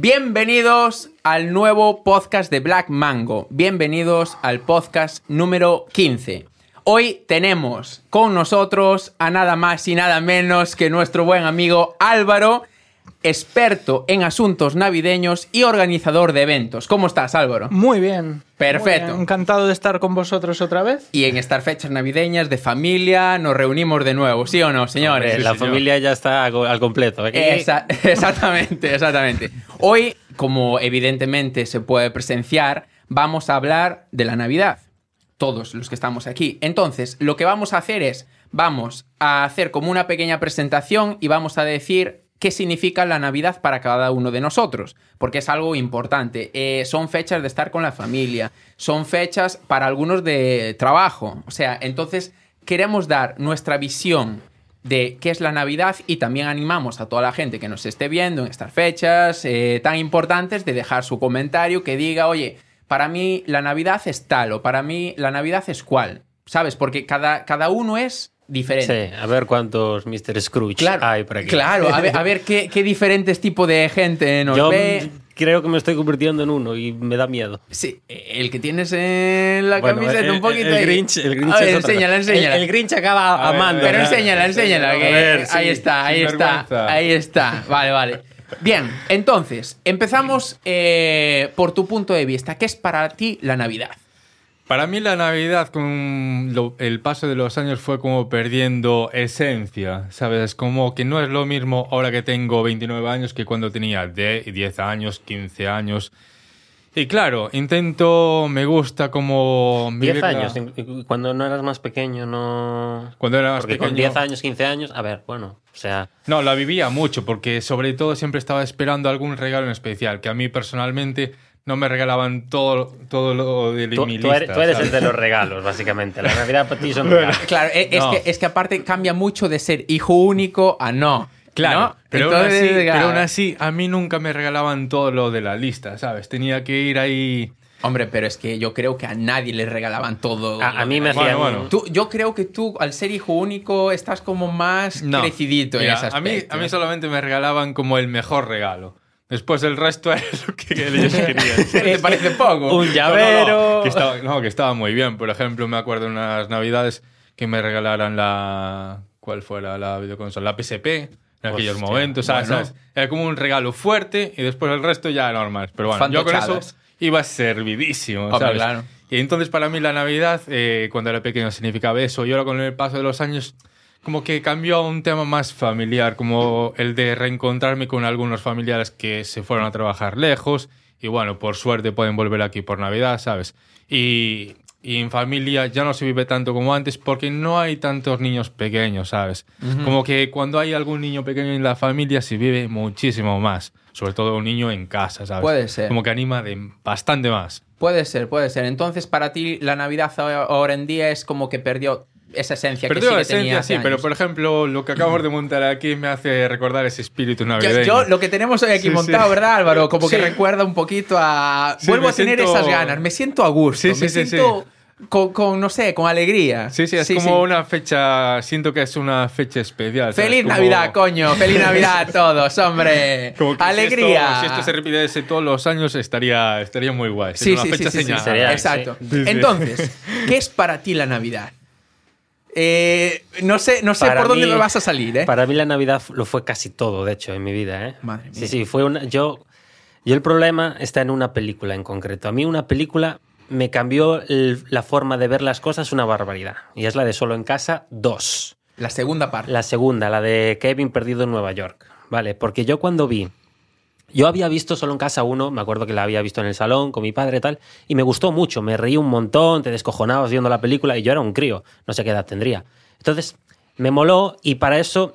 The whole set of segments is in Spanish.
Bienvenidos al nuevo podcast de Black Mango. Bienvenidos al podcast número 15. Hoy tenemos con nosotros a nada más y nada menos que nuestro buen amigo Álvaro, experto en asuntos navideños y organizador de eventos. ¿Cómo estás, Álvaro? Muy bien. Perfecto. Muy bien. Encantado de estar con vosotros otra vez. Y en estas fechas navideñas de familia nos reunimos de nuevo, ¿sí o no, señores? Hombre, la familia ya está al completo. Esa- exactamente, exactamente. Hoy, como evidentemente se puede presenciar, vamos a hablar de la Navidad. Todos los que estamos aquí. Entonces, lo que vamos a hacer es, vamos a hacer como una pequeña presentación y vamos a decir qué significa la Navidad para cada uno de nosotros, porque es algo importante. Eh, son fechas de estar con la familia, son fechas para algunos de trabajo. O sea, entonces queremos dar nuestra visión de qué es la Navidad y también animamos a toda la gente que nos esté viendo en estas fechas eh, tan importantes de dejar su comentario que diga, oye, para mí la Navidad es tal o para mí la Navidad es cual, ¿sabes? Porque cada, cada uno es diferente. Sí, a ver cuántos Mr. Scrooge Claro, hay por aquí. claro, a ver, a ver qué, qué diferentes tipos de gente nos Yo ve. creo que me estoy convirtiendo en uno y me da miedo. Sí, el que tienes en la Bueno, camiseta el, un poquito el. Grinch, el Grinch A ver, enséñala, enséñala. El, el Grinch acaba A ver, amando. Pero ¿no? enséñala, enséñala. que- A ver, ahí sí, está, ahí está, ahí está. Vale, vale. Bien, entonces, empezamos eh, por tu punto de vista. ¿Qué es para ti la Navidad? Para mí la Navidad con lo- el paso de los años fue como perdiendo esencia, ¿sabes? Como que no es lo mismo ahora que tengo 29 años que cuando tenía de- 10 años, 15 años. Y claro, intento, me gusta como... 10 vivirla- años. Cuando no eras más pequeño, no. Cuando era más Porque pequeño... con 10 años, 15 años, a ver, bueno, o sea. No, la vivía mucho porque sobre todo siempre estaba esperando algún regalo en especial, que a mí personalmente no me regalaban todo, todo lo de Tú, mi tú eres, lista, tú eres el ¿sabes? de los regalos, básicamente. La Navidad para ti son regalos. Claro, e- es, No. que, es que aparte cambia mucho de ser hijo único a no. Claro, ¿no? pero, aún así, claro. pero aún así a mí nunca me regalaban todo lo de la lista, ¿sabes? Tenía que ir ahí... Hombre, pero es que yo creo que a nadie le regalaban todo. A, a mí me hacían. bueno. Tú- yo creo que tú, al ser hijo único, estás como más No. crecidito Mira, en ese a mí, aspecto. a mí solamente me regalaban como el mejor regalo. Después el resto era lo que ellos querían. ¿Te parece poco? Un No, no, llavero. no, que estaba, no, que estaba muy bien. Por ejemplo, me acuerdo de unas navidades que me regalaran la... ¿Cuál fuera la videoconsola? La PSP. En aquellos Hostia, momentos, ¿sabes? bueno. ¿sabes? Era como un regalo fuerte y después el resto ya normal. Pero bueno, yo con eso iba servidísimo, ¿sabes? claro. Y entonces para mí la Navidad, eh, cuando era pequeño, significaba eso. Y ahora con el paso de los años, como que cambió a un tema más familiar, como el de reencontrarme con algunos familiares que se fueron a trabajar lejos. Y bueno, por suerte pueden volver aquí por Navidad, ¿sabes? Y, y en familia ya no se vive tanto como antes porque no hay tantos niños pequeños, ¿sabes? Como que cuando hay algún niño pequeño en la familia se vive muchísimo más. Sobre todo un niño en casa, ¿sabes? Puede ser. Como que anima de bastante más. Puede ser, puede ser. Entonces, para ti, la Navidad ahora en día es como que perdió esa esencia Perdió que la sí que tenía esencia, hace sí, pero años. por ejemplo, lo que acabamos de montar aquí me hace recordar ese espíritu Yo, navideño. yo lo que tenemos hoy aquí Sí, montado, sí. ¿verdad, Álvaro? Como que Sí. recuerda un poquito a... Sí, Vuelvo a tener siento- esas ganas, me siento a gusto, Sí, sí, me sí, siento Con, con, no sé, con alegría. Sí, sí, es como una fecha, siento que es una fecha especial. Feliz Como- Navidad, coño. Feliz Navidad a todos, hombre. como que Alegría. Si esto, si esto se repitiese todos los años, estaría, estaría muy guay. Sí, sí, una sí, fecha sí, sí, Exacto. Sí, sí. Entonces, ¿qué es para ti la Navidad? Eh, no sé, no sé Para por dónde me vas a salir, ¿eh? Para mí la Navidad lo fue casi todo, de hecho, en mi vida, ¿eh? Madre mía. Sí, sí, fue una... Yo, yo el problema está en una película en concreto. A mí una película me cambió el- la forma de ver las cosas una barbaridad. Y es la de Solo en Casa 2. La segunda parte. La segunda, la de Kevin perdido en Nueva York. Vale, porque yo cuando vi... Yo había visto solo en casa uno, me acuerdo que la había visto en el salón con mi padre y tal, y me gustó mucho, me reí un montón, te descojonabas viendo la película y yo era un crío, no sé qué edad tendría. Entonces, me moló y para eso,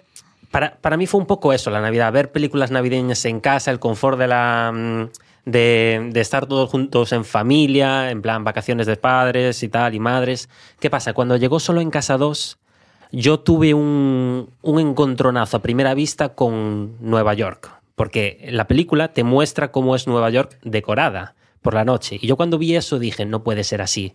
para, para mí fue un poco eso, la Navidad, ver películas navideñas en casa, el confort de la... mm, De, estar todos juntos en familia, en plan vacaciones de padres y tal, y madres. ¿Qué pasa? Cuando llegó solo en casa 2, yo tuve un, un encontronazo a primera vista con Nueva York, porque la película te muestra cómo es Nueva York decorada por la noche. Y yo cuando vi eso dije, no puede ser así.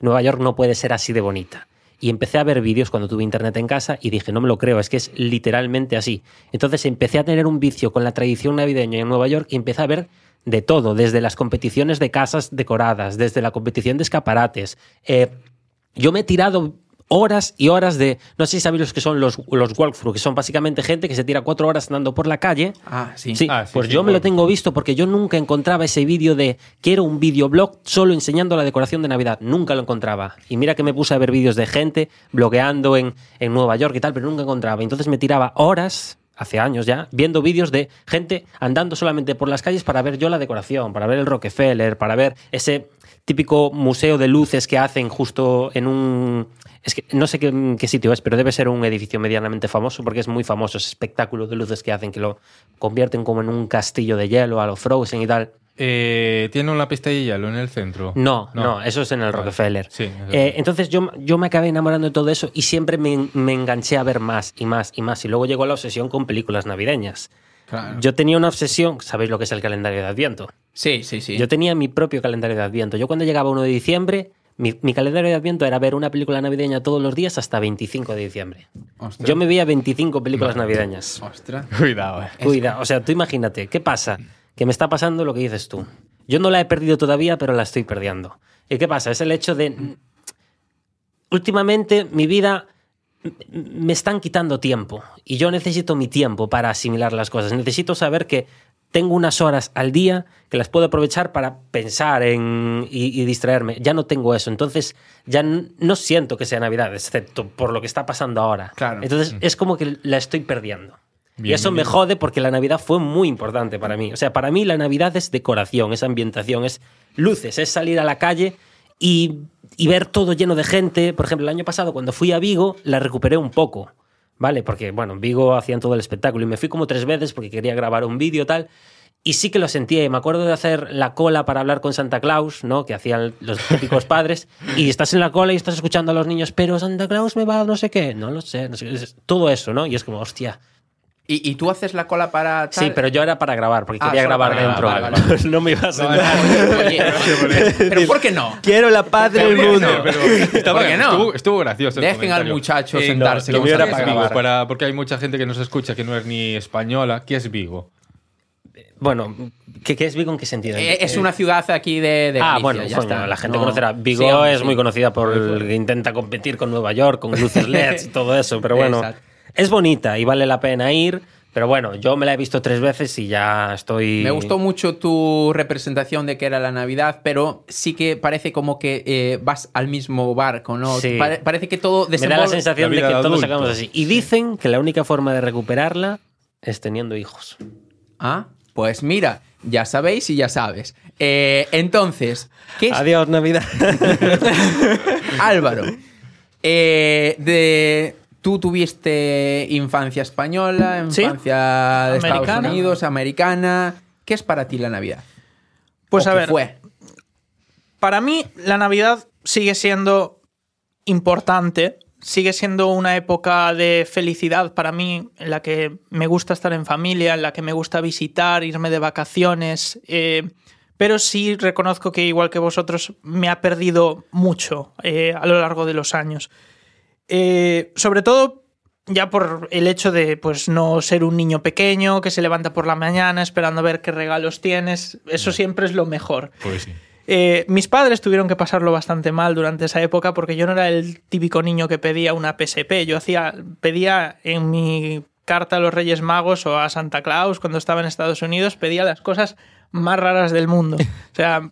Nueva York no puede ser así de bonita. y empecé a ver vídeos cuando tuve internet en casa y dije, no me lo creo, es que es literalmente así. Entonces empecé a tener un vicio con la tradición navideña en Nueva York y empecé a ver de todo, desde las competiciones de casas decoradas, desde la competición de escaparates. Eh, yo me he tirado horas y horas de. No sé si sabéis los que son los, los walkthrough, que son básicamente gente que se tira cuatro horas andando por la calle. Ah, sí. Sí, Ah, sí, pues sí, yo me lo tengo visto porque yo nunca encontraba ese vídeo de quiero un videoblog solo enseñando la decoración de Navidad. Nunca lo encontraba. Y mira que me puse a ver vídeos de gente blogueando en, en Nueva York y tal, pero nunca encontraba. Entonces me tiraba horas, hace años ya, viendo vídeos de gente andando solamente por las calles para ver yo la decoración, para ver el Rockefeller, para ver ese típico museo de luces que hacen justo en un... Es que no sé qué, qué sitio es, pero debe ser un edificio medianamente famoso porque es muy famoso ese espectáculo de luces que hacen, que lo convierten como en un castillo de hielo a lo Frozen y tal. Eh, ¿Tiene una pista de hielo en el centro? No, no, No. eso es en el Vale. Rockefeller. Sí, eso Eh, sí. entonces yo, yo me acabé enamorando de todo eso y siempre me, me enganché a ver más y más y más. Y luego llegó la obsesión con películas navideñas. Claro. Yo tenía una obsesión, ¿sabéis lo que es el calendario de Adviento? Sí, sí, sí. Yo tenía mi propio calendario de Adviento. Yo cuando llegaba 1 de diciembre, mi, mi calendario de Adviento era ver una película navideña todos los días hasta 25 de diciembre. Ostras. Yo me veía 25 películas navideñas. Ostras. Cuidado, eh. Cuida, o sea, tú imagínate, ¿qué pasa? Que me está pasando lo que dices tú. Yo no la he perdido todavía, pero la estoy perdiendo. ¿Y qué pasa? Es el hecho de... Últimamente mi vida me están quitando tiempo y yo necesito mi tiempo para asimilar las cosas. Necesito saber que tengo unas horas al día que las puedo aprovechar para pensar en, y, y distraerme. Ya no tengo eso, entonces ya no siento que sea Navidad, excepto por lo que está pasando ahora. Claro. Entonces es como que la estoy perdiendo. y Bien, eso me jode porque la Navidad fue muy importante para mí. O sea, para mí la Navidad es decoración, es ambientación, es luces, es salir a la calle y, y ver todo lleno de gente. Por ejemplo, el año pasado cuando fui a Vigo la recuperé un poco, ¿vale? Porque, bueno, en Vigo hacían todo el espectáculo y me fui como tres veces porque quería grabar un vídeo tal. Y sí que lo sentía, y me acuerdo de hacer la cola para hablar con Santa Claus, ¿no? Que hacían los típicos padres, y estás en la cola y estás escuchando a los niños, pero Santa Claus me va no sé qué, no lo sé, no sé qué. Es- todo eso, ¿no? Y es como, hostia, ¿Y, y tú haces la cola para tal? Sí, pero yo era para grabar, porque Ah, quería grabar dentro. grabar, vale, vale. no me iba a sentar. Oye, pero ¿por qué no? Quiero la paz del mundo. Pero ¿Por qué no? Estuvo, estuvo gracioso. el Dejen al muchacho Eh, sentarse. Lo a sabes. para grabar. Vigo, para- porque hay mucha gente que nos escucha que no es ni española. ¿Qué es Vigo? Bueno, ¿qué, qué es Vigo en qué sentido? Eh, Es una ciudad aquí de, de ah, Galicia, bueno, ya coño, está. la gente No- conocerá. Vigo Sí, es sí. muy conocida por el que intenta competir con Nueva York, con luces LEDs y todo eso, pero bueno, Exacto. Es bonita y vale la pena ir. Pero bueno, yo me la he visto tres veces y ya estoy. Me gustó mucho tu representación de que era la Navidad, pero sí que parece como que eh, vas al mismo barco, ¿no? Sí. Pare- parece que todo Me da la sensación la de que de todos acabamos así. Y dicen que la única forma de recuperarla es teniendo hijos. Ah, pues mira, ya sabéis y ya sabes. Eh, entonces, ¿qué es Adiós, Navidad. Álvaro? eh, de, tú tuviste infancia española, Sí. infancia de Estados Americana. Unidos, americana. ¿Qué es para ti la Navidad? Pues ¿O a ver, fue? para mí la Navidad sigue siendo importante, sigue siendo una época de felicidad para mí, en la que me gusta estar en familia, en la que me gusta visitar, irme de vacaciones, eh, pero sí reconozco que igual que vosotros me ha perdido mucho eh, a lo largo de los años. Eh, sobre todo ya por el hecho de pues no ser un niño pequeño que se levanta por la mañana esperando a ver qué regalos tienes, eso siempre es lo mejor. Pues sí. Eh, mis padres tuvieron que pasarlo bastante mal durante esa época porque yo no era el típico niño que pedía una PSP. Yo hacía, pedía en mi carta a los Reyes Magos o a Santa Claus cuando estaba en Estados Unidos, pedía las cosas más raras del mundo. O sea,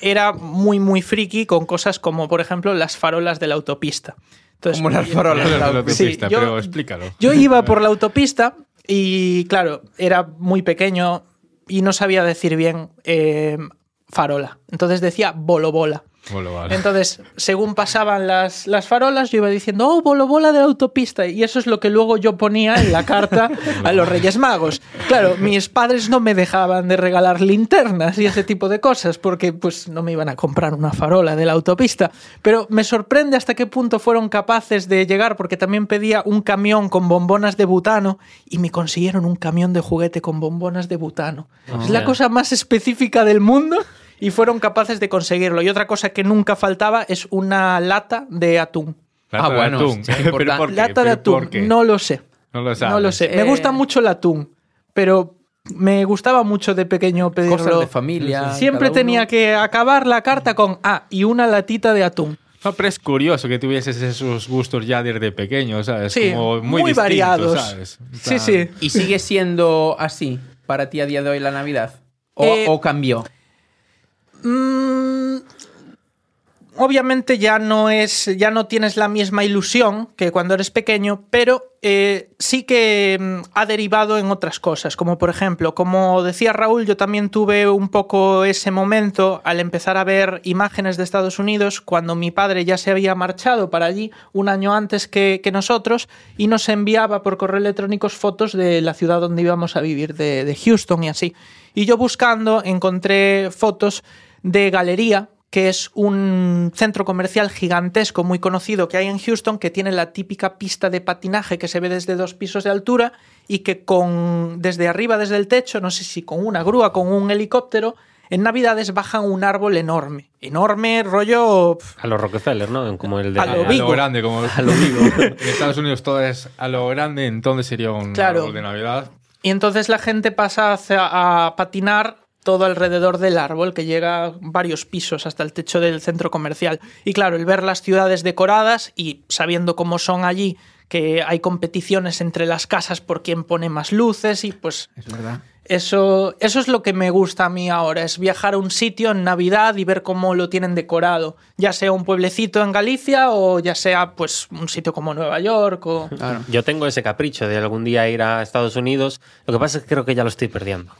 era muy, muy friki con cosas como, por ejemplo, las farolas de la autopista. Entonces, Como las farolas de la autopista, yo- pero explícalo. yo iba por la autopista y, claro, era muy pequeño y no sabía decir bien eh, farola. Entonces decía bolo bola. Entonces, según pasaban las, las farolas, yo iba diciendo, oh, bolo bola de la autopista. Y eso es lo que luego yo ponía en la carta a los Reyes Magos. Claro, mis padres no me dejaban de regalar linternas y ese tipo de cosas, porque pues no me iban a comprar una farola de la autopista. Pero me sorprende hasta qué punto fueron capaces de llegar, porque también pedía un camión con bombonas de butano y me consiguieron un camión de juguete con bombonas de butano. Es la cosa más específica del mundo y fueron capaces de conseguirlo. Y otra cosa que nunca faltaba es una lata de atún. Lata Ah, de bueno, atún. sí, ¿Pero importante. por qué? Lata de ¿Pero por atún, qué? no lo sé. No lo sabes. No lo sé. Me Eh, gusta mucho el atún, pero me gustaba mucho de pequeño pedirlo. Cosas de familia. Siempre tenía que acabar la carta con ah, y una latita de atún. No, pero es curioso que tuvieses esos gustos ya desde pequeño, ¿sabes? Sí, Como muy, variados. Sí, sí. ¿Y sigue siendo así para ti a día de hoy la Navidad? ¿O, Eh, o cambió? Mm, obviamente ya no es. ya no tienes la misma ilusión que cuando eres pequeño, pero eh, sí que mm, ha derivado en otras cosas. Como por ejemplo, como decía Raúl, yo también tuve un poco ese momento al empezar a ver imágenes de Estados Unidos cuando mi padre ya se había marchado para allí un año antes que, nosotros y nos enviaba por correo electrónico fotos de la ciudad donde íbamos a vivir, de Houston y así. Y yo buscando encontré fotos de Galería, que es un centro comercial gigantesco muy conocido que hay en Houston, que tiene la típica pista de patinaje que se ve desde dos pisos de altura y que con desde arriba, desde el techo, no sé si con una grúa, con un helicóptero, en Navidades bajan un árbol enorme. Enorme, rollo... A los Rockefeller, ¿no? Como el de. A lo A Vigo. lo grande, como A lo Vigo. en Estados Unidos todo es a lo grande, entonces sería un Claro. árbol de Navidad. Y entonces la gente pasa a patinar todo alrededor del árbol, que llega varios pisos hasta el techo del centro comercial. Y claro, el ver las ciudades decoradas y sabiendo cómo son allí, que hay competiciones entre las casas por quién pone más luces y pues Es verdad. eso, eso es lo que me gusta a mí ahora, es viajar a un sitio en Navidad y ver cómo lo tienen decorado, ya sea un pueblecito en Galicia o ya sea pues un sitio como Nueva York o... Claro. Yo tengo ese capricho de algún día ir a Estados Unidos. Lo que pasa es que creo que ya lo estoy perdiendo.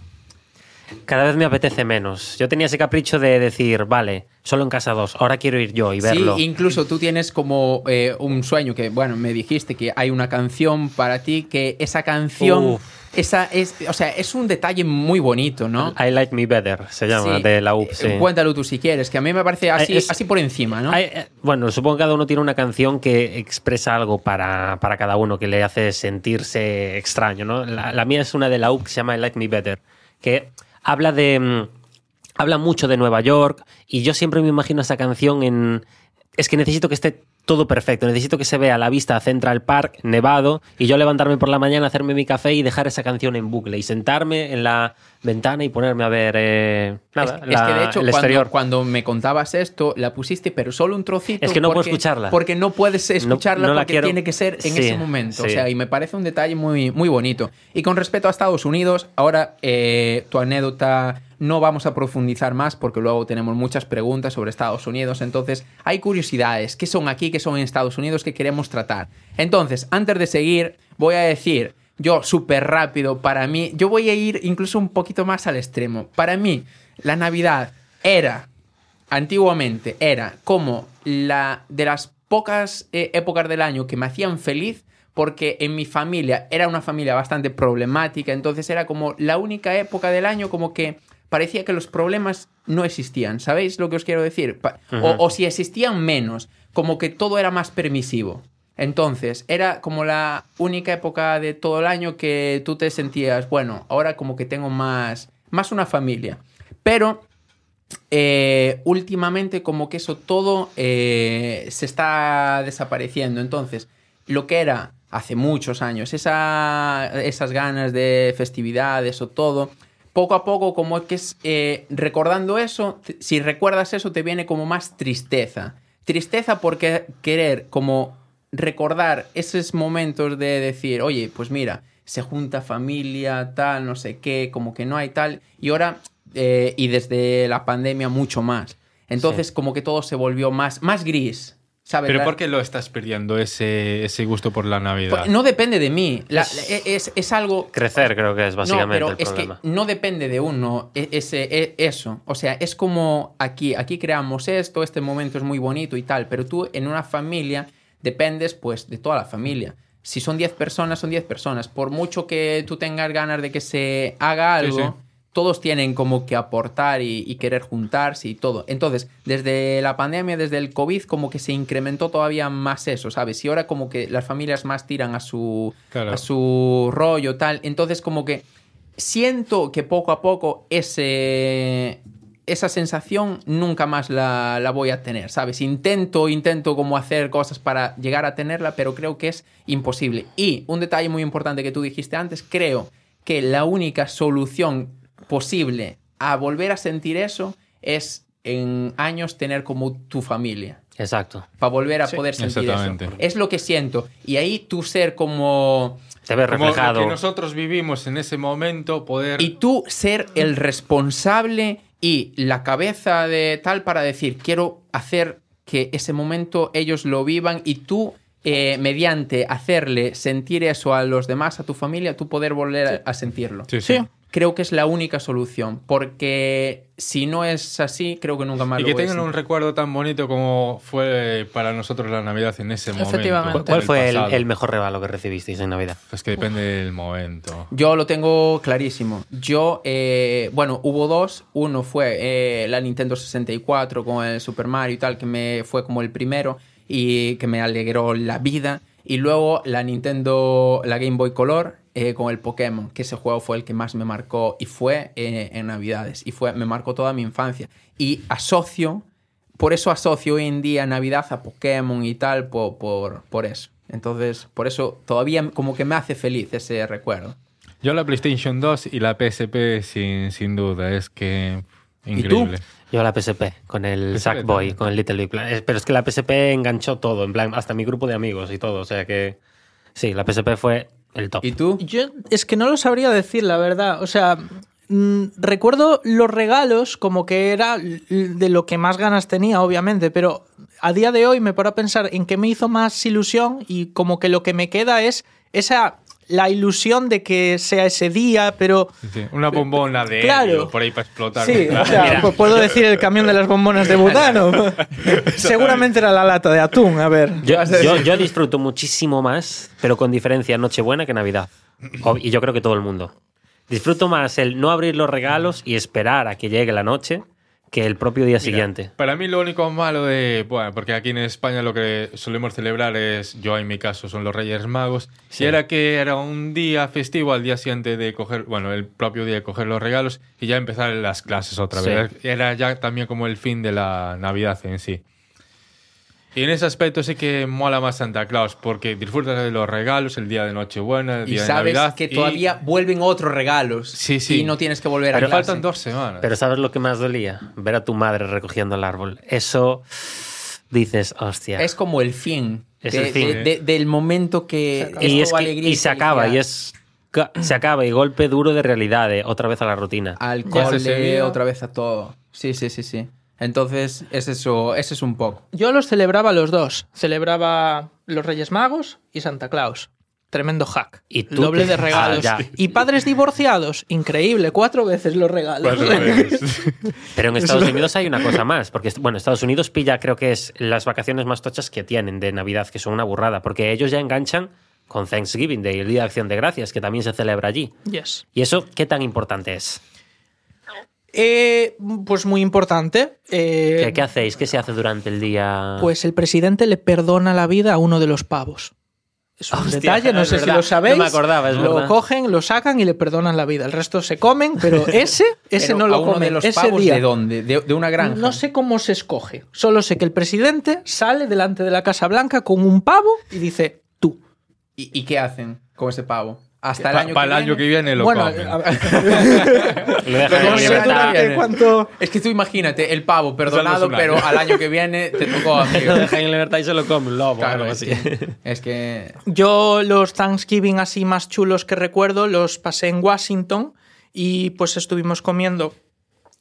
Cada vez me apetece menos. Yo tenía ese capricho de decir, vale, solo en casa dos, ahora quiero ir yo y verlo. Sí, incluso tú tienes como eh, un sueño que, bueno, me dijiste que hay una canción para ti, que esa canción, Uf. esa es, o sea, es un detalle muy bonito, ¿no? I Like Me Better, se llama, Sí. de la UP. Eh, sí. Cuéntalo tú si quieres, que a mí me parece así, Es- así por encima, ¿no? Hay, eh, bueno, supongo que cada uno tiene una canción que expresa algo para, para cada uno, que le hace sentirse extraño, ¿no? La, la mía es una de la U que se llama I Like Me Better, que habla de... mm, habla mucho de Nueva York y yo siempre me imagino esa canción en... Es que necesito que esté todo perfecto, necesito que se vea a la vista Central Park, nevado, y yo levantarme por la mañana, hacerme mi café y dejar esa canción en bucle y sentarme en la ventana y ponerme a ver eh, nada, es, que de hecho, el cuando, exterior. cuando me contabas esto, la pusiste, pero solo un trocito. Es que no puedo escucharla. Porque no puedes escucharla no porque tiene que ser en Sí, ese momento. O sea, y me parece un detalle muy, muy bonito. Y con respecto a Estados Unidos, ahora eh, tu anécdota no vamos a profundizar más porque luego tenemos muchas preguntas sobre Estados Unidos. Entonces, hay curiosidades. ¿Qué son aquí? ¿Qué son en Estados Unidos? que queremos tratar? Entonces, antes de seguir, voy a decir yo súper rápido, para mí, yo voy a ir incluso un poquito más al extremo. Para mí, la Navidad era, antiguamente, era como la de las pocas eh, épocas del año que me hacían feliz porque en mi familia era una familia bastante problemática, entonces era como la única época del año como que parecía que los problemas no existían, ¿sabéis lo que os quiero decir? O, o si existían menos, como que todo era más permisivo. Entonces, era como la única época de todo el año que tú te sentías, bueno, ahora como que tengo más, más una familia. Pero eh, últimamente como que eso todo eh, se está desapareciendo. Entonces, lo que era hace muchos años, esa, esas ganas de festividades o todo, poco a poco como que es, eh, recordando eso, si recuerdas eso te viene como más tristeza. Tristeza porque querer como recordar esos momentos de decir, oye, pues mira, se junta familia, tal, no sé qué, como que no hay tal, y ahora, eh, y desde la pandemia mucho más. Entonces, como que todo se volvió más, más gris, ¿sabes? Pero La- ¿por qué lo estás perdiendo ese, ese gusto por la Navidad? Pues no depende de mí, La- es, es- es algo... Crecer creo que es básicamente no, el pero es problema. que no depende de uno e- ese, e- eso. O sea, es como aquí, aquí creamos esto, este momento es muy bonito y tal, pero tú en una familia dependes pues de toda la familia. Si son 10 personas, son 10 personas. Por mucho que tú tengas ganas de que se haga Sí, algo, sí. Todos tienen como que aportar y, y querer juntarse y todo. Entonces, desde la pandemia, desde el COVID, como que se incrementó todavía más eso, ¿sabes? Y ahora como que las familias más tiran a su, Claro. a su rollo, tal. Entonces, como que siento que poco a poco ese, esa sensación nunca más la, la voy a tener, ¿sabes? Intento, intento como hacer cosas para llegar a tenerla, pero creo que es imposible. Y un detalle muy importante que tú dijiste antes, creo que la única solución posible a volver a sentir eso es en años tener como tu familia Exacto. para volver a Sí. poder sentir Exactamente. eso. Es lo que siento. Y ahí tú ser como... Te ves Como lo reflejado. que nosotros vivimos en ese momento, poder... Y tú ser el responsable y la cabeza de tal para decir, quiero hacer que ese momento ellos lo vivan y tú, eh, mediante hacerle sentir eso a los demás, a tu familia, tú poder volver a, a sentirlo. Sí, sí. Sí. Creo que es la única solución, porque si no es así, creo que nunca más Y lo que a tengan un recuerdo tan bonito como fue para nosotros la Navidad en ese momento. Efectivamente. ¿Cuál, cuál fue el, el mejor regalo que recibisteis en Navidad? Pues que depende del momento. Yo lo tengo clarísimo. Yo, eh, bueno, hubo dos. Uno fue eh, la Nintendo 64 con el Super Mario y tal, que me fue como el primero y que me alegró la vida. Y luego la Nintendo, la Game Boy Color eh, con el Pokémon, que ese juego fue el que más me marcó y fue eh, en Navidades. Y fue, me marcó toda mi infancia. Y asocio, por eso asocio hoy en día Navidad a Pokémon y tal, por, por, por eso. Entonces, por eso todavía como que me hace feliz ese recuerdo. Yo la PlayStation 2 y la PSP sin, sin duda, es que tú? increíble. Yo la PSP, con el Sackboy, con el Little Big Planet. Pero es que la PSP enganchó todo, en plan, hasta mi grupo de amigos y todo. O sea que sí, la PSP fue el top. ¿Y tú? Yo es que no lo sabría decir, la verdad. O sea, mm, recuerdo los regalos como que era de lo que más ganas tenía, obviamente, pero a día de hoy me paro a pensar en qué me hizo más ilusión y como que lo que me queda es esa la ilusión de que sea ese día, pero Sí. Una bombona de Claro. helio por ahí para explotar. Sí, Claro. o sea, puedo decir el camión de las bombonas de butano. Seguramente era la lata de atún, a ver. Yo, yo, yo disfruto muchísimo más, pero con diferencia Nochebuena que Navidad. Y yo creo que todo el mundo. Disfruto más el no abrir los regalos y esperar a que llegue la noche que el propio día Mira, siguiente. Para mí lo único malo de, bueno, porque aquí en España lo que solemos celebrar es, yo en mi caso son los Reyes Magos, Sí. y era que era un día festivo al día siguiente de coger, bueno, el propio día de coger los regalos y ya empezar las clases otra Sí. vez. Era ya también como el fin de la Navidad en sí. Y en ese aspecto sí que mola más Santa Claus, porque disfrutas de los regalos el día de Nochebuena, el Y día de sabes Navidad. que y- todavía vuelven otros regalos. Sí, sí. Y no tienes que volver a Pero clase. faltan dos semanas. Pero ¿sabes lo que más dolía? Ver a tu madre recogiendo el árbol. Eso dices, hostia. Es como el fin. Es de- el fin. de- de- del momento que y, es que- alegría y se acaba, y es se acaba y golpe duro de realidad, de otra vez a la rutina. Al cole, otra vez a todo. Sí, sí, sí, sí. Entonces, es eso, ese es un poco. Yo los celebraba los dos. Celebraba los Reyes Magos y Santa Claus. Tremendo hack. Y tú Doble te- de regalos. Ah, ya. y padres divorciados. Increíble. Cuatro veces los regalos. Veces. Pero en Estados Unidos hay una cosa más, porque bueno, Estados Unidos pilla, creo que es las vacaciones más tochas que tienen de Navidad, que son una burrada, porque ellos ya enganchan con Thanksgiving Day, el Día de Acción de Gracias, que también se celebra allí. Yes. ¿Y eso qué tan importante es? Eh, pues muy importante. Eh, ¿Qué, qué hacéis? ¿Qué se hace durante el día? Pues el presidente le perdona la vida a uno de los pavos. Es un Hostia, detalle, no es sé si verdad. lo sabéis. No me acordaba, es Lo verdad. cogen, lo sacan y le perdonan la vida. El resto se comen, pero ese, ese Pero no lo comen. de los ese pavos día. de dónde? De, de una granja. No sé cómo se escoge. Solo sé que el presidente sale delante de la Casa Blanca con un pavo y dice tú. ¿Y, y qué hacen con ese pavo? Hasta el Pa- año para que el año que viene. lo bueno, comen. a- Lo dejan Pero en no sé libertad. durante durante cuánto. Es que tú imagínate, el pavo perdonado, un año. pero al año que viene te tocó a Lo dejan en libertad y se lo come un lobo o Claro, algo es así. que, es que Yo los Thanksgiving así más chulos que recuerdo los pasé en Washington y pues estuvimos comiendo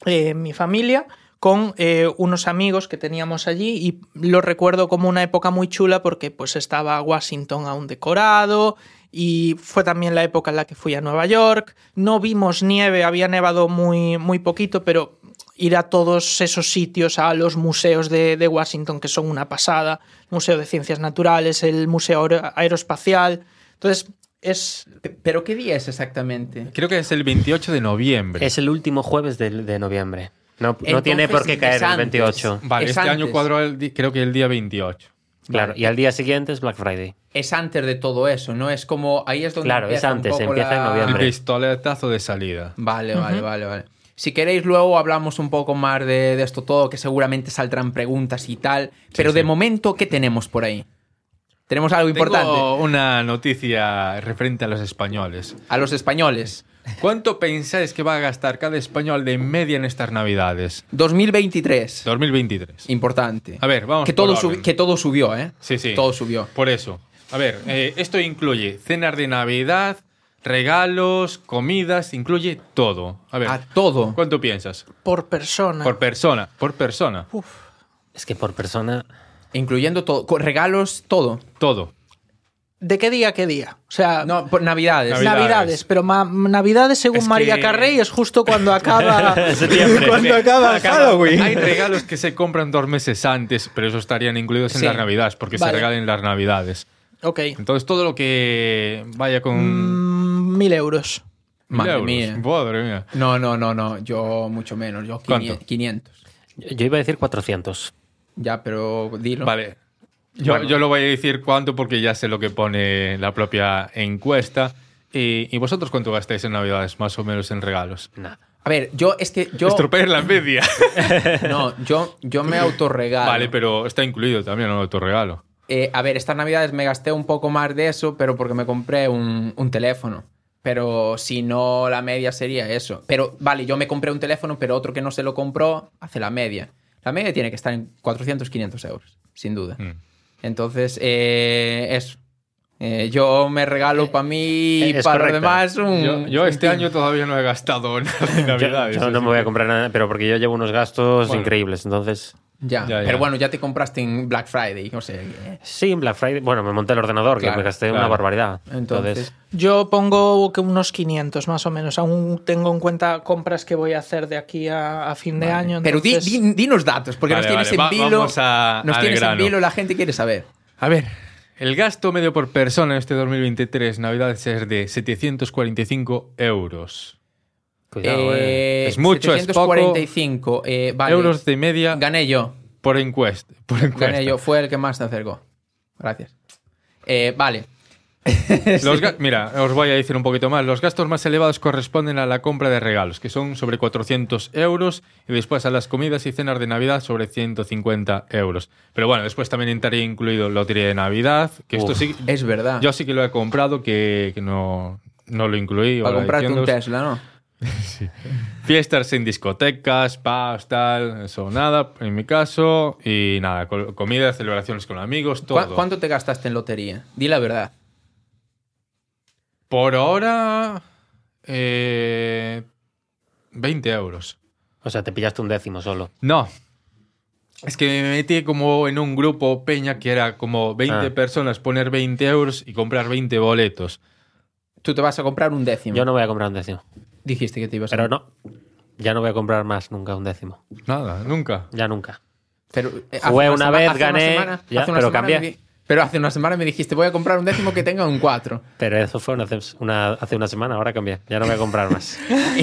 eh, mi familia con eh, unos amigos que teníamos allí y lo recuerdo como una época muy chula porque pues estaba Washington aún decorado y fue también la época en la que fui a Nueva York. No vimos nieve, había nevado muy, muy poquito, pero ir a todos esos sitios, a los museos de, de Washington que son una pasada, Museo de Ciencias Naturales, el Museo Aero- Aeroespacial. Entonces, es ¿Pero qué día es exactamente? Creo que es el 28 de noviembre. Es el último jueves de, de noviembre. No, no tiene por qué caer el antes. 28. Vale, es este año cuadró el creo que el día 28. Claro, y al día siguiente es Black Friday. Es antes de todo eso, ¿no? Es como. Ahí es donde. Claro, es un antes, poco empieza en noviembre. El pistoletazo de salida. Vale, vale, vale, vale. Si queréis, luego hablamos un poco más de, de esto todo, que seguramente saldrán preguntas y tal. Pero de sí. momento, ¿qué tenemos por ahí? Tenemos algo importante. Tengo una noticia referente a los españoles. A los españoles. ¿Cuánto pensáis que va a gastar cada español de media en estas navidades? 2023. 2023. Importante. A ver, vamos Que por todo, subi- que todo subió, ¿eh? Sí, sí. Todo subió. Por eso. A ver, eh, esto incluye cenas de Navidad, regalos, comidas, incluye todo. A ver, A todo. ¿cuánto piensas? Por persona. Por persona, por persona. Es que por persona. Incluyendo todo. con Regalos, todo. Todo. ¿De qué día a qué día? O sea, No, por Navidades. Navidad. Navidades. Navidades. pero ma- Navidades, según Es María que- Carrey, es justo cuando acaba. Cuando acaba Halloween. Hay regalos que se compran dos meses antes, pero esos estarían incluidos en Sí. las Navidades, porque Vale. se regalan en las Navidades. Ok. Entonces, todo lo que vaya con. Mm, mil euros. mil Madre euros. mía. Madre mía. No, no, no, no. Yo mucho menos. Yo ¿Cuánto? 500. Yo yo iba a decir 400. Ya, pero dilo. Vale. Yo, Bueno. yo lo voy a decir cuánto porque ya sé lo que pone la propia encuesta. ¿Y, y vosotros cuánto gastáis en Navidades, más o menos, en regalos? Nada. A ver, yo es que yo. Estropear la media. No, yo, yo me autorregalo. vale, pero está incluido también el autorregalo. Eh, a ver, estas navidades me gasté un poco más de eso, pero porque me compré un, un teléfono. Pero si no, la media sería eso. Pero vale, yo me compré un teléfono, pero otro que no se lo compró hace la media. La media tiene que estar en 400, 500 euros, sin duda. Mm. Entonces, eh, eso. Eh, yo me regalo para mí y es para los demás un. Yo, este año todavía no he gastado nada en Yo, Navidades. yo no me voy a comprar nada, pero porque yo llevo unos gastos Bueno. increíbles. Entonces, Ya, Ya, ya. pero bueno, ya te compraste en Black Friday, no sé. sí, en Black Friday. Bueno, me monté el ordenador, Claro, que me gasté una barbaridad. Entonces, Entonces, Yo pongo que unos 500 más o menos. Aún tengo en cuenta compras que voy a hacer de aquí a, a fin de año. Pero di, entonces- di- dinos datos, porque Vale, nos tienes vale, en vilo. nos tienes en vilo, la gente quiere saber. A ver, el gasto medio por persona en este 2023 Navidades es de 745 euros. Cuidado, eh. Eh, Es mucho, es poco. 745, eh, vale. Euros de media Gané yo. por encuesta. Por encuesta. Gané yo. Fue el que más se acercó. Gracias. Eh, vale. Los Mira, os voy a decir un poquito más. Los gastos más elevados corresponden a la compra de regalos, que son sobre 400 euros, y después a las comidas y cenas de Navidad sobre 150 euros. Pero bueno, después también estaría incluido lotería de Navidad, que esto sí, Es verdad. yo sí que lo he comprado, que, que no, no lo incluí. Para comprarte un. Tesla, ¿no? Fiestas en discotecas, pubs, tal, eso nada, en mi caso. Y nada, co- comida, celebraciones con amigos, todo. ¿Cu- ¿Cuánto te gastaste en lotería? Di la verdad. Por ahora, eh, 20 euros. O sea, te pillaste un décimo solo. No. Es que me metí como en un grupo peña que era como 20 Ah. personas, poner 20 euros y comprar 20 boletos. Tú te vas a comprar un décimo. Yo no voy a comprar un décimo. Dijiste que te ibas a Pero no. Ya no voy a comprar más nunca un décimo. Nada, nunca. Ya nunca. Pero, eh, Jugué una vez, hace una gané, semana- ya, hace una pero semana cambié. me Pero hace una semana me dijiste, voy a comprar un décimo que tenga un 4. Pero eso fue una, una- hace una semana, ahora cambié. Ya no voy a comprar más.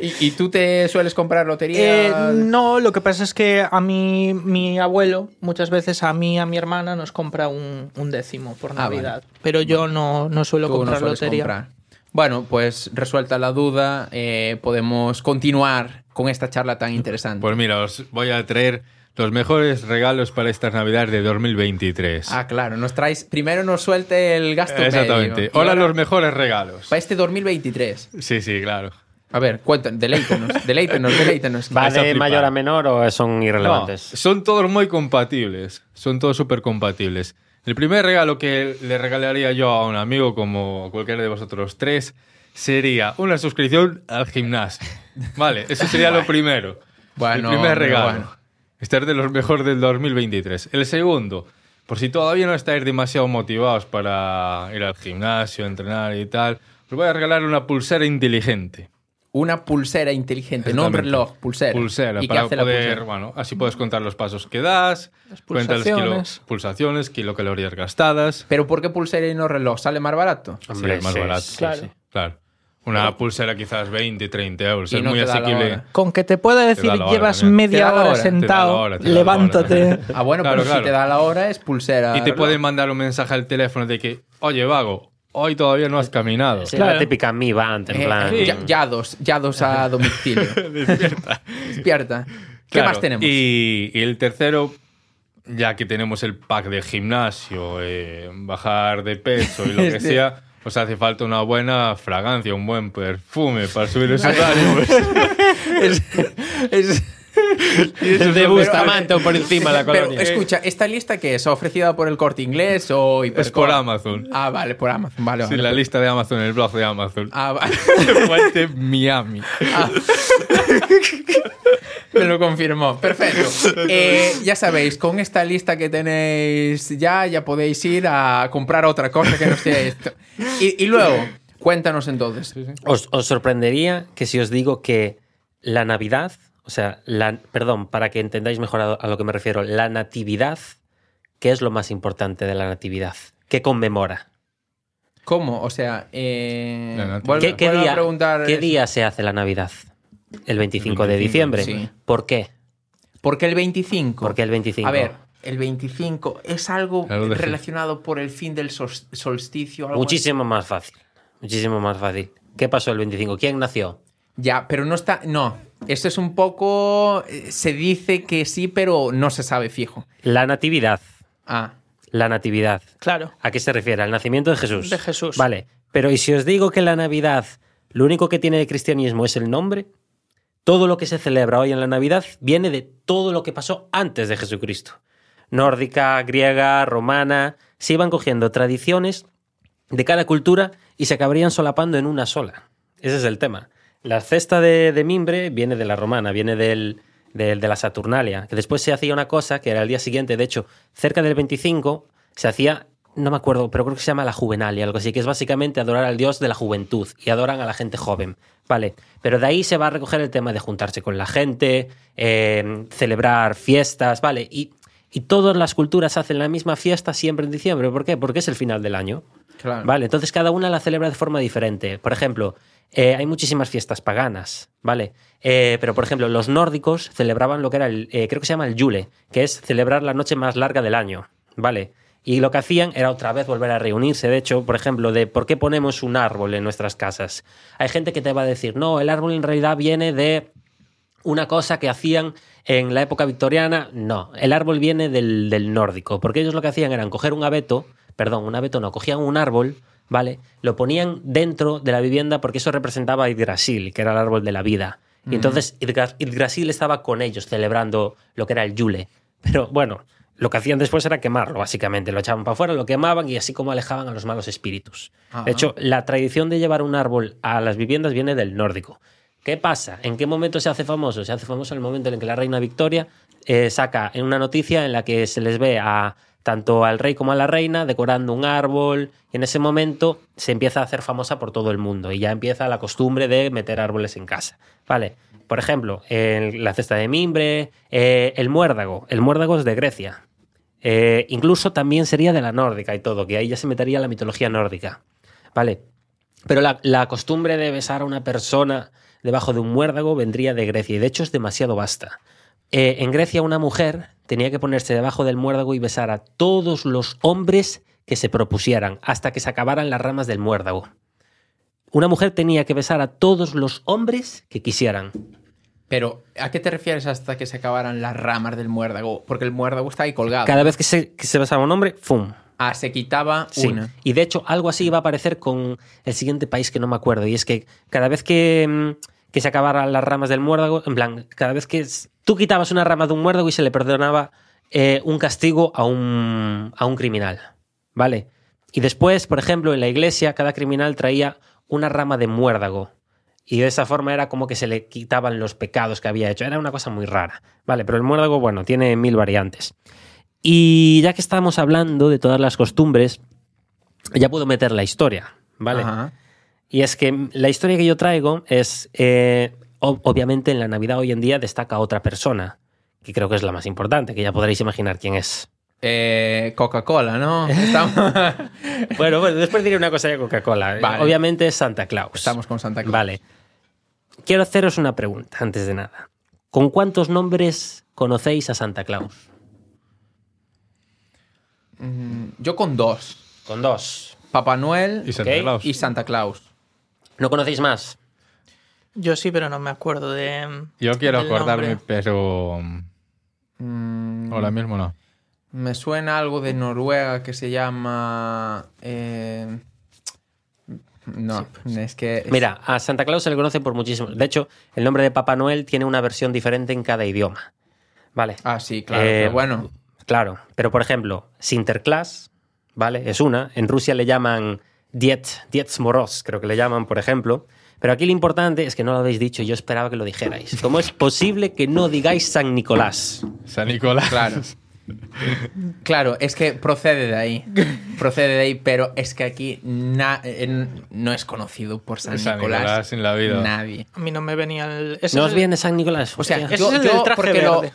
¿Y, y tú te sueles comprar lotería? Eh, no, lo que pasa es que a mí, mi abuelo, muchas veces a mí, a mi hermana, nos compra un, un décimo por Ah, Navidad. Pero yo no, no suelo Tú no comprar sueles lotería. comprar. Bueno, pues resuelta la duda, eh, podemos continuar con esta charla tan interesante. Pues mira, os voy a traer los mejores regalos para estas navidades de 2023. Ah, claro, nos traes. Primero nos suelte el gasto Exactamente. medio. Hola, ahora, los mejores regalos. Para este 2023. Sí, sí, claro. A ver, cuéntanos, deleítenos, deleítenos, deleítenos. ¿Va a de mayor a menor o son No, irrelevantes? son todos muy compatibles. Son todos súper compatibles. El primer regalo que le regalaría yo a un amigo, como cualquiera de vosotros tres, sería una suscripción al gimnasio. Vale, eso sería lo primero. Bueno, el primer regalo. bueno. Este es de los mejores del 2023. El segundo, por si todavía no estáis demasiado motivados para ir al gimnasio, entrenar y tal, os voy a regalar una pulsera inteligente. Una pulsera inteligente, no un reloj, pulsera. Pulsera, ¿Y para hace la poder, pulsera? bueno, así puedes contar los pasos que das, Las cuentas kilo- pulsaciones. pulsaciones, kilocalorías gastadas. ¿Pero por qué pulsera y no reloj? ¿Sale más barato? Hombre, sí, más sí, barato. sí, Claro. sí. Claro. Una pulsera quizás 20, 30 euros. Y es no muy la asequible. Con que te pueda decir, la hora llevas. Te da media la hora la sentado, hora, la levántate. hora. Ah, bueno, Claro, pero claro. si te da la hora es pulsera. Y te reloj. pueden mandar un mensaje al teléfono de que, oye, vago, hoy todavía no has caminado. Sí, Claro. la típica mi band, en Eh, plan. eh, ya- yados, yados a domicilio. Despierta. Despierta. ¿Qué Claro, más tenemos? Y, y el tercero, ya que tenemos el pack de gimnasio, eh, bajar de peso y lo que Este- sea, os hace falta una buena fragancia, un buen perfume para subir esos ánimos. Es- es- de Bustamante por encima la Pero colonia. escucha, ¿esta lista qué es? ¿Ofrecida por el corte inglés o Es por Amazon. Ah, vale, por Amazon. Vale, Sí, vale. la lista de Amazon, el blog de Amazon. Ah, vale. Fuente Miami. Me lo confirmó. Perfecto. Eh, ya sabéis, con esta lista que tenéis ya, ya podéis ir a comprar otra cosa que no sea esto. Y, y luego, cuéntanos entonces. Os, os sorprendería que si os digo que la Navidad, o sea, la, perdón, para que entendáis mejor a, a lo que me refiero, la Natividad, ¿qué es lo más importante de la Natividad? ¿Qué conmemora? ¿Cómo? O sea, eh, ¿Qué, día, preguntar qué día se hace la Navidad? El 25, de 25, diciembre. sí. ¿Por qué? ¿Por qué el 25? ¿Por qué el 25? A ver, el 25 es algo relacionado por el fin del sol- solsticio. algo Muchísimo más fácil. Muchísimo más fácil. ¿Qué pasó el 25? ¿Quién nació? Ya, pero no está. No. Esto es un poco. eh, Se dice que sí, pero no se sabe fijo. La Natividad. Ah. La Natividad. Claro. ¿A qué se refiere? Al nacimiento de Jesús. De Jesús. Vale, pero ¿y si os digo que la Navidad lo único que tiene de cristianismo es el nombre? Todo lo que se celebra hoy en la Navidad viene de todo lo que pasó antes de Jesucristo. Nórdica, griega, romana, se iban cogiendo tradiciones de cada cultura y se acabarían solapando en una sola. Ese es el tema. La cesta de, de mimbre viene de la romana, viene del, de la Saturnalia, que después se hacía una cosa que era el día siguiente, de hecho, cerca del 25 se hacía, no me acuerdo, pero creo que se llama la Juvenalia, algo así, que es básicamente adorar al dios de la juventud y adoran a la gente joven. Vale, pero de ahí se va a recoger el tema de juntarse con la gente, eh, celebrar fiestas, ¿vale? Y, y todas las culturas hacen la misma fiesta siempre en diciembre. ¿Por qué? Porque es el final del año. Vale, entonces cada una la celebra de forma diferente. Por ejemplo, eh, hay muchísimas fiestas paganas, ¿vale? Eh, pero, por ejemplo, los nórdicos celebraban lo que era el, eh, creo que se llama el Yule, que es celebrar la noche más larga del año, ¿vale? Y lo que hacían era otra vez volver a reunirse. De hecho, por ejemplo, de por qué ponemos un árbol en nuestras casas. Hay gente que te va a decir, no, el árbol en realidad viene de una cosa que hacían en la época victoriana. No, el árbol viene del, del nórdico, porque ellos lo que hacían era coger un abeto, perdón, un abeto no, cogían un árbol, ¿vale? Lo ponían dentro de la vivienda porque eso representaba a Yggdrasil, que era el árbol de la vida. Y entonces Yggdra- Yggdrasil estaba con ellos celebrando lo que era el Yule. Pero bueno, lo que hacían después era quemarlo, básicamente. Lo echaban para afuera, lo quemaban y así como alejaban a los malos espíritus. Ajá. De hecho, la tradición de llevar un árbol a las viviendas viene del nórdico. ¿Qué pasa? ¿En qué momento se hace famoso? Se hace famoso en el momento en el que la reina Victoria eh, saca una noticia en la que se les ve a tanto al rey como a la reina decorando un árbol y en ese momento se empieza a hacer famosa por todo el mundo y ya empieza la costumbre de meter árboles en casa. Vale, por ejemplo, la cesta de mimbre, eh, el muérdago. El muérdago es de Grecia. Eh, incluso también sería de la nórdica y todo, que ahí ya se metería la mitología nórdica. Vale. Pero la costumbre de besar a una persona debajo de un muérdago vendría de Grecia y de hecho es demasiado vasta. Eh, en Grecia una mujer tenía que ponerse debajo del muérdago y besar a todos los hombres que se propusieran hasta que se acabaran las ramas del muérdago. Una mujer tenía que besar a todos los hombres que quisieran. Pero, ¿a qué te refieres hasta que se acabaran las ramas del muérdago? Porque el muérdago está ahí colgado. Cada vez que se, que se besaba un hombre, ¡fum! Ah, se quitaba Sí. una. Y de hecho, algo así iba a aparecer con el siguiente país que no me acuerdo. Y es que cada vez que, mm, que se acabaran las ramas del muérdago, en plan, cada vez que tú quitabas una rama de un muérdago y se le perdonaba eh, un castigo a un, a un criminal. ¿Vale? Y después, por ejemplo, en la iglesia, cada criminal traía una rama de muérdago. Y de esa forma era como que se le quitaban los pecados que había hecho. Era una cosa muy rara. Vale, pero el muérdago, bueno, tiene mil variantes. Y ya que estamos hablando de todas las costumbres, ya puedo meter la historia, ¿vale? Ajá. Y es que la historia que yo traigo es, eh, ob- obviamente en la Navidad hoy en día destaca otra persona, que creo que es la más importante, que ya podréis imaginar quién es. Eh, Coca-Cola, ¿no? Estamos, Bueno, bueno, después diré una cosa de Coca-Cola. Vale. Obviamente es Santa Claus. estamos con Santa Claus. Vale. Quiero haceros una pregunta antes de nada. ¿Con cuántos nombres conocéis a Santa Claus? Mm, Yo con dos. Con dos. Papá Noel Y Santa Ok. Claus. y Santa Claus. ¿No conocéis más? Yo sí, pero no me acuerdo de. Yo quiero del acordarme, nombre. pero Mm, ahora mismo no. me suena algo de Noruega que se llama... eh, No, es que... es- Mira, a Santa Claus se le conoce por muchísimos. De hecho, el nombre de Papá Noel tiene una versión diferente en cada idioma. Vale. Ah, sí, claro. Eh, pero bueno, Claro, pero por ejemplo, Sinterklaas, ¿vale? Es una. En Rusia le llaman Diet, Dietz Moros, creo que le llaman, por ejemplo. Pero aquí lo importante es que no lo habéis dicho, yo esperaba que lo dijerais. ¿Cómo es posible que no digáis San Nicolás? San Nicolás. claro. Claro, es que procede de ahí. Procede de ahí, pero es que aquí na- eh, no es conocido por San, San Nicolás. Nicolás en la vida. Nadie. A mí no me venía el. ese ¿No es os el- viene San Nicolás? O sea, Yo- es el yo del traje lo- verde.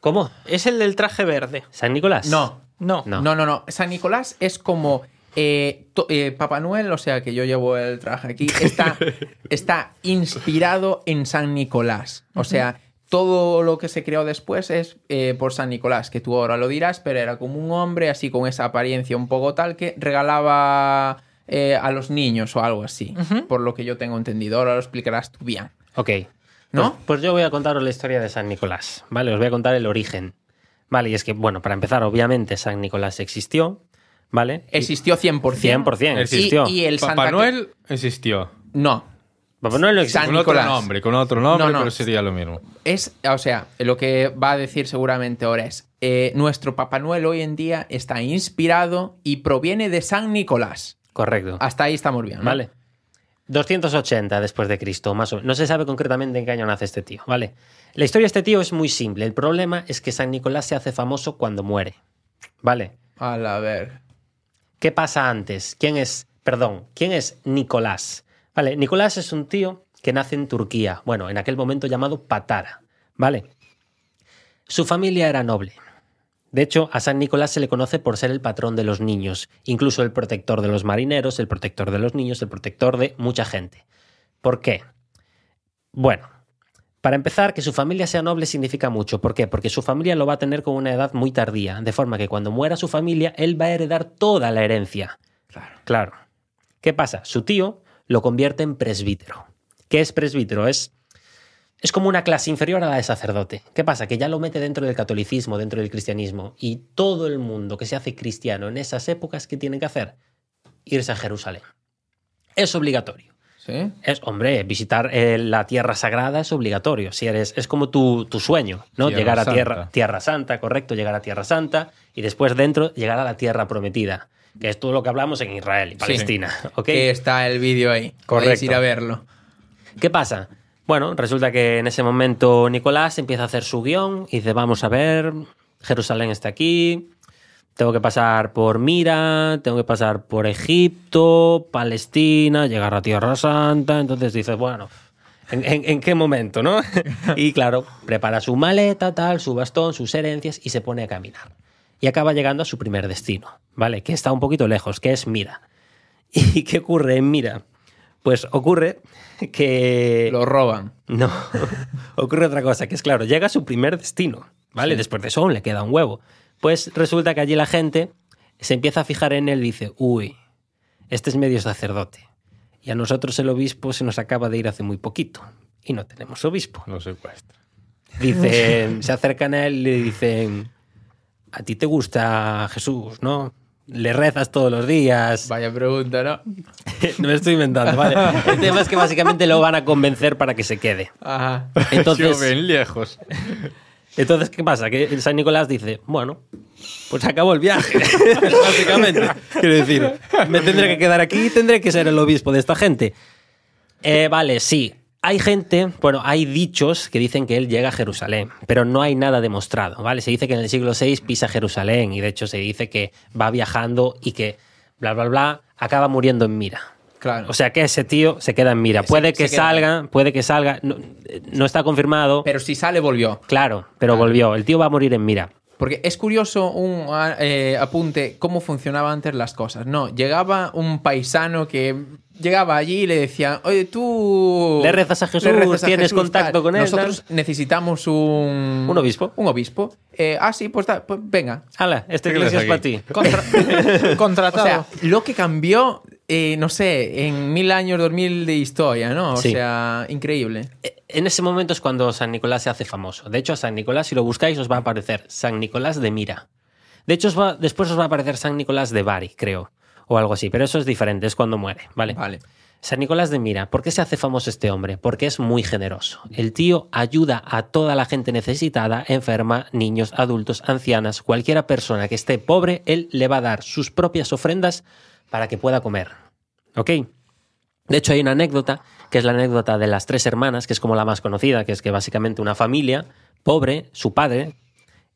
¿Cómo? Es el del traje verde. ¿San Nicolás? No, No. No. no, no, no. San Nicolás es como eh, to- eh, Papá Noel, o sea que yo llevo el traje aquí, está, está inspirado en San Nicolás. O sea, todo lo que se creó después es eh, por San Nicolás, que tú ahora lo dirás, pero era como un hombre así con esa apariencia un poco tal que regalaba a los niños o algo así, por lo que yo tengo entendido. Ahora lo explicarás tú bien. Ok. ¿No? Pues, pues yo voy a contaros la historia de San Nicolás, ¿vale? Os voy a contar el origen. Vale, y es que, bueno, para empezar, obviamente San Nicolás existió, ¿vale? Y- Existió 100%. 100%, Y- existió. Y, el Papá Santa Noel existió. No, Papá Noel no existe. San con Nicolás. otro nombre, con otro nombre, No, no. pero sería lo mismo. Es, o sea, lo que va a decir seguramente ahora es, eh, nuestro Papá Noel hoy en día está inspirado y proviene de San Nicolás. Correcto. Hasta ahí estamos bien, ¿no? ¿Vale? 280 después de Cristo, más o menos. No se sabe concretamente en qué año nace este tío, ¿vale? La historia de este tío es muy simple. El problema es que San Nicolás se hace famoso cuando muere, ¿vale? A la ver. ¿Qué pasa antes? ¿Quién es, perdón, quién es Nicolás? Vale, Nicolás es un tío que nace en Turquía, bueno, en aquel momento llamado Patara, ¿vale? Su familia era noble. De hecho, a San Nicolás se le conoce por ser el patrón de los niños, incluso el protector de los marineros, el protector de los niños, el protector de mucha gente. ¿Por qué? Bueno, para empezar, que su familia sea noble significa mucho. ¿Por qué? Porque su familia lo va a tener con una edad muy tardía, de forma que cuando muera su familia, él va a heredar toda la herencia. Claro. Claro. ¿Qué pasa? Su tío lo convierte en presbítero. ¿Qué es presbítero? Es, es como una clase inferior a la de sacerdote. ¿Qué pasa? Que ya lo mete dentro del catolicismo, dentro del cristianismo. Y todo el mundo que se hace cristiano en esas épocas, ¿qué tiene que hacer? Irse a Jerusalén. Es obligatorio. ¿Sí? Es, hombre, visitar eh, la Tierra Sagrada es obligatorio. Si eres, es como tu, tu sueño, ¿no? Tierra llegar a Santa. tierra, tierra Santa, correcto, llegar a Tierra Santa y después dentro llegar a la Tierra Prometida, que es todo lo que hablamos en Israel y Palestina. ¿ok? Que está el vídeo ahí. Podéis Correcto. ir a verlo. ¿Qué pasa? Bueno, resulta que en ese momento Nicolás empieza a hacer su guion y dice, vamos a ver, Jerusalén está aquí, tengo que pasar por Mira, tengo que pasar por Egipto, Palestina, llegar a Tierra Santa, entonces dice, bueno, ¿en, en- en qué momento, no? y claro, prepara su maleta, tal, su bastón, sus herencias y se pone a caminar. Y acaba llegando a su primer destino, ¿vale? Que está un poquito lejos, que es Mira. ¿Y qué ocurre en Mira? Pues ocurre que... Lo roban. No, ocurre otra cosa, que es claro, llega a su primer destino, ¿vale? Después de eso aún le queda un huevo. Pues resulta que allí la gente se empieza a fijar en él y dice, uy, este es medio sacerdote. Y a nosotros el obispo se nos acaba de ir hace muy poquito. Y no tenemos obispo. Lo secuestra. Dicen, se acercan a él y le dicen, a ti te gusta Jesús, ¿no? Le rezas todos los días. Vaya pregunta, ¿no? No me estoy inventando, ¿vale? El tema es que básicamente lo van a convencer para que se quede. Ajá. Entonces, Yo ven lejos. Entonces, ¿qué pasa? Que San Nicolás dice, bueno, pues acabó el viaje, básicamente. Quiero decir, me tendré que quedar aquí y tendré que ser el obispo de esta gente. Eh, vale, sí. Hay gente, bueno, hay dichos que dicen que él llega a Jerusalén, pero no hay nada demostrado, ¿vale? Se dice que en el siglo VI pisa Jerusalén y de hecho se dice que va viajando y que bla, bla, bla, acaba muriendo en Mira. Claro. O sea que ese tío se queda en Mira. Se- Puede que se salga, puede que salga, no, no está confirmado. Pero si sale, volvió. Claro, pero volvió. El tío va a morir en Mira. Porque es curioso un eh, apunte cómo funcionaban antes las cosas. No, llegaba un paisano que llegaba allí y le decían, oye, tú... Le rezas a Jesús, rezas a tienes Jesús, contacto tal. con él, Nosotros necesitamos un... ¿Un obispo? Un obispo. Eh, ah, sí, pues, da- pues venga. Hala, esta ¿Qué iglesia es para ti. Contra- O contratado. sea, lo que cambió, eh, no sé, en mil años, dos mil de historia, ¿no? O Sí. sea, increíble. En ese momento es cuando San Nicolás se hace famoso. De hecho, a San Nicolás, si lo buscáis, os va a aparecer San Nicolás de Mira. De hecho, os va- después os va a aparecer San Nicolás de Bari, creo. O algo así. Pero eso es diferente, es cuando muere, ¿vale? Vale. San Nicolás de Mira, ¿por qué se hace famoso este hombre? Porque es muy generoso. El tío ayuda a toda la gente necesitada, enferma, niños, adultos, ancianas, cualquiera persona que esté pobre, él le va a dar sus propias ofrendas para que pueda comer. ¿Ok? De hecho, hay una anécdota, que es la anécdota de las tres hermanas, que es como la más conocida, que es que básicamente una familia pobre, su padre,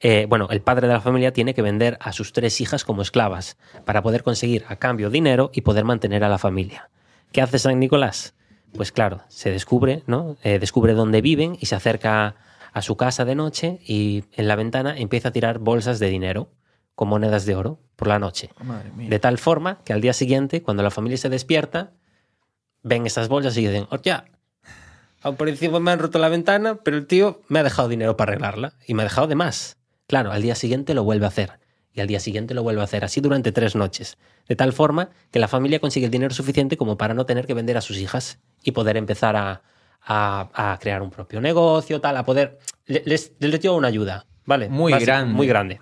eh, bueno, el padre de la familia tiene que vender a sus tres hijas como esclavas para poder conseguir a cambio dinero y poder mantener a la familia. ¿Qué hace San Nicolás? Pues claro, se descubre, ¿no? Eh, descubre dónde viven y se acerca a su casa de noche y en la ventana empieza a tirar bolsas de dinero con monedas de oro por la noche. Madre mía. De tal forma que al día siguiente, cuando la familia se despierta, ven estas bolsas y dicen, hostia, aún por encima me han roto la ventana, pero el tío me ha dejado dinero para arreglarla y me ha dejado de más. Claro, al día siguiente lo vuelve a hacer y al día siguiente lo vuelve a hacer, así durante tres noches. De tal forma que la familia consigue el dinero suficiente como para no tener que vender a sus hijas y poder empezar a, a- a crear un propio negocio, tal, a poder... le- Les, les dio una ayuda, ¿vale? Muy Básico, grande. Muy grande.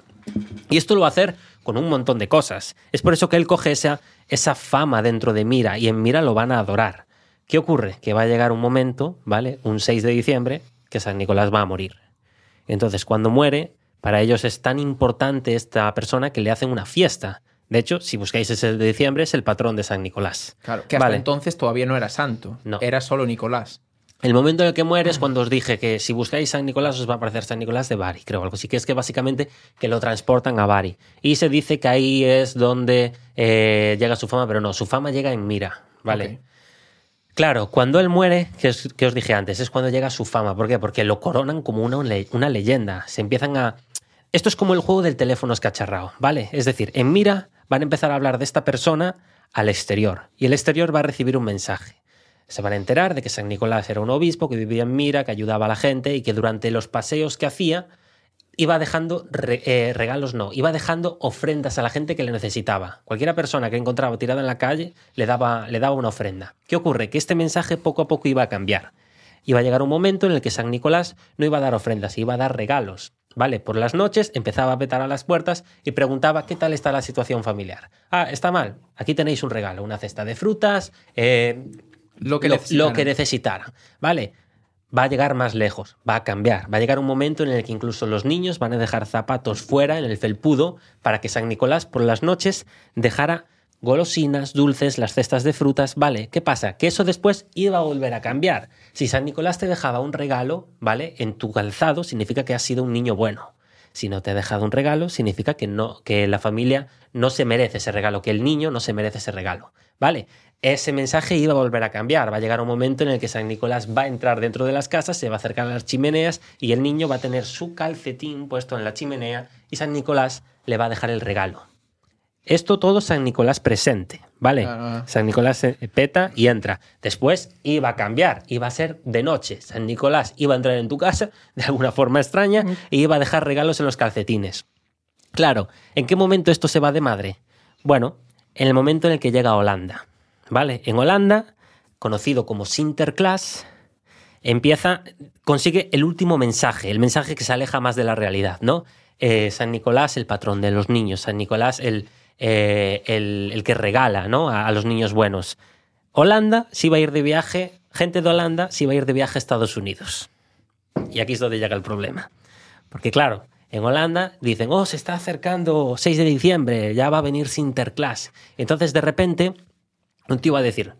Y esto lo va a hacer con un montón de cosas. Es por eso que él coge esa, esa fama dentro de Mira y en Mira lo van a adorar. ¿Qué ocurre? Que va a llegar un momento, ¿vale? Un 6 de diciembre, que San Nicolás va a morir. Entonces, cuando muere, para ellos es tan importante esta persona que le hacen una fiesta. De hecho, si buscáis ese de diciembre, es el patrón de San Nicolás. Claro, que hasta Vale. entonces todavía no era santo. No. Era solo Nicolás. El momento en el que muere es cuando os dije que si buscáis San Nicolás os va a aparecer San Nicolás de Bari, creo algo así, que es que básicamente que lo transportan a Bari. Y se dice que ahí es donde eh, llega su fama, pero no, su fama llega en Mira, ¿vale? Claro, cuando él muere, que os, que os dije antes, es cuando llega su fama. ¿Por qué? Porque lo coronan como una, una leyenda. Se empiezan a... Esto es como el juego del teléfono escacharrado, ¿vale? Es decir, en Mira van a empezar a hablar de esta persona al exterior y el exterior va a recibir un mensaje. Se van a enterar de que San Nicolás era un obispo que vivía en Mira, que ayudaba a la gente y que durante los paseos que hacía iba dejando eh, regalos, no, iba dejando ofrendas a la gente que le necesitaba. Cualquiera persona que encontraba tirada en la calle le daba, le daba una ofrenda. ¿Qué ocurre? Que este mensaje poco a poco iba a cambiar. Iba a llegar un momento en el que San Nicolás no iba a dar ofrendas, iba a dar regalos. ¿Vale? Por las noches empezaba a petar a las puertas y preguntaba qué tal está la situación familiar. Ah, está mal. Aquí tenéis un regalo, una cesta de frutas, eh, Lo que lo, que necesitaran. ¿Vale? Va a llegar más lejos, va a cambiar. Va a llegar un momento en el que incluso los niños van a dejar zapatos fuera en el felpudo para que San Nicolás por las noches dejara golosinas, dulces, las cestas de frutas. Vale, ¿qué pasa? Que eso después iba a volver a cambiar. Si San Nicolás te dejaba un regalo, ¿vale? En tu calzado significa que has sido un niño bueno. Si no te ha dejado un regalo, significa que no, que la familia no se merece ese regalo, que el niño no se merece ese regalo. ¿Vale? Ese mensaje iba a volver a cambiar. Va a llegar un momento en el que San Nicolás va a entrar dentro de las casas, se va a acercar a las chimeneas y el niño va a tener su calcetín puesto en la chimenea y San Nicolás le va a dejar el regalo. Esto todo San Nicolás presente, ¿vale? Claro. San Nicolás se peta y entra. Después iba a cambiar, iba a ser de noche. San Nicolás iba a entrar en tu casa de alguna forma extraña e iba a dejar regalos en los calcetines. Claro, ¿en qué momento esto se va de madre? Bueno, en el momento en el que llega a Holanda, ¿vale? En Holanda, conocido como Sinterklaas, empieza, consigue el último mensaje, el mensaje que se aleja más de la realidad, ¿no? Eh, San Nicolás, el patrón de los niños, San Nicolás, el, eh, el, que regala, ¿no? A, a los niños buenos. Holanda sí va a ir de viaje, gente de Holanda sí va a ir de viaje a Estados Unidos. Y aquí es donde llega el problema. Porque claro, en Holanda dicen, oh, se está acercando 6 de diciembre, ya va a venir Sinterklaas. Entonces de repente un tío va a decir,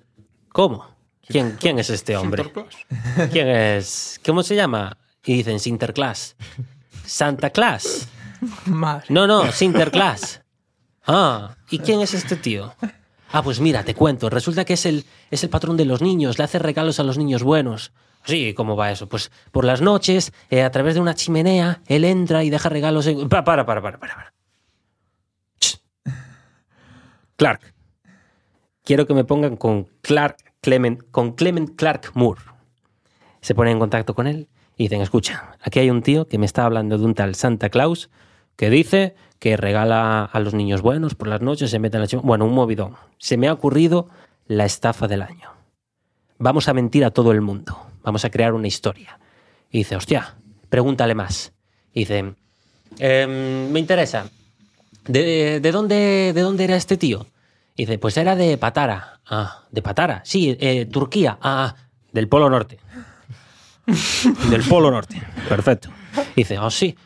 ¿cómo? ¿Quién, quién es este hombre? ¿Quién es? ¿Cómo se llama? Y dicen Sinterklaas. Santa Claus. Madre. No, no, Sinterklaas. Ah, ¿y quién es este tío? Ah, pues mira, te cuento. Resulta que es el, es el patrón de los niños, le hace regalos a los niños buenos. Sí, ¿cómo va eso? Pues por las noches, eh, a través de una chimenea, él entra y deja regalos en... Pa- Para, para, para, para, para. Clark, quiero que me pongan con Clark Clement, con Clement Clark Moore. Se ponen en contacto con él y dicen, escucha, aquí hay un tío que me está hablando de un tal Santa Claus que dice que regala a los niños buenos por las noches, se mete en la chima- Bueno, un movidón. Se me ha ocurrido la estafa del año. Vamos a mentir a todo el mundo. Vamos a crear una historia. Y dice, hostia, pregúntale más. Y dice, "Em, me interesa. ¿De, de dónde, ¿De dónde era este tío? Y dice, pues era de Patara. Ah, de Patara. Sí, eh, Turquía. Ah, del Polo Norte. del Polo Norte. Perfecto. Y dice, oh, sí,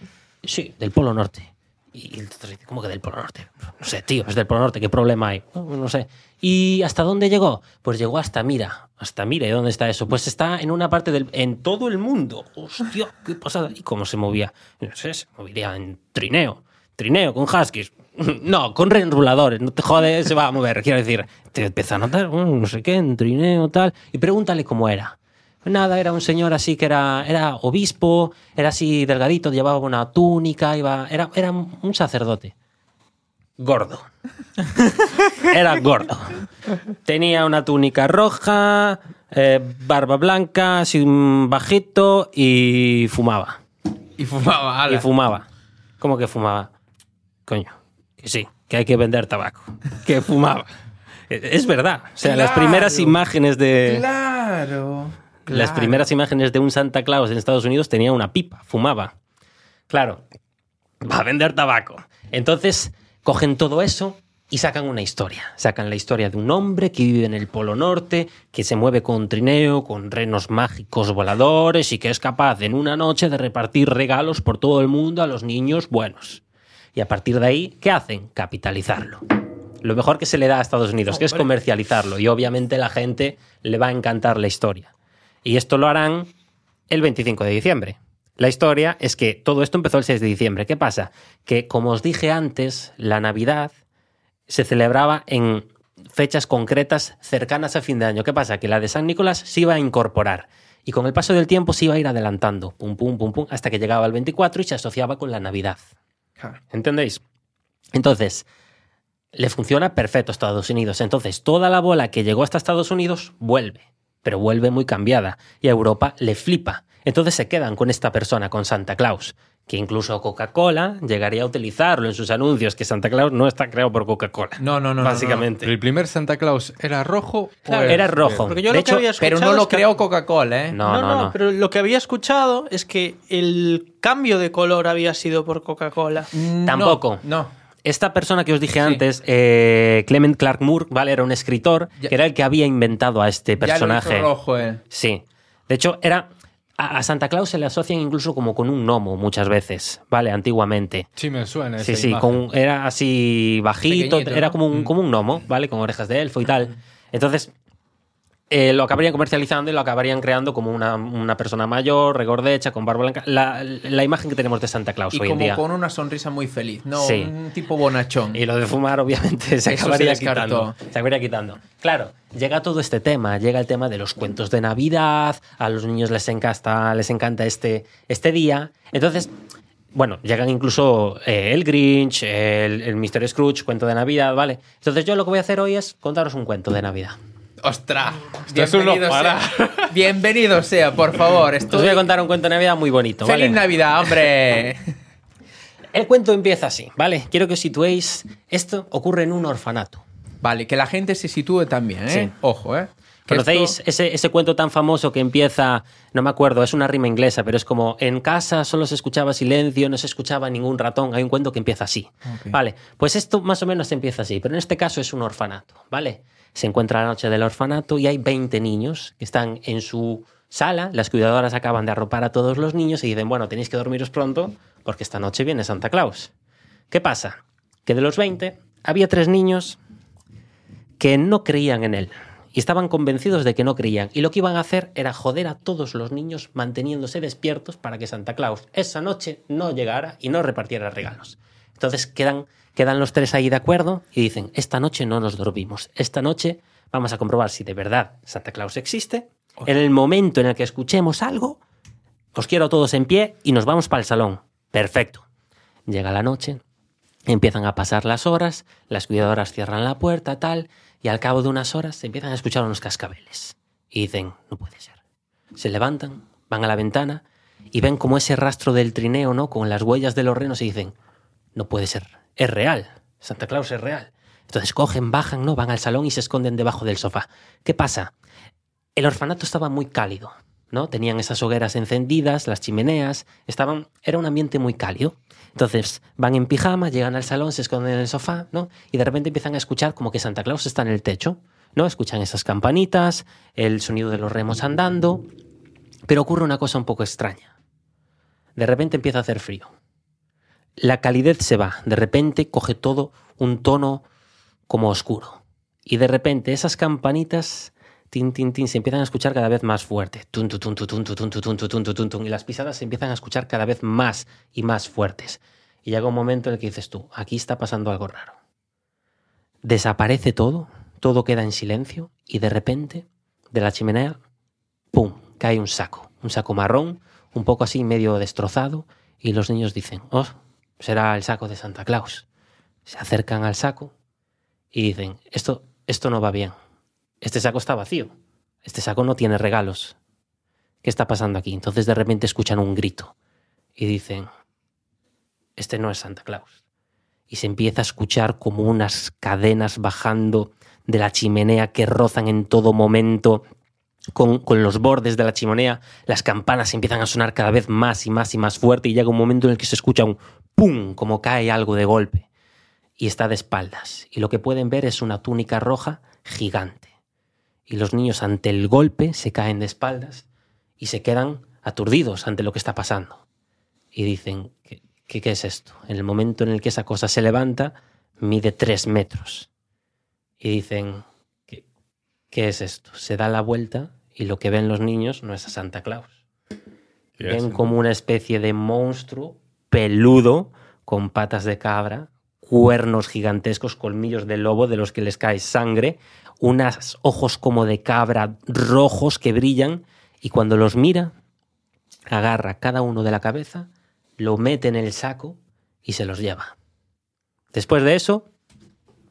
sí, del Polo Norte. Y entonces dice, ¿cómo que del Polo Norte? No sé, tío, es del Polo Norte, ¿qué problema hay? No, no sé. ¿Y hasta dónde llegó? Pues llegó hasta Mira. Hasta Mira, ¿y dónde está eso? Pues está en una parte del... En todo el mundo. Hostia, qué pasada. ¿Y cómo se movía? No sé, se movería en trineo. Trineo, con huskies. No, con reenruladores, no te jodes, se va a mover. Quiero decir, te empieza a notar, bueno, no sé qué, en trineo, tal. Y pregúntale cómo era. Nada, era un señor así que era, era obispo, era así delgadito, llevaba una túnica, iba, era, era un sacerdote. Gordo. Era gordo. Tenía una túnica roja, eh, barba blanca, así bajito y fumaba. Y fumaba, ala. Y fumaba. ¿Cómo que fumaba? Coño, que sí, que hay que vender tabaco. Que fumaba. Es es verdad. O sea, las primeras imágenes de. Claro. Las primeras imágenes de un Santa Claus en Estados Unidos tenía una pipa, fumaba. Claro, va a vender tabaco. Entonces, cogen todo eso y sacan una historia. Sacan la historia de un hombre que vive en el Polo Norte, que se mueve con trineo, con renos mágicos voladores y que es capaz en una noche de repartir regalos por todo el mundo a los niños buenos. Y a partir de ahí, ¿qué hacen? Capitalizarlo. Lo mejor que se le da a Estados Unidos, que es comercializarlo. Y obviamente la gente le va a encantar la historia. Y esto lo harán el 25 de diciembre. La historia es que todo esto empezó el 6 de diciembre. ¿Qué pasa? Que, como os dije antes, la Navidad se celebraba en fechas concretas cercanas a fin de año. ¿Qué pasa? Que la de San Nicolás se iba a incorporar. Y con el paso del tiempo se iba a ir adelantando, pum, pum, pum, pum, hasta que llegaba el 24 y se asociaba con la Navidad. ¿Entendéis? Entonces, le funciona perfecto a Estados Unidos. Entonces, toda la bola que llegó hasta Estados Unidos vuelve, pero vuelve muy cambiada. Y a Europa le flipa. Entonces se quedan con esta persona, con Santa Claus, que incluso Coca-Cola llegaría a utilizarlo en sus anuncios, que Santa Claus no está creado por Coca-Cola. No, no, no, no, no. Básicamente. ¿El primer Santa Claus era rojo? Claro, o Era rojo. Porque yo De lo que hecho, Pero no lo es que- creó Coca-Cola, ¿eh? No, No, no, no, no. pero lo que había escuchado es que el cambio de color había sido por Coca-Cola. No, Tampoco. No. Esta persona que os dije antes, eh, Clement Clark Moore, ¿vale? Era un escritor Ya- que era el que había inventado a este Ya lo personaje. hizo rojo él. Sí. De hecho, era. A Santa Claus se le asocian incluso como con un gnomo muchas veces, ¿vale? Antiguamente. Sí, me suena. Sí, sí, con, era así bajito, Pequeñito, era como un, como un gnomo, ¿vale? Con orejas de elfo y tal. Entonces, eh, lo acabarían comercializando y lo acabarían creando como una, una persona mayor, regordecha, con barba blanca. La, la imagen que tenemos de Santa Claus Y hoy en como día. con una sonrisa muy feliz. No, Sí. un tipo bonachón. Y lo de fumar, obviamente, se Eso acabaría se quitando. Se acabaría quitando. Claro, llega todo este tema, llega el tema de los cuentos de Navidad, a los niños les encanta, les encanta este, este día. Entonces, bueno, llegan incluso eh, el Grinch, el, el Mr. Scrooge, cuento de Navidad, ¿vale? Entonces yo lo que voy a hacer hoy es contaros un cuento de Navidad. ¡Ostras! Bienvenido sea. para. Bienvenido sea, por favor. Os Estoy... voy a contar un cuento de Navidad muy bonito, ¡Feliz ¿vale? Navidad, hombre! El cuento empieza así, ¿vale? Quiero que os situéis. Esto ocurre en un orfanato. vale, que la gente se sitúe también, ¿eh? Sí. Ojo, ¿eh? Que ¿Conocéis esto- ese, ese cuento tan famoso que empieza, no me acuerdo, es una rima inglesa, pero es como, en casa solo se escuchaba silencio, no se escuchaba ningún ratón, hay un cuento que empieza así. Vale, pues esto más o menos empieza así, pero en este caso es un orfanato, ¿vale? Se encuentra la noche del orfanato y hay 20 niños que están en su sala, las cuidadoras acaban de arropar a todos los niños y dicen, bueno, tenéis que dormiros pronto porque esta noche viene Santa Claus. ¿Qué pasa? Que de los 20 había tres niños que no creían en él. Y estaban convencidos de que no creían. Y lo que iban a hacer era joder a todos los niños manteniéndose despiertos para que Santa Claus esa noche no llegara y no repartiera regalos. Entonces quedan, quedan los tres ahí de acuerdo y dicen, esta noche no nos dormimos. Esta noche vamos a comprobar si de verdad Santa Claus existe. En el momento en el que escuchemos algo, os quiero a todos en pie y nos vamos para el salón. Perfecto. Llega la noche, Empiezan a pasar las horas, las cuidadoras cierran la puerta, tal, y al cabo de unas horas se empiezan a escuchar unos cascabeles. Y dicen, no puede ser. Se levantan, van a la ventana y ven como ese rastro del trineo, ¿no? Con las huellas de los renos y dicen, no puede ser, es real, Santa Claus es real. Entonces cogen, bajan, ¿no? Van al salón y se esconden debajo del sofá. ¿Qué pasa? El orfanato estaba muy cálido, ¿no? Tenían esas hogueras encendidas, las chimeneas, estaban, era un ambiente muy cálido. Entonces van en pijama, llegan al salón, se esconden en el sofá, ¿no? Y de repente empiezan a escuchar como que Santa Claus está en el techo, ¿no? Escuchan esas campanitas, el sonido de los remos andando, pero ocurre una cosa un poco extraña. De repente empieza a hacer frío. La calidez se va, de repente coge todo un tono como oscuro. Y de repente esas campanitas tin, tin, tin, se empiezan a escuchar cada vez más fuerte. Tun, tu, tun, tu, tun, tu, tun, tu, tun, tu, tun, tu, tun, tun. Y las pisadas se empiezan a escuchar cada vez más y más fuertes. Y llega un momento en el que dices tú, aquí está pasando algo raro. Desaparece todo, todo queda en silencio y de repente, de la chimenea, ¡pum!, cae un saco. Un saco marrón, un poco así medio destrozado. Y los niños dicen, oh, será el saco de Santa Claus. Se acercan al saco y dicen, esto, esto no va bien. Este saco está vacío. Este saco no tiene regalos. ¿Qué está pasando aquí? Entonces de repente escuchan un grito y dicen, este no es Santa Claus. Y se empieza a escuchar como unas cadenas bajando de la chimenea que rozan en todo momento con, los bordes de la chimenea. Las campanas empiezan a sonar cada vez más y más y más fuerte y llega un momento en el que se escucha un ¡pum! como cae algo de golpe. Y está de espaldas. Y lo que pueden ver es una túnica roja gigante y los niños ante el golpe se caen de espaldas y se quedan aturdidos ante lo que está pasando. Y dicen, ¿qué, qué, es esto? En el momento en el que esa cosa se levanta, mide tres metros. Y dicen, ¿qué, ¿qué es esto? Se da la vuelta y lo que ven los niños no es a Santa Claus. Ven como una especie de monstruo peludo con patas de cabra, cuernos gigantescos, colmillos de lobo de los que les cae sangre, unos ojos como de cabra rojos que brillan y cuando los mira, agarra cada uno de la cabeza, lo mete en el saco y se los lleva. Después de eso,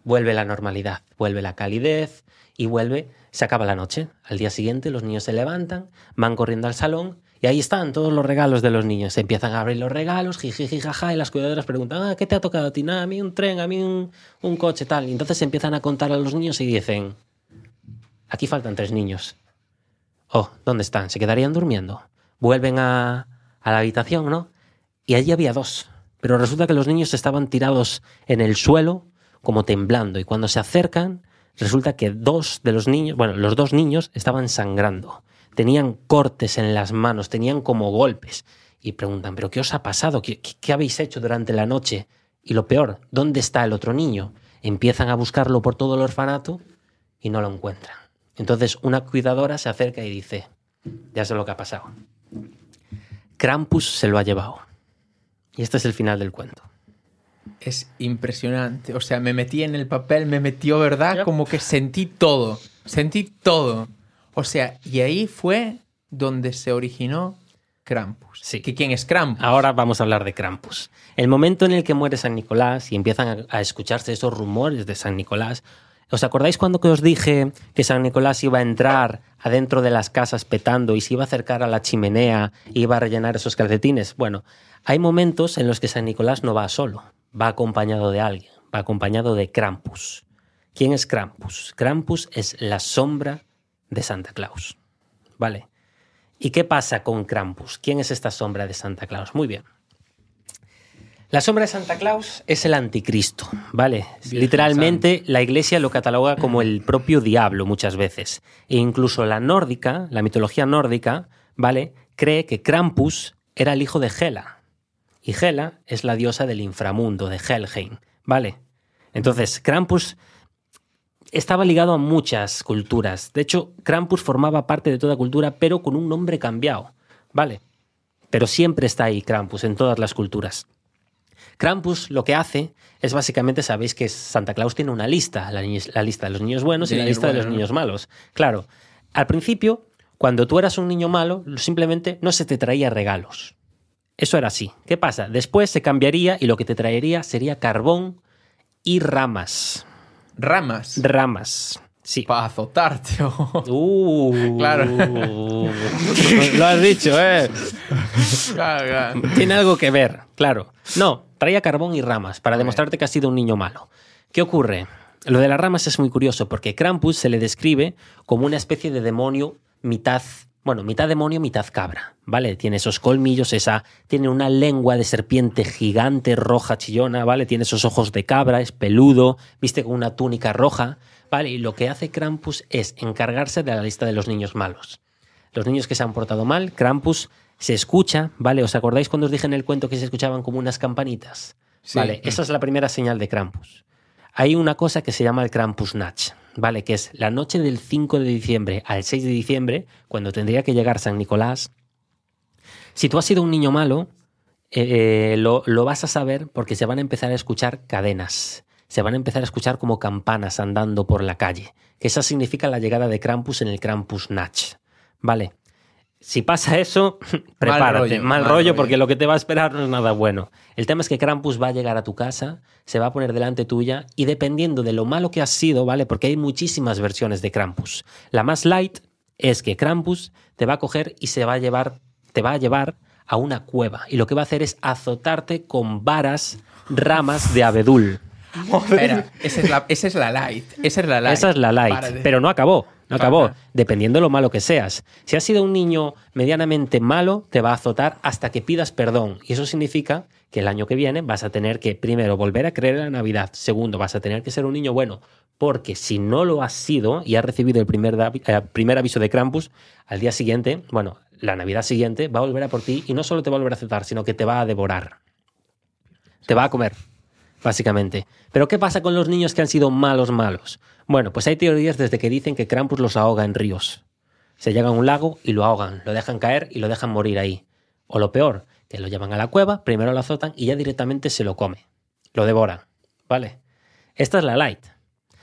vuelve la normalidad, vuelve la calidez y vuelve, se acaba la noche. Al día siguiente los niños se levantan, van corriendo al salón y ahí están todos los regalos de los niños. Se empiezan a abrir los regalos, jiji, jaja, y las cuidadoras preguntan, ah, ¿qué te ha tocado a ti? A mí un tren, a mí un, un coche, tal. Y entonces se empiezan a contar a los niños y dicen, aquí faltan tres niños. Oh, ¿dónde están? ¿Se quedarían durmiendo? Vuelven a, a la habitación, ¿no? Y allí había dos. Pero resulta que los niños estaban tirados en el suelo, como temblando. Y cuando se acercan, resulta que dos de los niños, bueno, los dos niños estaban sangrando tenían cortes en las manos, tenían como golpes. Y preguntan, ¿pero qué os ha pasado? ¿Qué, habéis hecho durante la noche? Y lo peor, ¿dónde está el otro niño? Empiezan a buscarlo por todo el orfanato y no lo encuentran. Entonces una cuidadora se acerca y dice, ya sé lo que ha pasado. Krampus se lo ha llevado. Y este es el final del cuento. Es impresionante. O sea, me metí en el papel, me metió, ¿verdad? Como que sentí todo. Sentí todo. O sea, y ahí fue donde se originó Krampus. Sí. ¿Que ¿Quién es Krampus? Ahora vamos a hablar de Krampus. El momento en el que muere San Nicolás y empiezan a, escucharse esos rumores de San Nicolás. ¿Os acordáis cuando que os dije que San Nicolás iba a entrar adentro de las casas petando y se iba a acercar a la chimenea y iba a rellenar esos calcetines? Bueno, hay momentos en los que San Nicolás no va solo, va acompañado de alguien, va acompañado de Krampus. ¿Quién es Krampus? Krampus es la sombra de Santa Claus. ¿Vale? ¿Y qué pasa con Krampus? ¿Quién es esta sombra de Santa Claus? Muy bien. La sombra de Santa Claus es el anticristo, ¿vale? Virgen Literalmente San. la iglesia lo cataloga como el propio diablo muchas veces. E incluso la nórdica, la mitología nórdica, ¿vale? Cree que Krampus era el hijo de Hela. Y Hela es la diosa del inframundo, de Helheim, ¿vale? Entonces, Krampus estaba ligado a muchas culturas. De hecho, Krampus formaba parte de toda cultura, pero con un nombre cambiado. ¿Vale? Pero siempre está ahí Krampus en todas las culturas. Krampus lo que hace es básicamente, sabéis que Santa Claus tiene una lista, la, la lista de los niños buenos y la lista bueno, de los niños malos. Claro, al principio, cuando tú eras un niño malo, simplemente no se te traía regalos. Eso era así. ¿Qué pasa? Después se cambiaría y lo que te traería sería carbón y ramas. Ramas. Ramas. Sí. Para azotarte. oh. Uh, Claro. Lo has dicho, ¿eh? Claro, claro. Tiene algo que ver, claro. No, traía carbón y ramas para demostrarte que has sido un niño malo. ¿Qué ocurre? Lo de las ramas es muy curioso porque Krampus se le describe como una especie de demonio mitad, bueno, mitad demonio, mitad cabra, ¿vale? Tiene esos colmillos, esa, tiene una lengua de serpiente gigante, roja, chillona, ¿vale? Tiene esos ojos de cabra, es peludo, viste con una túnica roja, ¿vale? Y lo que hace Krampus es encargarse de la lista de los niños malos. Los niños que se han portado mal, Krampus se escucha, ¿vale? ¿Os acordáis cuando os dije en el cuento que se escuchaban como unas campanitas? Sí. Vale, esa es la primera señal de Krampus. Hay una cosa que se llama el Krampusnacht, ¿vale? Que es la noche del 5 de diciembre al 6 de diciembre, cuando tendría que llegar San Nicolás. Si tú has sido un niño malo, eh, lo, lo vas a saber porque se van a empezar a escuchar cadenas. Se van a empezar a escuchar como campanas andando por la calle. Que esa significa la llegada de Krampus en el Krampusnacht. ¿Vale? Si pasa eso, prepárate. rollo, mal, rollo, rollo. porque lo que te va a esperar no es nada bueno. El tema es que Krampus va a llegar a tu casa, se va a poner delante tuya y dependiendo de lo malo que has sido, ¿vale? Porque hay muchísimas versiones de Krampus. La más light es que Krampus te va a coger y se va a llevar, te va a llevar a una cueva y lo que va a hacer es azotarte con varas, ramas de abedul. Espera, esa es, la, esa es la light. Esa es la light. Esa es la light, pero no acabó. No acabó, dependiendo de lo malo que seas. Si has sido un niño medianamente malo, te va a azotar hasta que pidas perdón. Y eso significa que el año que viene vas a tener que, primero, volver a creer en la Navidad. Segundo, vas a tener que ser un niño bueno. Porque si no lo has sido y has recibido el primer, eh, primer aviso de Krampus, al día siguiente, bueno, la Navidad siguiente, va a volver a por ti y no solo te va a volver a azotar, sino que te va a devorar. Te va a comer básicamente. Pero ¿qué pasa con los niños que han sido malos malos? Bueno, pues hay teorías desde que dicen que Krampus los ahoga en ríos. Se llega a un lago y lo ahogan, lo dejan caer y lo dejan morir ahí. O lo peor, que lo llevan a la cueva, primero lo azotan y ya directamente se lo come. Lo devoran. ¿Vale? Esta es la light.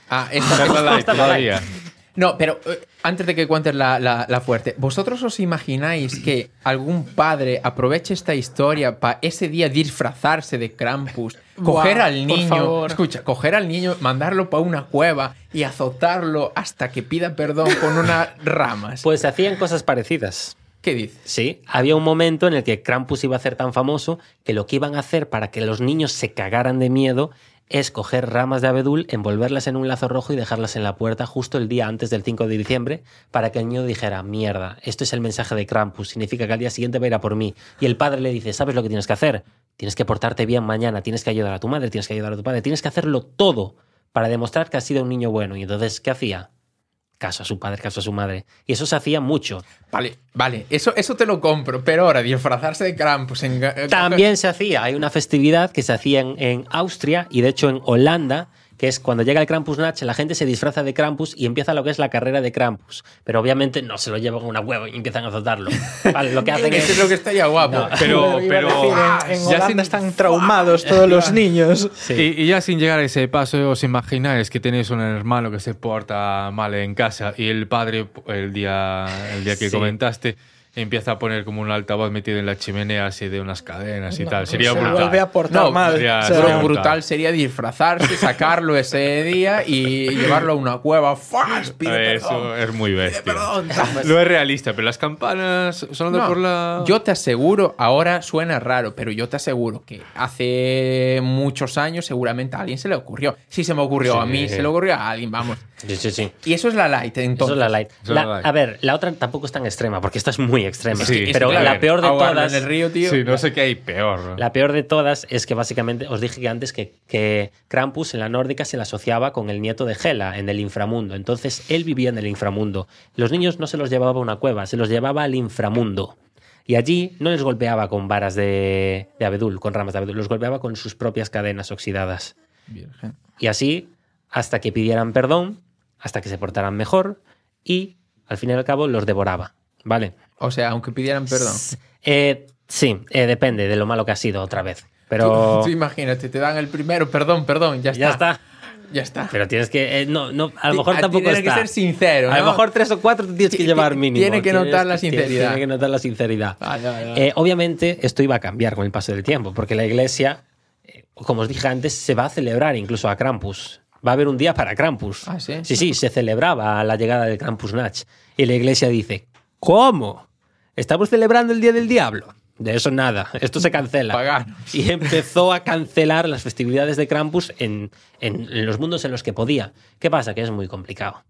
Ah, esta Esta es la light, Esta es la todavía. No, pero eh, antes de que cuentes la, la- la fuerte, ¿vosotros os imagináis que algún padre aproveche esta historia para ese día disfrazarse de Krampus, coger al por niño, favor. escucha, coger al niño, mandarlo para una cueva y azotarlo hasta que pida perdón con unas ramas? Pues se hacían cosas parecidas. ¿Qué dices? Sí, había un momento en el que Krampus iba a ser tan famoso que lo que iban a hacer para que los niños se cagaran de miedo es coger ramas de abedul, envolverlas en un lazo rojo y dejarlas en la puerta justo el día antes del 5 de diciembre para que el niño dijera, mierda, esto es el mensaje de Krampus, significa que al día siguiente va a ir a por mí. Y el padre le dice, ¿sabes lo que tienes que hacer? Tienes que portarte bien mañana, tienes que ayudar a tu madre, tienes que ayudar a tu padre, tienes que hacerlo todo para demostrar que has sido un niño bueno. Y entonces, ¿qué hacía? Caso a su padre, caso a su madre. Y eso se hacía mucho. Vale, vale, eso, eso te lo compro, pero ahora disfrazarse de Krampus en... También se hacía, hay una festividad que se hacía en, en Austria y de hecho en Holanda, que es cuando llega el Krampusnacht, la gente se disfraza de Krampus y empieza lo que es la carrera de Krampus. Pero obviamente no se lo llevan a una hueva y empiezan a azotarlo. Vale, lo que hacen Eso es es... lo que estaría guapo. No. Pero, pero decir, en, en ya sin- están traumados todos los niños. Sí. Y, y ya sin llegar a ese paso, os imagináis que tenéis un hermano que se porta mal en casa y el padre, el día, el día que Sí. comentaste, empieza a poner como un altavoz metido en la chimenea así de unas cadenas y No, tal. Sería se brutal. vuelve a portar No, mal. sería- O sea, Pero sería brutal sería disfrazarse, sacarlo ese día y llevarlo a una cueva. ¡Fas! Pide Eso es muy bestia. perdón. No es realista, pero las campanas sonando No, por la. Yo te aseguro, ahora suena raro, pero yo te aseguro que hace muchos años seguramente a alguien se le ocurrió. Si se me ocurrió Sí. a mí, se le ocurrió a alguien, vamos. Sí, sí, sí. Y eso es la light, entonces. Eso es la light. La- la light. A ver, la otra tampoco es tan extrema, porque esta es muy extrema. Sí, pero sí, a la ver, peor de todas... en el río, tío. Sí, no sé qué hay peor. ¿no? La peor de todas es que básicamente os dije que antes que, que Krampus en la nórdica se la asociaba con el nieto de Hela en el inframundo. Entonces él vivía en el inframundo. Los niños no se los llevaba a una cueva, se los llevaba al inframundo. Y allí no les golpeaba con varas de, de abedul, con ramas de abedul, los golpeaba con sus propias cadenas oxidadas. Virgen. Y así hasta que pidieran perdón, hasta que se portaran mejor y al fin y al cabo los devoraba. ¿Vale? O sea, aunque pidieran perdón. Eh, sí, eh, depende de lo malo que ha sido otra vez. Pero Tú, tú imagínate, te dan el primero, perdón, perdón, ya está. ya está. Ya está. Pero tienes que. eh, no, no, a lo mejor a- tampoco tienes está. que ser sincero, A lo mejor tres o cuatro te tienes que llevar mínimo. tiene que Tienes notar la sinceridad. Tiene que notar la sinceridad. Vale, vale, vale. Eh, obviamente, esto iba a cambiar con el paso del tiempo, porque la iglesia, eh, como os dije antes, se va a celebrar incluso a Krampus. va a haber un día para Krampus. Ah, ¿sí? Sí, sí, se celebraba la llegada del Krampusnacht. Y la iglesia dice, ¿cómo? ¿Estamos celebrando el Día del Diablo? De eso nada, esto se cancela. Paganos. Y empezó a cancelar las festividades de Krampus en, en- en los mundos en los que podía. ¿Qué pasa? Que es muy complicado.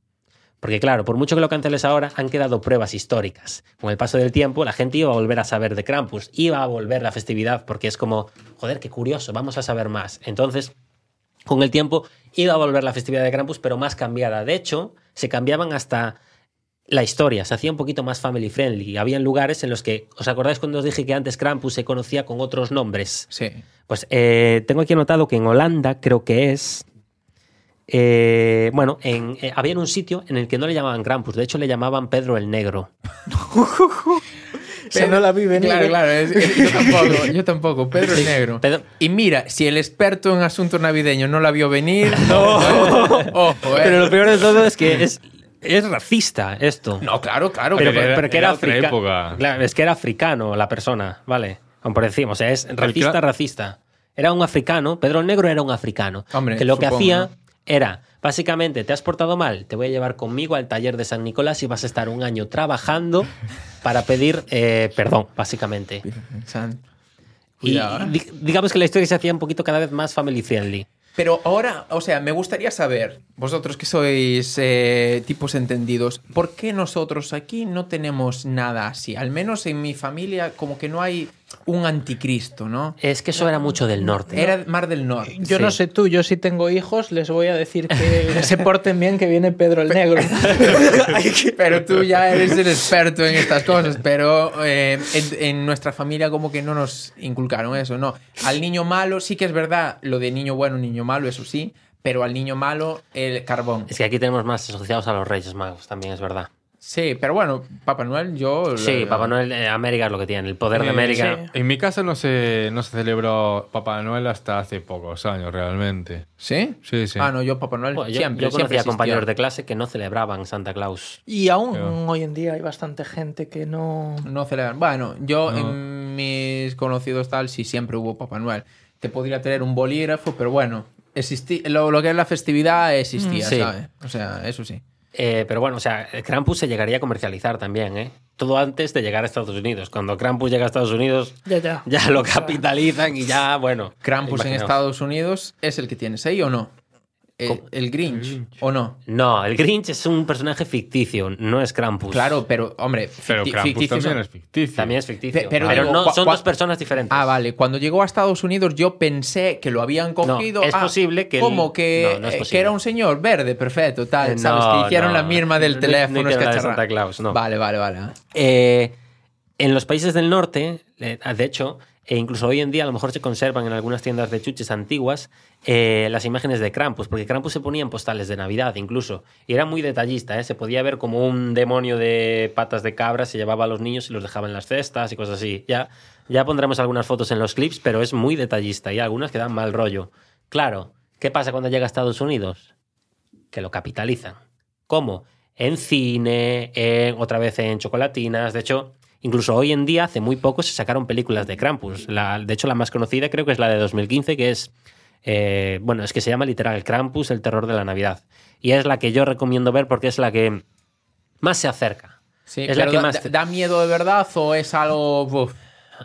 Porque claro, por mucho que lo canceles ahora, han quedado pruebas históricas. Con el paso del tiempo, la gente iba a volver a saber de Krampus, iba a volver la festividad, porque es como, joder, qué curioso, vamos a saber más. Entonces, con el tiempo, iba a volver la festividad de Krampus, pero más cambiada. De hecho, se cambiaban hasta la historia, se hacía un poquito más family friendly. Habían lugares en los que, ¿os acordáis cuando os dije que antes Krampus se conocía con otros nombres? Sí. Pues eh, tengo aquí anotado que en Holanda creo que es. eh, bueno, en, eh, había un sitio en el que no le llamaban Krampus, de hecho le llamaban Pedro el Negro. No la vi venir. Claro, claro. es- es- yo tampoco, yo tampoco. Pedro el Negro. Pedro- Y mira, si el experto en asuntos navideños no la vio venir. Ojo, eh. Pero lo peor de todo es que es, es racista esto. No, claro, claro. pero, pero- pero- pero que era, era otra africa- época. Claro, es que era africano la persona, ¿vale? Como por encima, o sea, es racista, racista. Era un africano, Pedro el Negro era un africano. Hombre, que lo que hacía ¿no? era, básicamente, te has portado mal, te voy a llevar conmigo al taller de San Nicolás y vas a estar un año trabajando para pedir eh, perdón, básicamente. San- Y Cuidado, ¿eh? di- digamos que la historia se hacía un poquito cada vez más family friendly. Pero ahora, o sea, me gustaría saber, vosotros que sois eh, tipos entendidos, ¿por qué nosotros aquí no tenemos nada así? Al menos en mi familia, como que no hay un anticristo, ¿no? Es que eso era mucho del norte. Era Mar del Norte. Yo no sé tú, yo si tengo hijos les voy a decir que se porten bien que viene Pedro el Negro. Pero tú ya eres el experto en estas cosas, pero eh, en, en nuestra familia como que no nos inculcaron eso, ¿no? Al niño malo, sí que es verdad, lo de niño bueno, niño malo, eso sí, pero al niño malo, el carbón. Es que aquí tenemos más asociados a los Reyes Magos, también es verdad. Sí, pero bueno, Papá Noel, yo... Sí, Papá Noel, eh, América es lo que tiene, el poder de América. sí. En mi casa no se, no se celebró Papá Noel hasta hace pocos años, realmente. ¿Sí? Sí, sí. Ah, no, yo Papá Noel Bueno, yo, siempre, yo siempre conocía existió. compañeros de clase que no celebraban Santa Claus. Y aún hoy en día hay bastante gente que no... No celebran. Bueno, yo No. en mis conocidos tal, sí siempre hubo Papá Noel. Te podría tener un bolígrafo, pero bueno, existí lo, lo que es la festividad existía, Mm, sí. ¿sabes? O sea, eso sí. Eh, pero bueno, o sea, el Krampus se llegaría a comercializar también, ¿eh? Todo antes de llegar a Estados Unidos. Cuando Krampus llega a Estados Unidos, Ya, ya. ya lo capitalizan y ya, bueno. Krampus en. Estados Unidos es el que tienes ahí o no? Eh, el Grinch, ¿o no? No, el Grinch es un personaje ficticio, no es Krampus. Claro, pero, hombre, Pero ficti- Krampus ficticio también son- es ficticio. También es ficticio. Pe- Pero, pero digo, no, son dos personas diferentes. Ah, vale. Cuando llegó a Estados Unidos, yo pensé que lo habían cogido. es Ah, posible que el- Como que, No, no es eh, que era un señor verde, perfecto, tal. Eh, ¿Sabes? no, que hicieron no. la misma del No- teléfono. no de escacharra- Santa Claus, no. Vale, vale, vale. Eh, en los países del norte, de hecho, e incluso hoy en día a lo mejor se conservan en algunas tiendas de chuches antiguas eh, las imágenes de Krampus, porque Krampus se ponía en postales de Navidad incluso, y era muy detallista, ¿eh? se podía ver como un demonio de patas de cabra, se llevaba a los niños y los dejaba en las cestas y cosas así. Ya, ya pondremos algunas fotos en los clips, pero es muy detallista y algunas que dan mal rollo. Claro, ¿qué pasa cuando llega a Estados Unidos? Que lo capitalizan. ¿Cómo? En cine, en- otra vez en chocolatinas. De hecho, incluso hoy en día, hace muy poco, se sacaron películas de Krampus. La- de hecho, la más conocida creo que es la de 2015, que es. eh, bueno, es que se llama literal Krampus, el terror de la Navidad. Y es la que yo recomiendo ver porque es la que más se acerca. Sí, Es la que da, más te- da miedo de verdad o es algo. uf,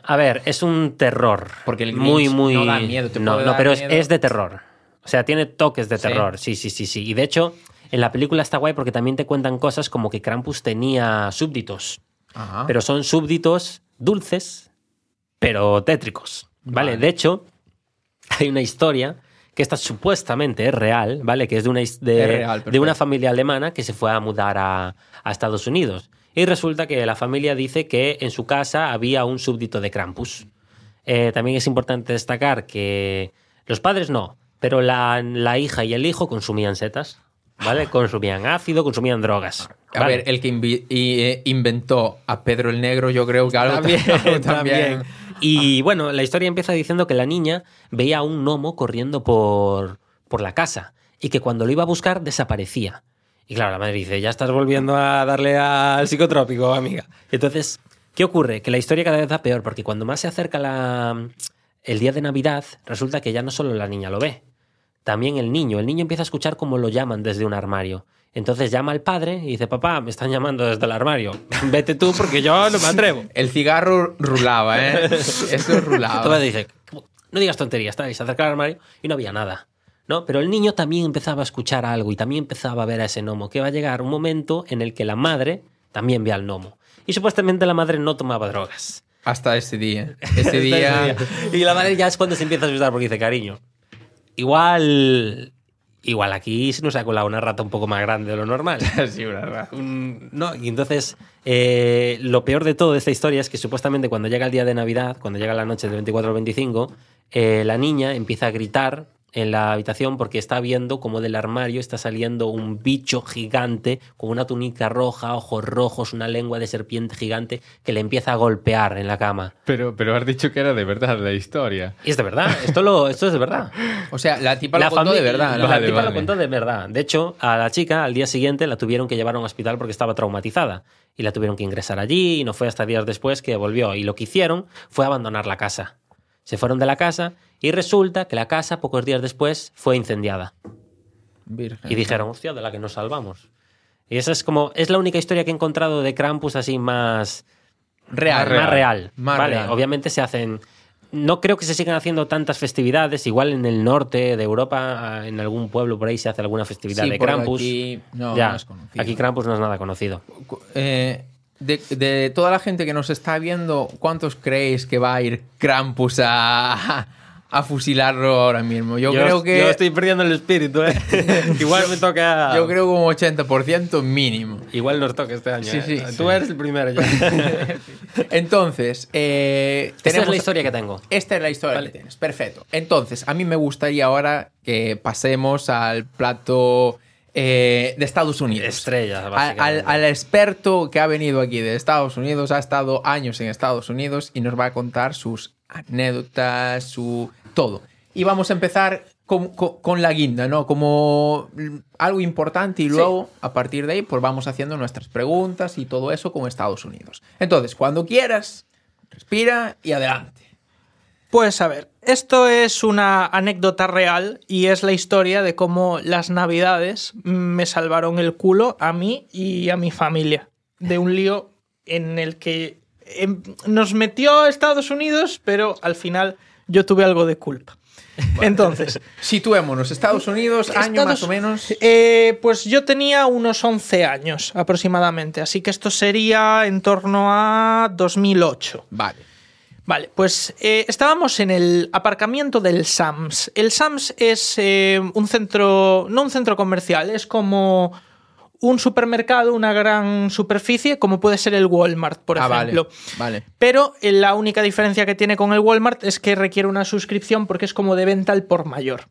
A ver, es un terror. Porque el muy, muy. no da miedo, te no, no, pero es, miedo. es de terror. O sea, tiene toques de Sí. terror. Sí, sí, sí, sí. Y de hecho, en la película está guay porque también te cuentan cosas como que Krampus tenía súbditos. Ajá. Pero son súbditos dulces, pero tétricos. ¿Vale? Vale. De hecho, hay una historia que esta supuestamente es real, ¿vale? Que es de una, de, Es real, de una familia alemana que se fue a mudar a, a Estados Unidos. Y resulta que la familia dice que en su casa había un súbdito de Krampus. Eh, también es importante destacar que los padres no, pero la, la hija y el hijo consumían setas, ¿vale? Consumían ácido, consumían drogas. A ¿vale? ver, el que invi- y, eh, inventó a Pedro el Negro, yo creo que algo También, también. también. Y bueno, la historia empieza diciendo que la niña veía a un gnomo corriendo por, por la casa y que cuando lo iba a buscar desaparecía. Y claro, la madre dice, ya estás volviendo a darle al psicotrópico, amiga. Entonces, ¿qué ocurre? Que la historia cada vez va peor porque cuando más se acerca la, el día de Navidad, resulta que ya no solo la niña lo ve, también el niño. El niño empieza a escuchar cómo lo llaman desde un armario. Entonces llama al padre y dice, papá, me están llamando desde el armario. Vete tú porque yo no me atrevo. El cigarro rulaba, ¿eh? Eso rulaba. Entonces dice, no digas tonterías, tal, y se acerca al armario y no había nada. ¿no? Pero el niño también empezaba a escuchar algo y también empezaba a ver a ese gnomo, que va a llegar un momento en el que la madre también ve al gnomo. Y supuestamente la madre no tomaba drogas. Hasta ese día. Ese día... Y la madre ya es cuando se empieza a asustar porque dice, cariño, igual... Igual aquí se nos ha colado una rata un poco más grande de lo normal. sí, una rata. Un- No, y entonces eh, lo peor de todo de esta historia es que supuestamente cuando llega el día de Navidad, cuando llega la noche del 24 al 25, eh, la niña empieza a gritar en la habitación porque está viendo como del armario está saliendo un bicho gigante con una túnica roja, ojos rojos, una lengua de serpiente gigante que le empieza a golpear en la cama. Pero, pero has dicho que era de verdad la historia. Y es de verdad, esto, lo, esto es de verdad. O sea, la tipa lo contó de verdad. La. Vale, tipa vale. lo contó de verdad. De hecho, a la chica al día siguiente la tuvieron que llevar a un hospital porque estaba traumatizada. Y la tuvieron que ingresar allí y no fue hasta días después que volvió. Y lo que hicieron fue abandonar la casa. Se fueron de la casa y resulta que la casa, pocos días después, fue incendiada. Virgen. Y dijeron, hostia, de la que nos salvamos. Y esa es como, es la única historia que he encontrado de Krampus así más Real. más real. Más vale, real. obviamente se hacen. No creo que se sigan haciendo tantas festividades. Igual en el norte de Europa, en algún pueblo por ahí se hace alguna festividad Sí, de Krampus. aquí no, Ya, no es conocido. Aquí Krampus no es nada conocido. Eh, de, de toda la gente que nos está viendo, ¿cuántos creéis que va a ir Krampus a, a fusilarlo ahora mismo? Yo, creo que. Yo estoy perdiendo el espíritu, ¿eh? Igual me toca. Yo creo como 80% mínimo. Igual nos toca este año. Sí, ¿eh? sí, Tú sí. eres el primero ya. Entonces, eh, Esta es tenemos- la historia que tengo. Esta es la historia Vale. que tienes. Perfecto. Entonces, a mí me gustaría ahora que pasemos al plato eh, de Estados Unidos. Estrella, Al, al- al experto que ha venido aquí de Estados Unidos, ha estado años en Estados Unidos y nos va a contar sus anécdotas, su todo. Y vamos a empezar con, con- con la guinda, ¿no? Como algo importante y luego, a partir de ahí, pues vamos haciendo nuestras preguntas y todo eso con Estados Unidos. Entonces, cuando quieras, respira y adelante. Pues a ver, esto es una anécdota real y es la historia de cómo las navidades me salvaron el culo a mí y a mi familia de un lío en el que em, nos metió Estados Unidos, pero al final yo tuve algo de culpa. Entonces, Situémonos, Estados Unidos, año Estados- más o menos. eh, pues yo tenía unos 11 años aproximadamente, así que esto sería en torno a 2008. Vale. Vale, pues eh, estábamos en el aparcamiento del Sams. El Sams es eh, un centro, no un centro comercial, es como un supermercado, una gran superficie, como puede ser el Walmart, por ah, ejemplo. vale. Vale. Pero eh, la única diferencia que tiene con el Walmart es que requiere una suscripción porque es como de venta al por mayor.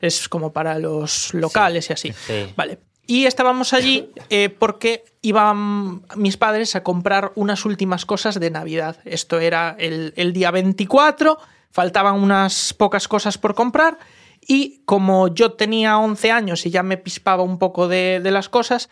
Es como para los locales y así. Sí. Vale. Y estábamos allí eh, porque iban mis padres a comprar unas últimas cosas de Navidad. Esto era el, el día 24, faltaban unas pocas cosas por comprar y como yo tenía 11 años y ya me pispaba un poco de, de las cosas,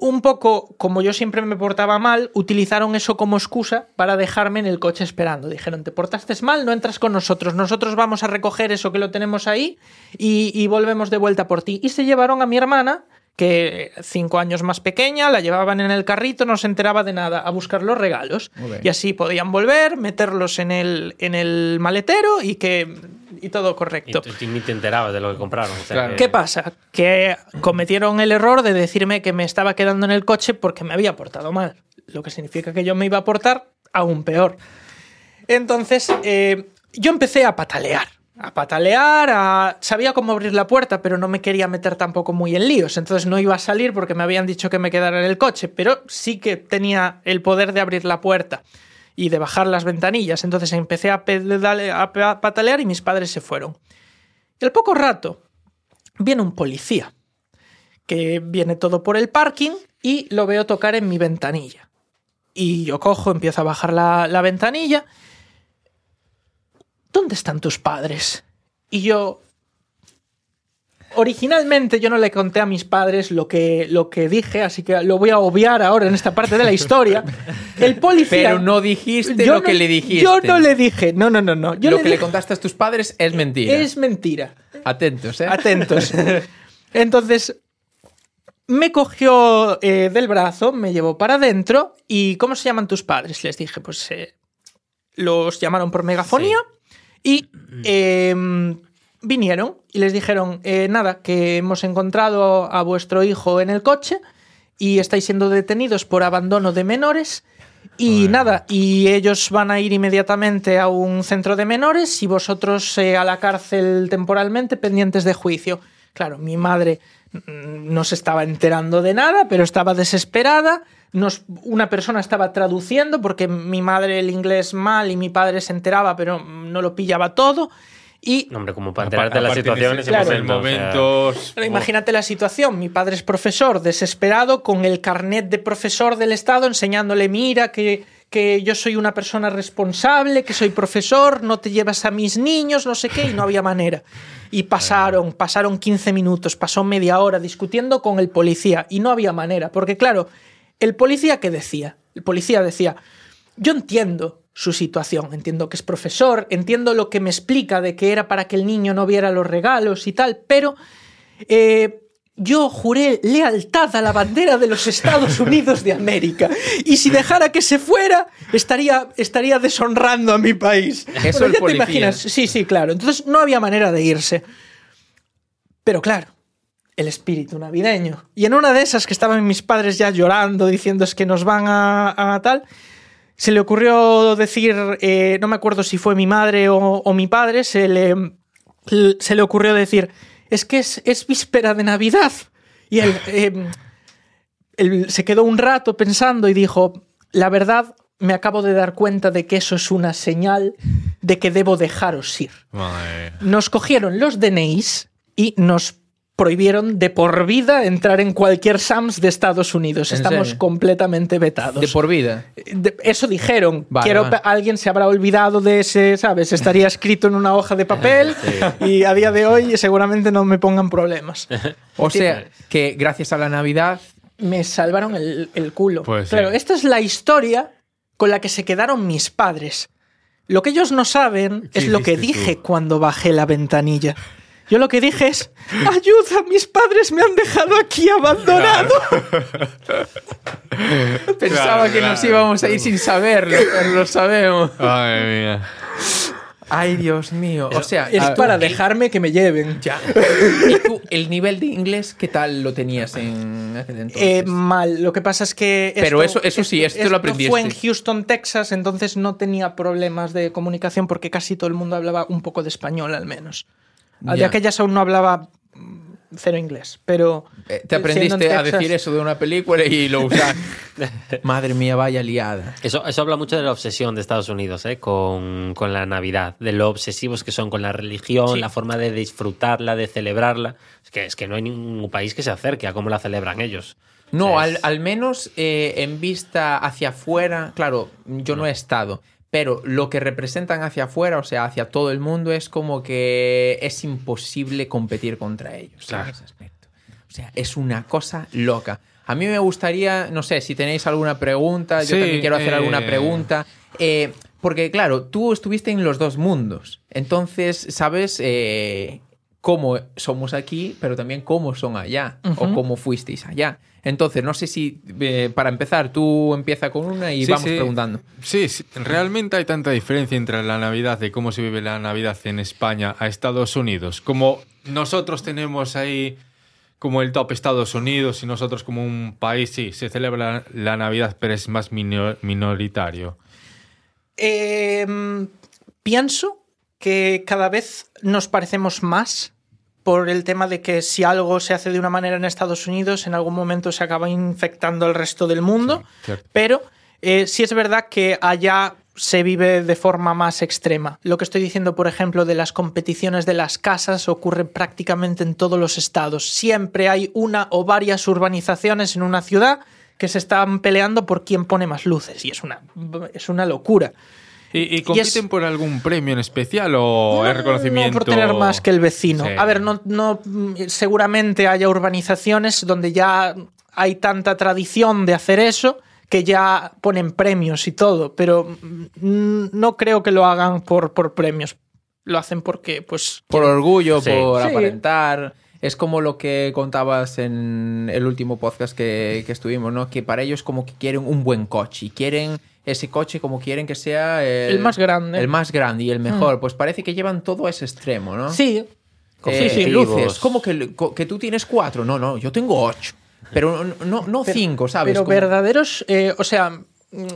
un poco, como yo siempre me portaba mal, utilizaron eso como excusa para dejarme en el coche esperando. Dijeron, te portaste mal, no entras con nosotros, nosotros vamos a recoger eso que lo tenemos ahí y, y volvemos de vuelta por ti. Y se llevaron a mi hermana, que cinco años más pequeña, la llevaban en el carrito, no se enteraba de nada, a buscar los regalos. Y así podían volver, meterlos en el, en el maletero y que... Y todo Y correcto. tú ni te enterabas de lo que compraron. o sea Claro. que- ¿Qué pasa? Que cometieron el error de decirme que me estaba quedando en el coche porque me había portado mal. Lo que significa que yo me iba a portar aún peor. Entonces, eh, yo empecé a patalear. A patalear, a... sabía cómo abrir la puerta, pero no me quería meter tampoco muy en líos. Entonces no iba a salir porque me habían dicho que me quedara en el coche, pero sí que tenía el poder de abrir la puerta y de bajar las ventanillas. Entonces empecé a, pedale- a pa- patalear y mis padres se fueron. Y al poco rato viene un policía que viene todo por el parking y lo veo tocar en mi ventanilla. Y yo cojo, empiezo a bajar la ventanilla. ¿Dónde están tus padres? Y yo... Originalmente yo no le conté a mis padres lo que, lo que dije, así que lo voy a obviar ahora en esta parte de la historia. El policía... Pero no dijiste lo que no- le dijiste. Yo no le dije, no, no, no, no. Yo lo le que le contaste a tus padres es mentira. es mentira. Atentos, ¿eh? Atentos. Entonces, me cogió eh, del brazo, me llevó para adentro y ¿cómo se llaman tus padres? Les dije, pues eh, los llamaron por megafonía y eh, vinieron y les dijeron, eh, nada, que hemos encontrado a vuestro hijo en el coche y estáis siendo detenidos por abandono de menores. Y nada, y ellos van a ir inmediatamente a un centro de menores y vosotros eh, a la cárcel temporalmente pendientes de juicio. Claro, mi madre mm, no se estaba enterando de nada, pero estaba desesperada. Nos, una persona estaba traduciendo porque mi madre el inglés mal y mi padre se enteraba, pero no lo pillaba todo. Y No, Hombre, como para enterarte de la situación en en ese, ese en ese momento. o sea, momento, Pero imagínate la situación. Mi padre es profesor, desesperado, con el carnet de profesor del Estado, enseñándole, mira, que, que yo soy una persona responsable, que soy profesor, no te llevas a mis niños, no sé qué, y no había manera. Y pasaron, pasaron 15 minutos, pasó media hora discutiendo con el policía, y no había manera, porque claro, el policía, ¿qué decía? El policía decía, yo entiendo su situación, entiendo que es profesor, entiendo lo que me explica de que era para que el niño no viera los regalos y tal, pero eh, yo juré lealtad a la bandera de los Estados Unidos de América y si dejara que se fuera estaría, estaría deshonrando a mi país. Eso ya te imaginas, sí, sí, claro. Entonces no había manera de irse. Pero claro, el espíritu navideño. Y en una de esas que estaban mis padres ya llorando, diciendo es que nos van a, a tal, se le ocurrió decir, eh, no me acuerdo si fue mi madre o, o mi padre, se le, se le ocurrió decir, es que es, es víspera de Navidad. Y él, eh, él se quedó un rato pensando y dijo, la verdad, me acabo de dar cuenta de que eso es una señal de que debo dejaros ir Madre nos cogieron los DNIs y nos prohibieron de por vida entrar en cualquier SAMS de Estados Unidos. ¿En Estamos serio? completamente vetados. De por vida. De- eso dijeron. Vale, Quiero, vale. alguien se habrá olvidado de ese, ¿sabes? Estaría escrito en una hoja de papel y a día de hoy seguramente no me pongan problemas. O sea, que gracias a la Navidad Me salvaron el, el culo. Pues sí. claro, esta es la historia con la que se quedaron mis padres. Lo que ellos no saben ¿Qué es lo que dije tú? cuando bajé la ventanilla. Yo lo que dije es, ayuda, mis padres me han dejado aquí abandonado. pensaba Claro, que nos íbamos a ir sin saberlo, pero lo sabemos. Madre mía. Ay, Dios mío. O sea, Es a- para dejarme que me lleven. Ya. ¿Y tú, el nivel de inglés, qué tal lo tenías en aquel entonces? Eh, mal. Lo que pasa es que. Pero eso- eso sí, esto lo aprendiste. Fue en Houston, Texas, entonces no tenía problemas de comunicación porque casi todo el mundo hablaba un poco de español, al menos. De Ya. aquellas aún no hablaba cero inglés, pero. Eh, Te aprendiste en a decir eso de una película y lo usaste. Madre mía, vaya liada. Eso, eso habla mucho de la obsesión de Estados Unidos ¿eh? con, con la Navidad, de lo obsesivos que son con la religión, Sí. la forma de disfrutarla, de celebrarla. Es que, es que no hay ningún país que se acerque a cómo la celebran ellos. No, O sea, al, es- al menos eh, en vista hacia afuera, claro, yo no he estado, pero lo que representan hacia afuera, o sea, hacia todo el mundo, es como que es imposible competir contra ellos en Claro. ese aspecto. O sea, es una cosa loca. A mí me gustaría, no sé, si tenéis alguna pregunta, yo también quiero hacer eh, alguna pregunta. eh, porque, claro, tú estuviste en los dos mundos. Entonces, sabes eh, cómo somos aquí, pero también cómo son allá. O cómo fuisteis allá. Entonces, no sé si, eh, para empezar, tú empieza con una y Sí, vamos sí. preguntando. Sí, sí, realmente hay tanta diferencia entre la Navidad de cómo se vive la Navidad en España a Estados Unidos. Como nosotros tenemos ahí como el top Estados Unidos y nosotros como un país, sí, se celebra la Navidad, pero es más minor- minoritario. Eh, pienso que cada vez nos parecemos más por el tema de que si algo se hace de una manera en Estados Unidos, en algún momento se acaba infectando al resto del mundo. Pero eh, sí es verdad que allá se vive de forma más extrema. Lo que estoy diciendo, por ejemplo, de las competiciones de las casas ocurre prácticamente en todos los estados. Siempre hay una o varias urbanizaciones en una ciudad que se están peleando por quién pone más luces. Y es una, es una locura. ¿Y, y compiten es- por algún premio en especial o es reconocimiento? No por tener más que el vecino. Sí. A ver, no, no, seguramente haya urbanizaciones donde ya hay tanta tradición de hacer eso que ya ponen premios y todo, pero mm, no creo que lo hagan por, por premios. lo hacen porque, pues. Por orgullo, Sí. por Sí. aparentar. Es como lo que contabas en el último podcast que, que estuvimos, ¿no? Que para ellos como que quieren un buen coche y quieren ese coche como quieren que sea el, El más grande. El más grande y el mejor. Pues parece que llevan todo a ese extremo, ¿no? Sí. Eh, sí, sí. luces. Como que, que tú tienes cuatro. No, no, yo tengo ocho. Pero no, no, cinco, ¿sabes? Pero Como- verdaderos, eh, o sea, mm,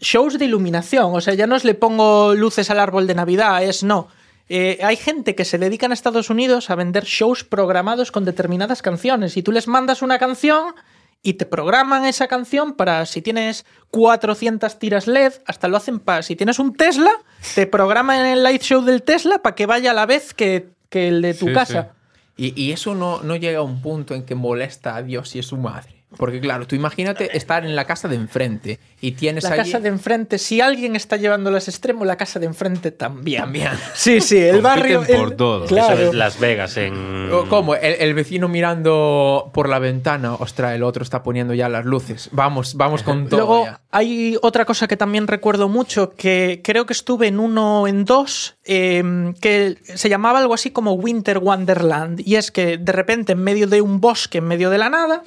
shows de iluminación. O sea, ya no es le pongo luces al árbol de Navidad, es no. Eh, hay gente que se dedica en Estados Unidos a vender shows programados con determinadas canciones y tú les mandas una canción y te programan esa canción para si tienes 400 tiras LED, hasta lo hacen para si tienes un Tesla, te programan el light show del Tesla para que vaya a la vez que, que el de tu Sí, casa. Y, y eso no, no llega a un punto en que molesta a Dios y a su madre. Porque claro, tú imagínate estar en la casa de enfrente y tienes La allí... casa de enfrente, si alguien está llevando las extremos, la casa de enfrente también. También. Sí, sí, el Compiten barrio. por el- todo. Claro. Eso es Las Vegas en. ¿Cómo? El, el vecino mirando por la ventana, ostras, el otro está poniendo ya las luces. Vamos, vamos con todo. Luego ya. hay otra cosa que también recuerdo mucho, que creo que estuve en uno o en dos, eh, que se llamaba algo así como Winter Wonderland. Y es que de repente en medio de un bosque, en medio de la nada,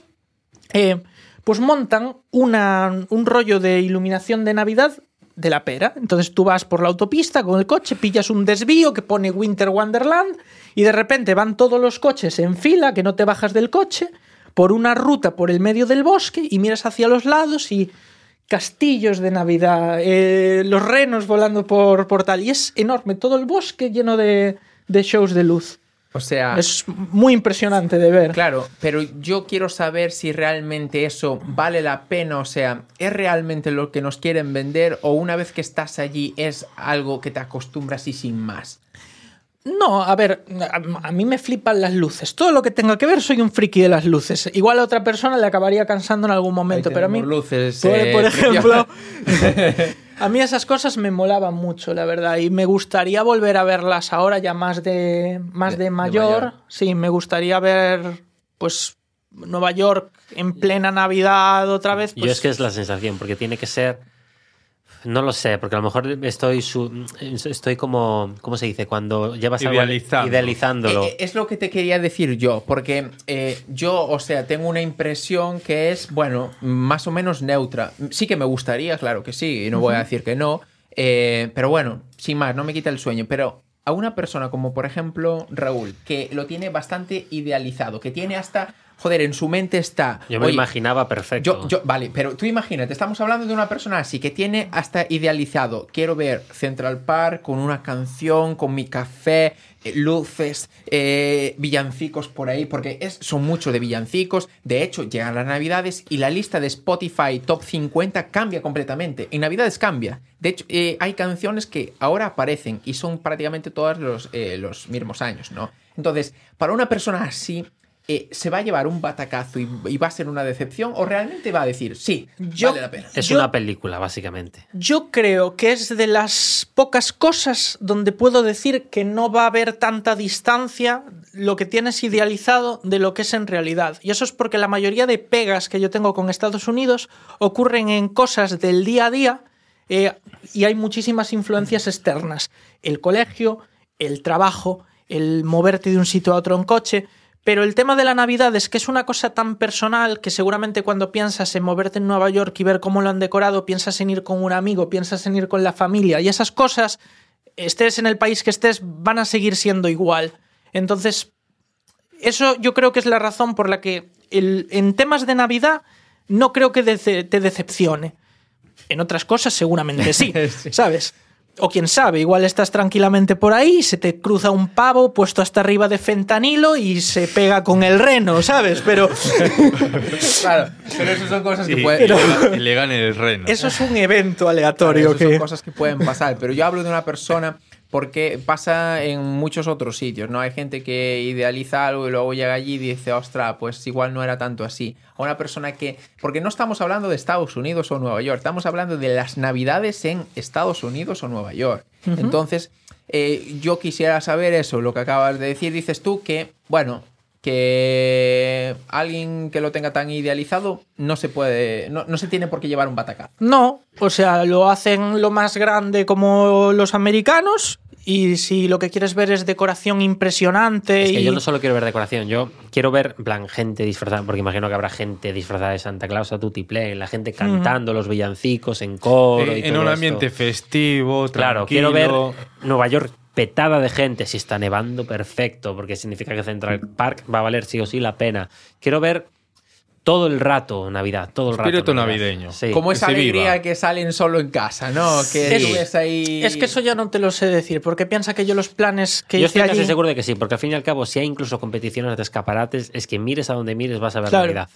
eh, pues montan un rollo de iluminación de Navidad de la pera. Entonces tú vas por la autopista con el coche, pillas un desvío que pone Winter Wonderland y de repente van todos los coches en fila, que no te bajas del coche, por una ruta por el medio del bosque y miras hacia los lados y castillos de Navidad, eh, los renos volando por, por tal. Y es enorme, todo el bosque lleno de shows de luz. O sea, Es muy impresionante de ver. claro, pero yo quiero saber si realmente eso vale la pena. O sea, ¿es realmente lo que nos quieren vender o una vez que estás allí es algo que te acostumbras y sin más? No, a ver, a, a mí me flipan las luces. Todo lo que tenga que ver, soy un friki de las luces. Igual a otra persona le acabaría cansando en algún momento, pero a mí, luces, por, eh, por ejemplo, Cristian. a mí esas cosas me molaban mucho, la verdad, y me gustaría volver a verlas ahora ya más de más De- de, de mayor. Sí, me gustaría ver, pues, Nueva York en plena Navidad otra vez. Yo pues, es que es la sensación, porque tiene que ser. No lo sé, porque a lo mejor estoy su- estoy como. ¿Cómo se dice? Cuando llevas algo- Idealizando. idealizándolo. Eh, eh, Es lo que te quería decir yo, porque eh, yo, o sea, tengo una impresión que es, bueno, más o menos neutra. Sí que me gustaría, claro que sí, y no voy a decir que no, eh, pero bueno, sin más, no me quita el sueño, pero a una persona como por ejemplo Raúl, que lo tiene bastante idealizado, que tiene hasta, joder, en su mente está... Yo me lo imaginaba perfecto. yo, yo- vale, pero tú imagínate, estamos hablando de una persona así que tiene hasta idealizado. Quiero ver Central Park con una canción, con mi café, eh, luces, eh, villancicos por ahí, porque es, son mucho de villancicos. De hecho, llegan las Navidades y la lista de Spotify Top 50 cambia completamente. En Navidades cambia. De hecho, eh, hay canciones que ahora aparecen y son prácticamente todos los, eh, los mismos años, ¿no? Entonces, para una persona así, eh, ¿se va a llevar un batacazo y, y va a ser una decepción? ¿O realmente va a decir, sí, Yo- vale la pena? es yo- una película, básicamente. Yo creo que es de las pocas cosas donde puedo decir que no va a haber tanta distancia lo que tienes idealizado de lo que es en realidad. Y eso es porque la mayoría de pegas que yo tengo con Estados Unidos ocurren en cosas del día a día eh, y hay muchísimas influencias externas. El colegio, el trabajo, el moverte de un sitio a otro en coche. Pero el tema de la Navidad es que es una cosa tan personal que seguramente cuando piensas en moverte en Nueva York y ver cómo lo han decorado, piensas en ir con un amigo, piensas en ir con la familia y esas cosas, estés en el país que estés, van a seguir siendo igual. Entonces, eso yo creo que es la razón por la que el- en temas de Navidad no creo que dece- te decepcione. En otras cosas seguramente sí, ¿sabes? O quién sabe, igual estás tranquilamente por ahí, se te cruza un pavo puesto hasta arriba de fentanilo y se pega con el reno, ¿sabes? Pero Claro, pero eso son cosas que Y, pueden... y le- y le gane el reno. eso es un evento Claro, aleatorio eso son que... cosas que pueden pasar, pero yo hablo de una persona porque pasa en muchos otros sitios, ¿no? Hay gente que idealiza algo y luego llega allí y dice, ostra, pues igual no era tanto así. A una persona que... Porque no estamos hablando de Estados Unidos o Nueva York, estamos hablando de las navidades en Estados Unidos o Nueva York. Entonces, eh, yo quisiera saber eso, lo que acabas de decir. Dices tú que, bueno, que alguien que lo tenga tan idealizado no se puede, no, no se tiene por qué llevar un batacazo. No, o sea, lo hacen lo más grande como los americanos Y si lo que quieres ver es decoración impresionante Es que y... yo no solo quiero ver decoración, yo quiero ver, en plan, gente disfrazada, porque imagino que habrá gente disfrazada de Santa Claus a Tutiplén, la gente cantando los villancicos en coro. y Eh, en todo un esto. ambiente festivo, Claro, quiero ver Nueva York petada de gente. Si está nevando, perfecto, porque significa que Central Park va a valer sí o sí la pena. Quiero ver todo el rato Navidad, todo el rato. Espíritu Navidad. navideño. Sí. Como esa se alegría viva. que salen solo en casa, ¿no? Que Sí. ves ahí... Es que eso ya no te lo sé decir, porque piensa que yo los planes que Yo hice estoy casi allí... seguro de que sí, porque al fin y al cabo, si hay incluso competiciones de escaparates, es que mires a donde mires vas a ver Claro. Navidad.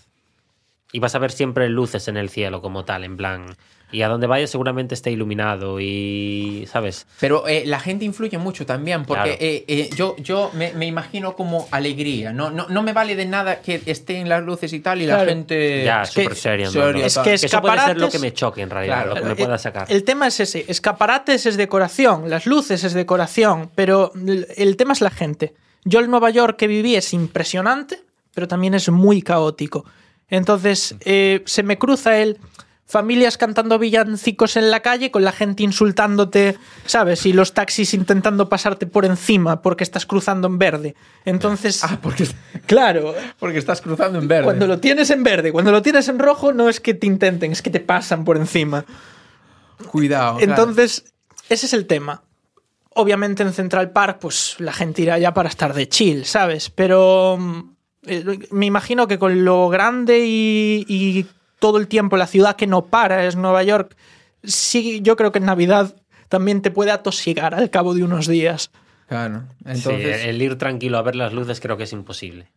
Y vas a ver siempre luces en el cielo como tal, en plan. Y a donde vayas seguramente esté iluminado y, ¿sabes? Pero eh, la gente influye mucho también, porque Claro. eh, eh, yo, yo me, me imagino como alegría. No, no, no me vale de nada que estén las luces y tal y la gente... ya, súper serio. ¿no? ¿no? Es que eso puede ser lo escaparates- que me choque en realidad, Claro. lo que me pueda sacar. El tema es ese, escaparates es decoración, las luces es decoración, pero el, el tema es la gente. Yo el Nueva York que viví es impresionante, pero también es muy caótico. Entonces, eh, se me cruza el familias cantando villancicos en la calle con la gente insultándote, ¿sabes? Y los taxis intentando pasarte por encima porque estás cruzando en verde. Entonces, Ah, porque, claro, porque estás cruzando en verde. cuando lo tienes en verde, cuando lo tienes en rojo, no es que te intenten, es que te pasan por encima. Cuidado. claro. Entonces, ese es el tema. Obviamente en Central Park, pues la gente irá ya para estar de chill, ¿sabes? Pero mm, eh, me imagino que con lo grande y, y todo el tiempo la ciudad que no para es Nueva York, sí, yo creo que en Navidad también te puede atosigar al cabo de unos días. Claro. Sí, Entonces... el ir tranquilo a ver las luces creo que es imposible.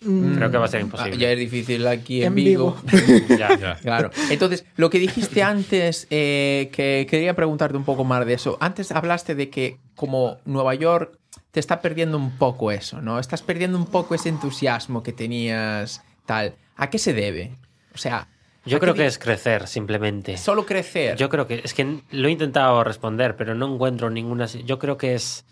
Mm, Creo que va a ser ah, imposible. ya es difícil aquí en, En Vigo. Ya. Ya. Claro. Entonces, lo que dijiste antes, eh, que quería preguntarte un poco más de eso. Antes hablaste de que como Nueva York te está perdiendo un poco eso, ¿no? Estás perdiendo un poco ese entusiasmo que tenías, tal. ¿A qué se debe? O sea, Yo ¿a creo que es crecer, simplemente. solo crecer. Yo creo que es que lo he intentado responder, pero no encuentro ninguna. Yo creo que es.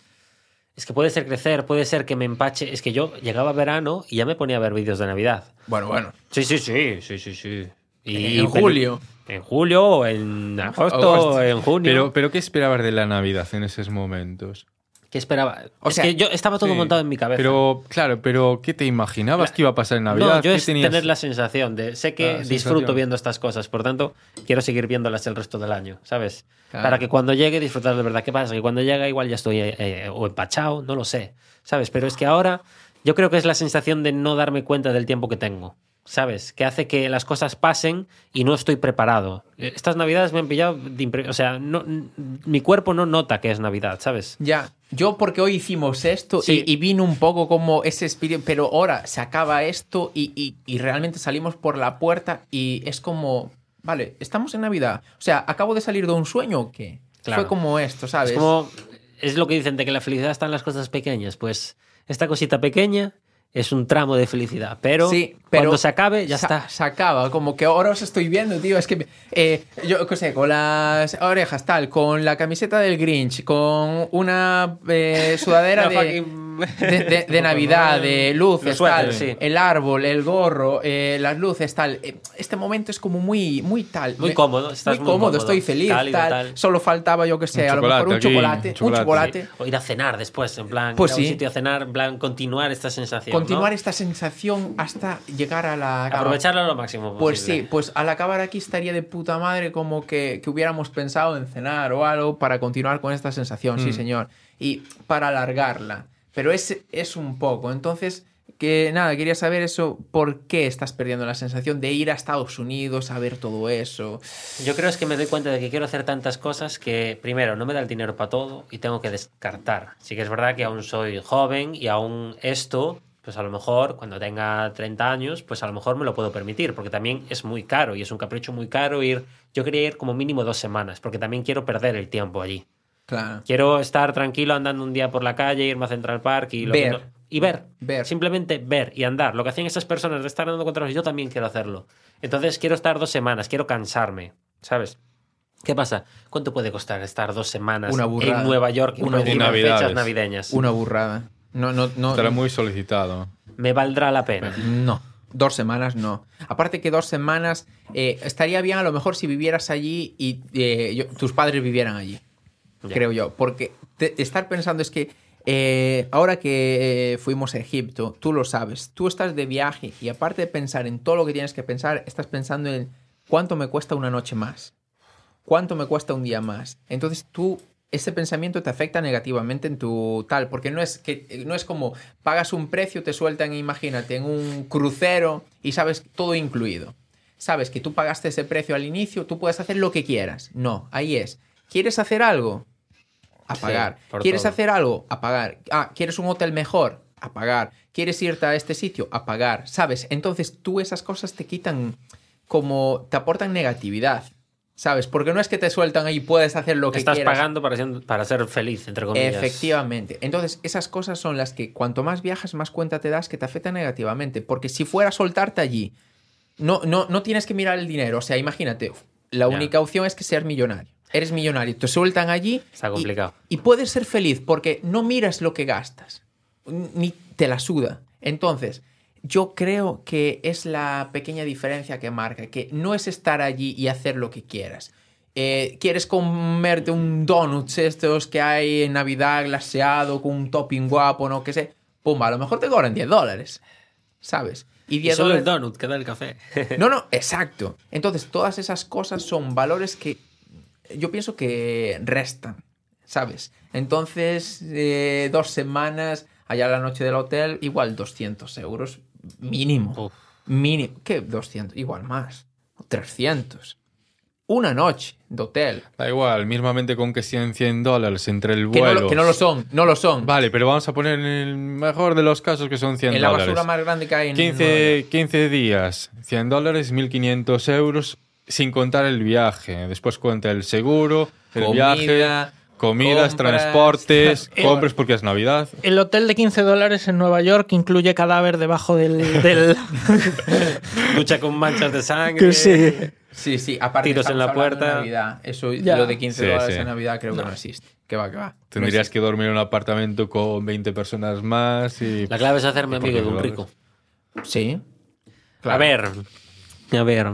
Es que puede ser crecer, puede ser que me empache. Es que yo llegaba verano y ya me ponía a ver vídeos de Navidad. Bueno, bueno. Sí, sí, sí, sí, sí, sí. Y En julio. En julio, o en agosto, Agosto. en junio. Pero, pero ¿qué esperabas de la Navidad en esos momentos? ¿Qué esperaba? O es sea, que yo estaba todo Sí, montado en mi cabeza. Pero, claro, pero ¿qué te imaginabas que iba a pasar en Navidad? No, yo ¿Qué es tenías? tener la sensación de sé que La disfruto sensación. viendo estas cosas, por tanto, quiero seguir viéndolas el resto del año, ¿sabes? Claro. Para que cuando llegue disfrutar de verdad. ¿Qué pasa? Que cuando llega igual ya estoy eh, eh, o empachado, no lo sé, ¿sabes? Pero es que ahora yo creo que es la sensación de no darme cuenta del tiempo que tengo, ¿sabes? Que hace que las cosas pasen y no estoy preparado. Eh, Estas navidades me han pillado, de o sea, no, mi cuerpo no nota que es Navidad, ¿sabes? Ya, yo porque hoy hicimos esto Sí. y, y vino un poco como ese espíritu, pero ahora se acaba esto y, y- y realmente salimos por la puerta y es como, vale, estamos en Navidad. O sea, ¿acabo de salir de un sueño o qué? Claro. Fue como esto, ¿sabes? Es como es lo que dicen de que la felicidad está en las cosas pequeñas. Pues esta cosita pequeña es un tramo de felicidad, pero, Sí, pero cuando se acabe ya se- está. Se acaba, como que ahora os estoy viendo, tío. Es que eh, yo qué sé, con las orejas, tal, con la camiseta del Grinch, con una eh, sudadera de, de, de- de Navidad, de luces, tal, sí. el árbol, el gorro, eh, las luces, tal. Eh, Este momento es como muy, muy tal. Muy cómodo, estás muy cómodo, cómodo, estoy feliz, cálido, tal. tal. Solo faltaba, yo que sé, Un a lo mejor un chocolate aquí, chocolate, un un chocolate. chocolate. O ir a cenar después, en plan, Pues ir a un sí. sitio a cenar, en plan, continuar esta sensación. Continuar ¿no? esta sensación hasta llegar a la... Aprovecharlo lo máximo Pues posible. sí, pues al acabar aquí estaría de puta madre como que, que hubiéramos pensado en cenar o algo para continuar con esta sensación, sí Mm. señor, y para alargarla. Pero es, es un poco, entonces, que nada, quería saber eso, ¿por qué estás perdiendo la sensación de ir a Estados Unidos a ver todo eso? Yo creo es que me doy cuenta de que quiero hacer tantas cosas que, primero, no me da el dinero para todo y tengo que descartar. Sí que es verdad que aún soy joven y aún esto, pues a lo mejor cuando tenga 30 años, pues a lo mejor me lo puedo permitir, porque también es muy caro y es un capricho muy caro ir. Yo quería ir como mínimo dos semanas, porque también quiero perder el tiempo allí. Claro. Quiero estar tranquilo andando un día por la calle, irme a Central Park y, lo que Ver. no- y ver. Ver. Simplemente ver y andar. Lo que hacían esas personas de estar andando contra los, yo también quiero hacerlo. Entonces quiero estar dos semanas, quiero cansarme, ¿sabes? ¿Qué pasa? ¿Cuánto puede costar estar dos semanas Una burrada. en Nueva York en Una burrada. fechas navideñas? Una burrada. No, no, no. Estará muy solicitado. Me valdrá la pena. No. Dos semanas no. Aparte que dos semanas eh, estaría bien a lo mejor si vivieras allí y eh, yo- tus padres vivieran allí. Creo yo. Porque estar pensando es que eh, ahora que eh, fuimos a Egipto, tú lo sabes, tú estás de viaje y aparte de pensar en todo lo que tienes que pensar, estás pensando en cuánto me cuesta una noche más, cuánto me cuesta un día más. Entonces tú ese pensamiento te afecta negativamente en tu tal, porque no es que no es como pagas un precio, te sueltan, imagínate, en un crucero y sabes todo incluido. Sabes que tú pagaste ese precio al inicio, tú puedes hacer lo que quieras. No, ahí es. ¿Quieres hacer algo? A pagar. ¿Quieres todo. hacer algo? A pagar. Ah, ¿quieres un hotel mejor? A pagar. ¿Quieres irte a este sitio? A pagar. ¿Sabes? Entonces tú esas cosas te quitan como te aportan negatividad. ¿Sabes? Porque no es que te sueltan ahí puedes hacer lo que Estás quieras. pagando para ser, para ser feliz, entre comillas. Efectivamente. Entonces, esas cosas son las que cuanto más viajas, más cuenta te das que te afectan negativamente. Porque si fuera a soltarte allí, no, no, no tienes que mirar el dinero. O sea, imagínate, la única opción es que ser millonario. Eres millonario, te sueltan allí. Está y- complicado. Y, puedes ser feliz porque no miras lo que gastas, ni te la suda. Entonces, yo creo que es la pequeña diferencia que marca, que no es estar allí y hacer lo que quieras. Eh, quieres comerte un donuts estos que hay en Navidad glaseado con un topping guapo, no que sé, pumba, a lo mejor te cobran 10 dólares, ¿sabes? Y Y 10 solo el dólares... donut que da el café. No, no, exacto. Entonces, todas esas cosas son valores que yo pienso que restan, ¿sabes? Entonces, eh, dos semanas allá a la noche del hotel, igual 200 euros mínimo. Uf. Mínimo. ¿Qué 200? Igual más. 300. Una noche de hotel. Da igual, mismamente con que sean 100 dólares entre el Que no, vuelo. lo, que no lo son, no lo son. Vale, pero vamos a poner en el mejor de los casos que son 100 en la dólares. basura más grande que hay en 15, 15 días, 100 dólares, 1500 euros, sin contar el viaje. Después cuenta el seguro, el Comida, viaje, comidas, compras. transportes, compras porque es Navidad. El hotel de 15 dólares en Nueva York incluye cadáver debajo del... del... Lucha con manchas de sangre. que sí. Sí, sí, aparte Tiros en la de puerta. Navidad. Eso, Ya. lo de 15 Sí, dólares sí. en Navidad creo que no existe. Que va, que va. Tendrías que dormir en un apartamento con 20 personas más y... La clave es hacerme ¿Por amigo de un rico. Sí. A ver. A ver.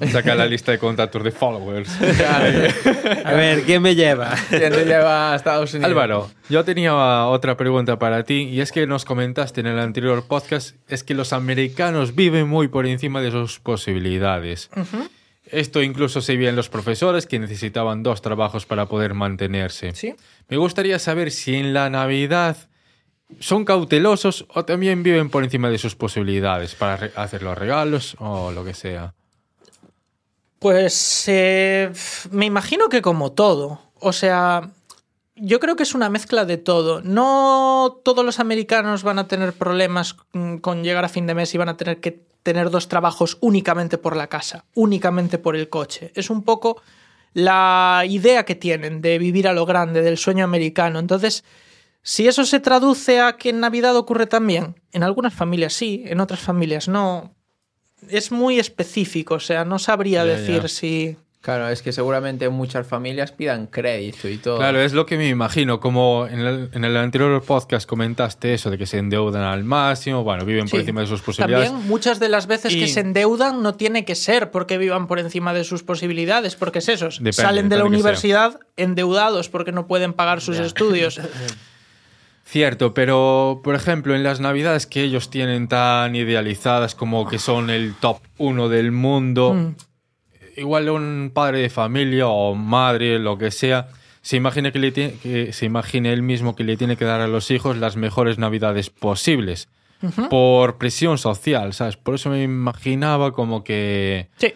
Saca la lista de contactos de followers. A ver, ¿quién me lleva? ¿Quién te lleva a Estados Unidos? Álvaro, yo tenía otra pregunta para ti y es que nos comentaste en el anterior podcast es que los americanos viven muy por encima de sus posibilidades. Esto incluso se veía en los profesores que necesitaban dos trabajos para poder mantenerse. Sí. Me gustaría saber si en la Navidad son cautelosos o también viven por encima de sus posibilidades para hacer los regalos o lo que sea. Pues eh, me imagino que como todo. O sea, yo creo que es una mezcla de todo. No todos los americanos van a tener problemas con llegar a fin de mes y van a tener que tener dos trabajos únicamente por la casa, únicamente por el coche. Es un poco la idea que tienen de vivir a lo grande, del sueño americano. Entonces, si eso se traduce a que en Navidad ocurre también, en algunas familias sí, en otras familias no. Es muy específico, o sea, no sabría Ya, decir ya. si... Claro, es que seguramente muchas familias pidan crédito y todo. Claro, es lo que me imagino. Como en el, en el anterior podcast comentaste eso de que se endeudan al máximo, bueno, viven por Sí. encima de sus posibilidades. También muchas de las veces Y- que se endeudan no tiene que ser porque vivan por encima de sus posibilidades, porque es eso, Depende, salen de la universidad endeudados porque no pueden pagar sus estudios. Cierto, pero por ejemplo, en las navidades que ellos tienen tan idealizadas como que son el top uno del mundo, Mm. igual un padre de familia o madre, lo que sea, se imagina que, le tiene- que se imagine él mismo que le tiene que dar a los hijos las mejores navidades posibles. Por presión social, ¿sabes? Por eso me imaginaba como que Sí.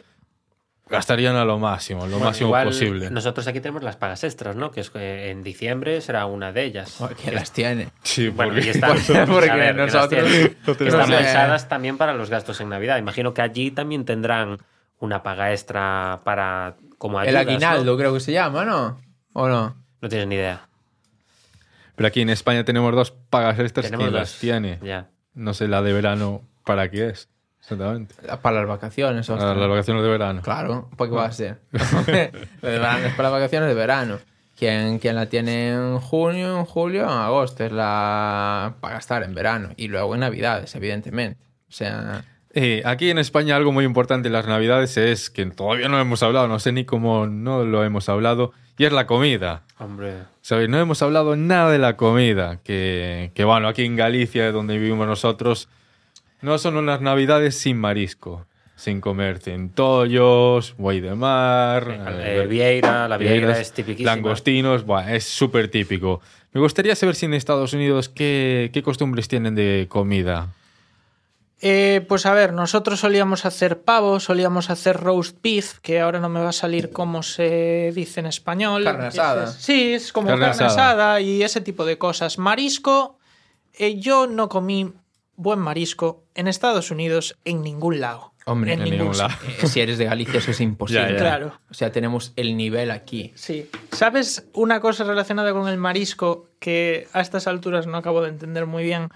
Gastarían a lo máximo, lo Bueno, máximo igual posible. Nosotros aquí tenemos las pagas extras, ¿no? Que es que en diciembre será una de ellas. Que las tiene. Sí, Bueno, porque- y están, Porque ver, nosotros- que pensadas también para los gastos en Navidad. Imagino que allí también tendrán una paga extra para como El aguinaldo creo que se llama, ¿no? ¿O no? No tienes ni idea. Pero aquí en España tenemos dos pagas extras Tenemos que las tiene. Ya. No sé la de verano para qué es. Exactamente. Para las vacaciones, Para ostras. las vacaciones de verano. Claro, ¿para qué va a ser? De verano es para las vacaciones de verano. Quien, quien la tiene en junio, en julio, en agosto es la para gastar en verano. Y luego en navidades, evidentemente. O sea, Eh, aquí en España algo muy importante en las navidades es que todavía no hemos hablado, no sé ni cómo no lo hemos hablado, y es la comida. Hombre. ¿Sabéis? No hemos hablado nada de la comida, que, que bueno, aquí en Galicia, donde vivimos nosotros, no son unas navidades sin marisco, sin comer centollos, buey de mar, Eh, eh, Vieira, la Vieira vieiras, es tipiquísima. langostinos, buah, es súper típico. Me gustaría saber si en Estados Unidos qué, qué costumbres tienen de comida. Eh, pues a ver, nosotros solíamos hacer pavo, solíamos hacer roast beef, que ahora no me va a salir cómo se dice en español. Carne asada. Sí, es como Carne carne, asada. asada. y ese tipo de cosas. Marisco, eh, yo no comí buen marisco en Estados Unidos en ningún lado. Hombre, en, en ningún ningún lado. Eh, si eres de Galicia, eso es imposible. Ya, ya. Claro. O sea, tenemos el nivel aquí. Sí. ¿Sabes una cosa relacionada con el marisco que a estas alturas no acabo de entender muy bien?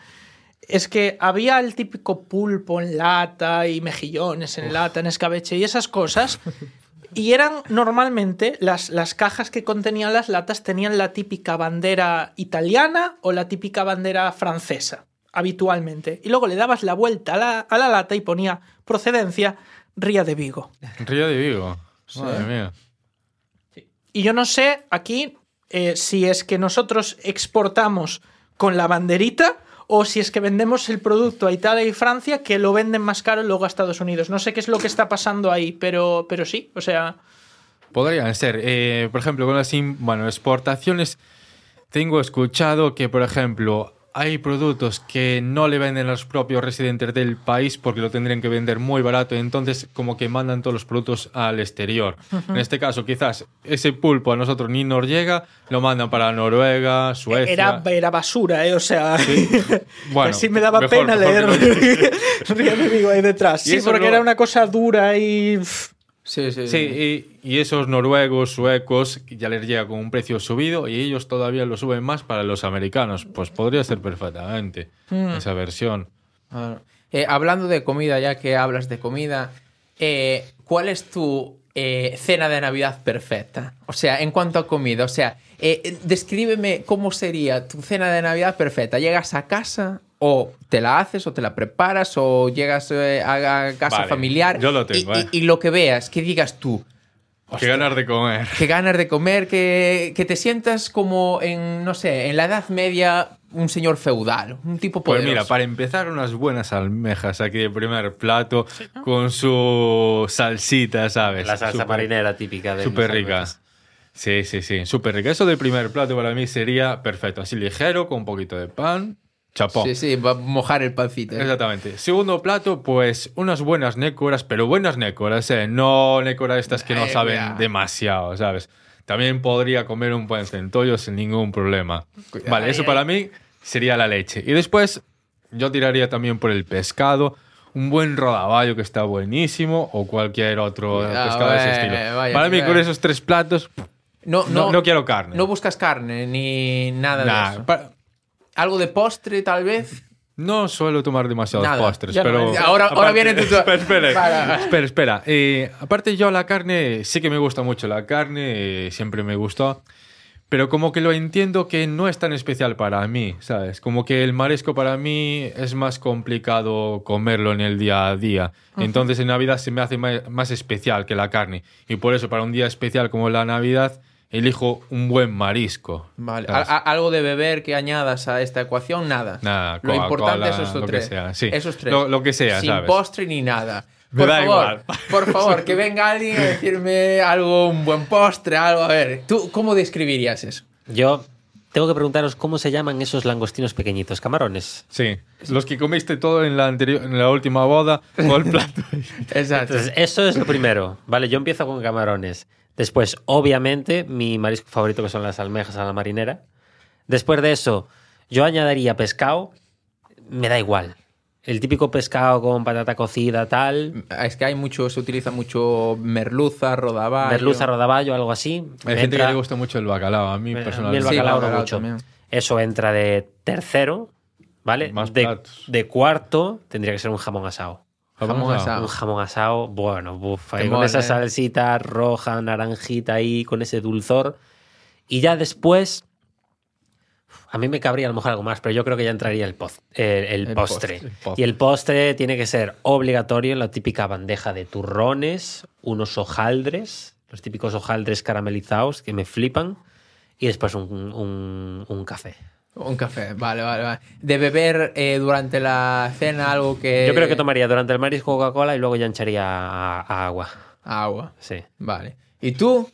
Es que había el típico pulpo en lata y mejillones en lata, en escabeche y esas cosas. Y eran normalmente las, las cajas que contenían las latas tenían la típica bandera italiana o la típica bandera francesa, habitualmente. Y luego le dabas la vuelta a la, a la lata y ponía procedencia Ría de Vigo. Río de Vigo. Madre mía. Y yo no sé aquí eh, si es que nosotros exportamos con la banderita o si es que vendemos el producto a Italia y Francia que lo venden más caro luego a Estados Unidos. No sé qué es lo que está pasando ahí, pero, pero sí, o sea... Podrían ser. Eh, por ejemplo, con las bueno, exportaciones, tengo escuchado que, por ejemplo, hay productos que no le venden a los propios residentes del país porque lo tendrían que vender muy barato, y entonces como que mandan todos los productos al exterior. En este caso, quizás ese pulpo a nosotros ni nos llega, lo mandan para Noruega, Suecia. Era, era basura, ¿eh? O sea, Bueno, casi me daba mejor- pena mejor leer Río de Vigo ahí detrás. Y Sí, porque no- era una cosa dura y... Sí, sí, Sí, y, y esos noruegos, suecos, ya les llega con un precio subido y ellos todavía lo suben más para los americanos. Pues podría ser perfectamente esa versión. Eh, hablando de comida, ya que hablas de comida, eh, ¿cuál es tu eh, cena de Navidad perfecta? O sea, en cuanto a comida, o sea, descríbeme cómo sería tu cena de Navidad perfecta. ¿Llegas a casa o te la haces o te la preparas o llegas eh, a, a casa Vale, familiar? yo lo y- tengo, y, eh. y lo que veas, que digas tú, Qué ganas de comer. que ganas de comer, que, que te sientas como en, no sé, en la Edad Media, un señor feudal, un tipo Pues poderoso. mira, para empezar, unas buenas almejas aquí de primer plato con su salsita, ¿sabes? La salsa marinera típica de Súper rica. almejas. Sí, sí, sí, súper rica. Eso de primer plato para mí sería perfecto. Así ligero, con un poquito de pan, chapón. Sí, sí, va a mojar el pancito. ¿eh? Exactamente. Segundo plato, pues unas buenas nécoras, pero buenas nécoras, ¿eh? No nécoras estas que no Eh, saben cuidado. demasiado, ¿sabes? También podría comer un buen centollo sin ningún problema. Cuidado. Vale, eso Ay, para mí sería la leche. Y después yo tiraría también por el pescado. Un buen rodaballo que está buenísimo o cualquier otro Cuidado, pescado de ese eh, estilo. vaya, para mí con esos tres platos, No, no, no quiero carne. No buscas carne ni nada Nah, de eso. pa- Algo de postre, tal vez. No suelo tomar demasiados Nada, postres, no, pero... ahora- ahora viene tu- Espera, espera, Para. espera. espera. Eh, aparte yo la carne, sí que me gusta mucho la carne, eh, siempre me gustó, pero como que lo entiendo que no es tan especial para mí, ¿sabes? Como que el marisco para mí es más complicado comerlo en el día a día. Entonces en Navidad se me hace más especial que la carne. Y por eso para un día especial como la Navidad, elijo un buen marisco. Vale. algo de beber que añadas a esta ecuación, nada. Nada, Lo importante es esos lo que tres. sea, sí. Esos tres. Lo- lo que sea, Sin ¿sabes? postre ni nada. Me Por da favor, igual. por favor, que venga alguien a decirme algo, un buen postre, algo. A ver, ¿tú cómo describirías eso? Yo tengo que preguntaros cómo se llaman esos langostinos pequeñitos, camarones. Sí, los que comiste todo en la anterior, en la última boda o el plato. Exacto. Entonces, eso es lo primero. Vale, yo empiezo con camarones. Después, obviamente, mi marisco favorito que son las almejas a la marinera. Después de eso, yo añadiría pescado. Me da igual. El típico pescado con patata cocida, tal. Es que hay mucho, se utiliza mucho merluza, rodaballo. Merluza, rodaballo, algo así. Hay Me gente que le gusta mucho el bacalao, a mí me- a mí el personalmente. Sí, bacalao no bacalao mucho. también. Eso entra de tercero, ¿vale? Más de, platos. de cuarto tendría que ser un jamón asado. Jamón Jamón asado. Un jamón asado, bueno, buf, ahí con mola, esa eh. salsita roja, naranjita ahí, con ese dulzor. Y ya después, A mí me cabría a lo mejor algo más, pero yo creo que ya entraría el, poz- el- el El postre. postre, el postre. Y el postre tiene que ser obligatorio en la típica bandeja de turrones, unos hojaldres, los típicos hojaldres caramelizados que me flipan, y después un, un- un café. Un café, vale, vale, vale. De beber eh, durante la cena algo que... Yo creo que tomaría durante el marisco Coca-Cola y luego ya echaría a, a agua. Agua. Sí. Vale. ¿Y tú?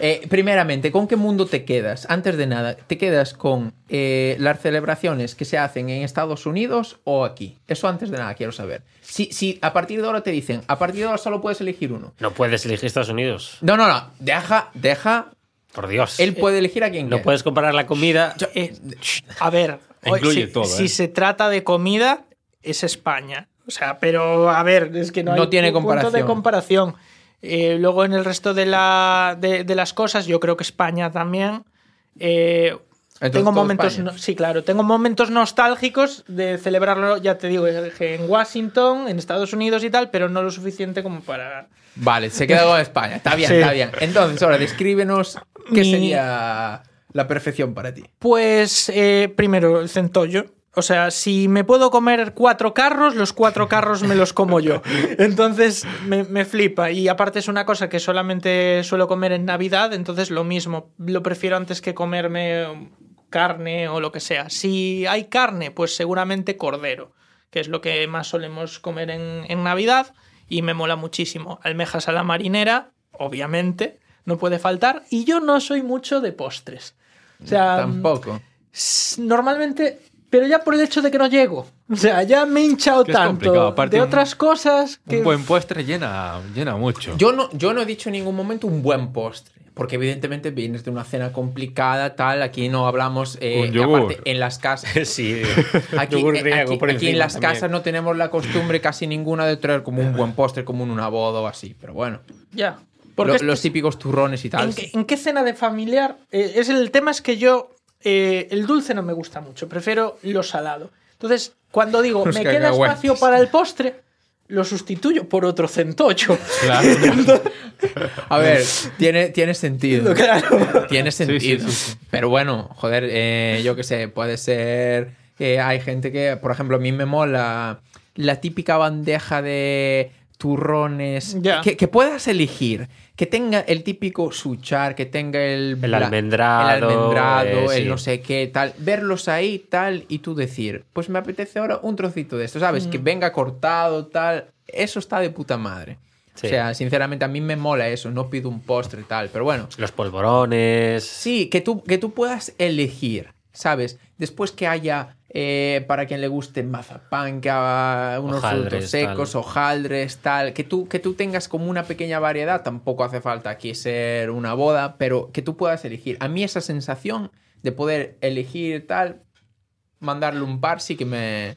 Eh, primeramente, ¿con qué mundo te quedas? Antes de nada, ¿te quedas con eh, las celebraciones que se hacen en Estados Unidos o aquí? Eso antes de nada quiero saber. Si, si a partir de ahora te dicen, a partir de ahora solo puedes elegir uno. No puedes elegir Estados Unidos. No, no, no. Deja, deja. Por Dios. Él puede elegir a quien no puedes comparar la comida. Eh, a ver, Incluye si, todo, si ¿eh? se trata de comida, es España. O sea, pero a ver, es que no, No hay tiene punto comparación. de comparación. Eh, luego en el resto de, la, de, de las cosas, yo creo que España también. eh, Entonces, tengo momentos, no- sí, claro, tengo momentos nostálgicos de celebrarlo, ya te digo, en Washington, en Estados Unidos y tal, pero no lo suficiente como para. Vale, se queda con España. Está bien, Sí. está bien. Entonces, ahora descríbenos qué Mi- sería la perfección para ti. Pues eh, primero el centollo. O sea, si me puedo comer cuatro carros, los cuatro carros me los como yo. Entonces me, me flipa. Y aparte es una cosa que solamente suelo comer en Navidad, entonces lo mismo. Lo prefiero antes que comerme carne o lo que sea. Si hay carne, pues seguramente cordero, que es lo que más solemos comer en, en Navidad y me mola muchísimo. Almejas a la marinera, obviamente, no puede faltar. Y yo no soy mucho de postres. O sea, Tampoco. S- Normalmente, pero ya por el hecho de que no llego. O sea, ya me he hinchado es tanto aparte de un- otras cosas que... Un buen postre llena, llena mucho. Yo no, yo no he dicho en ningún momento un buen postre. Porque evidentemente vienes de una cena complicada, tal. Aquí no hablamos. eh, Un aparte, en las casas. Sí. Aquí, eh, aquí- por aquí en las también. casas no tenemos la costumbre casi ninguna de traer como un buen postre, como en una boda o así. Pero bueno. Ya. Porque que los típicos turrones y tal. ¿en, qué, en qué cena de familiar? Eh, es el tema es que yo eh, el dulce no me gusta mucho, prefiero lo salado. Entonces, cuando digo Los me queda espacio para el postre, lo sustituyo por otro centollo. Claro. A ver, tiene, tiene sentido. Claro. Tiene sentido. sí, sí. Pero bueno, joder, eh, yo qué sé, puede ser. que hay gente que, por ejemplo, a mí me mola la típica bandeja de turrones. Que, que puedas elegir. Que tenga el típico suchar, que tenga el. El la- almendrado, El almendrado, eh, el sí. no sé qué, tal. Verlos ahí, tal, y tú decir, pues me apetece ahora un trocito de esto, ¿sabes? Mm. Que venga cortado, tal. Eso está de puta madre. Sí. O sea, sinceramente, a mí me mola eso. No pido un postre, tal. Pero bueno, Los polvorones. Sí, que tú, que tú puedas elegir, ¿sabes? Después que haya, eh, para quien le guste, mazapán, que haga unos Hojaldres, frutos secos, tal. hojaldres, tal. Que tú, que tú tengas como una pequeña variedad. Tampoco hace falta aquí ser una boda, pero que tú puedas elegir. A mí esa sensación de poder elegir tal, mandarle un par, sí que me...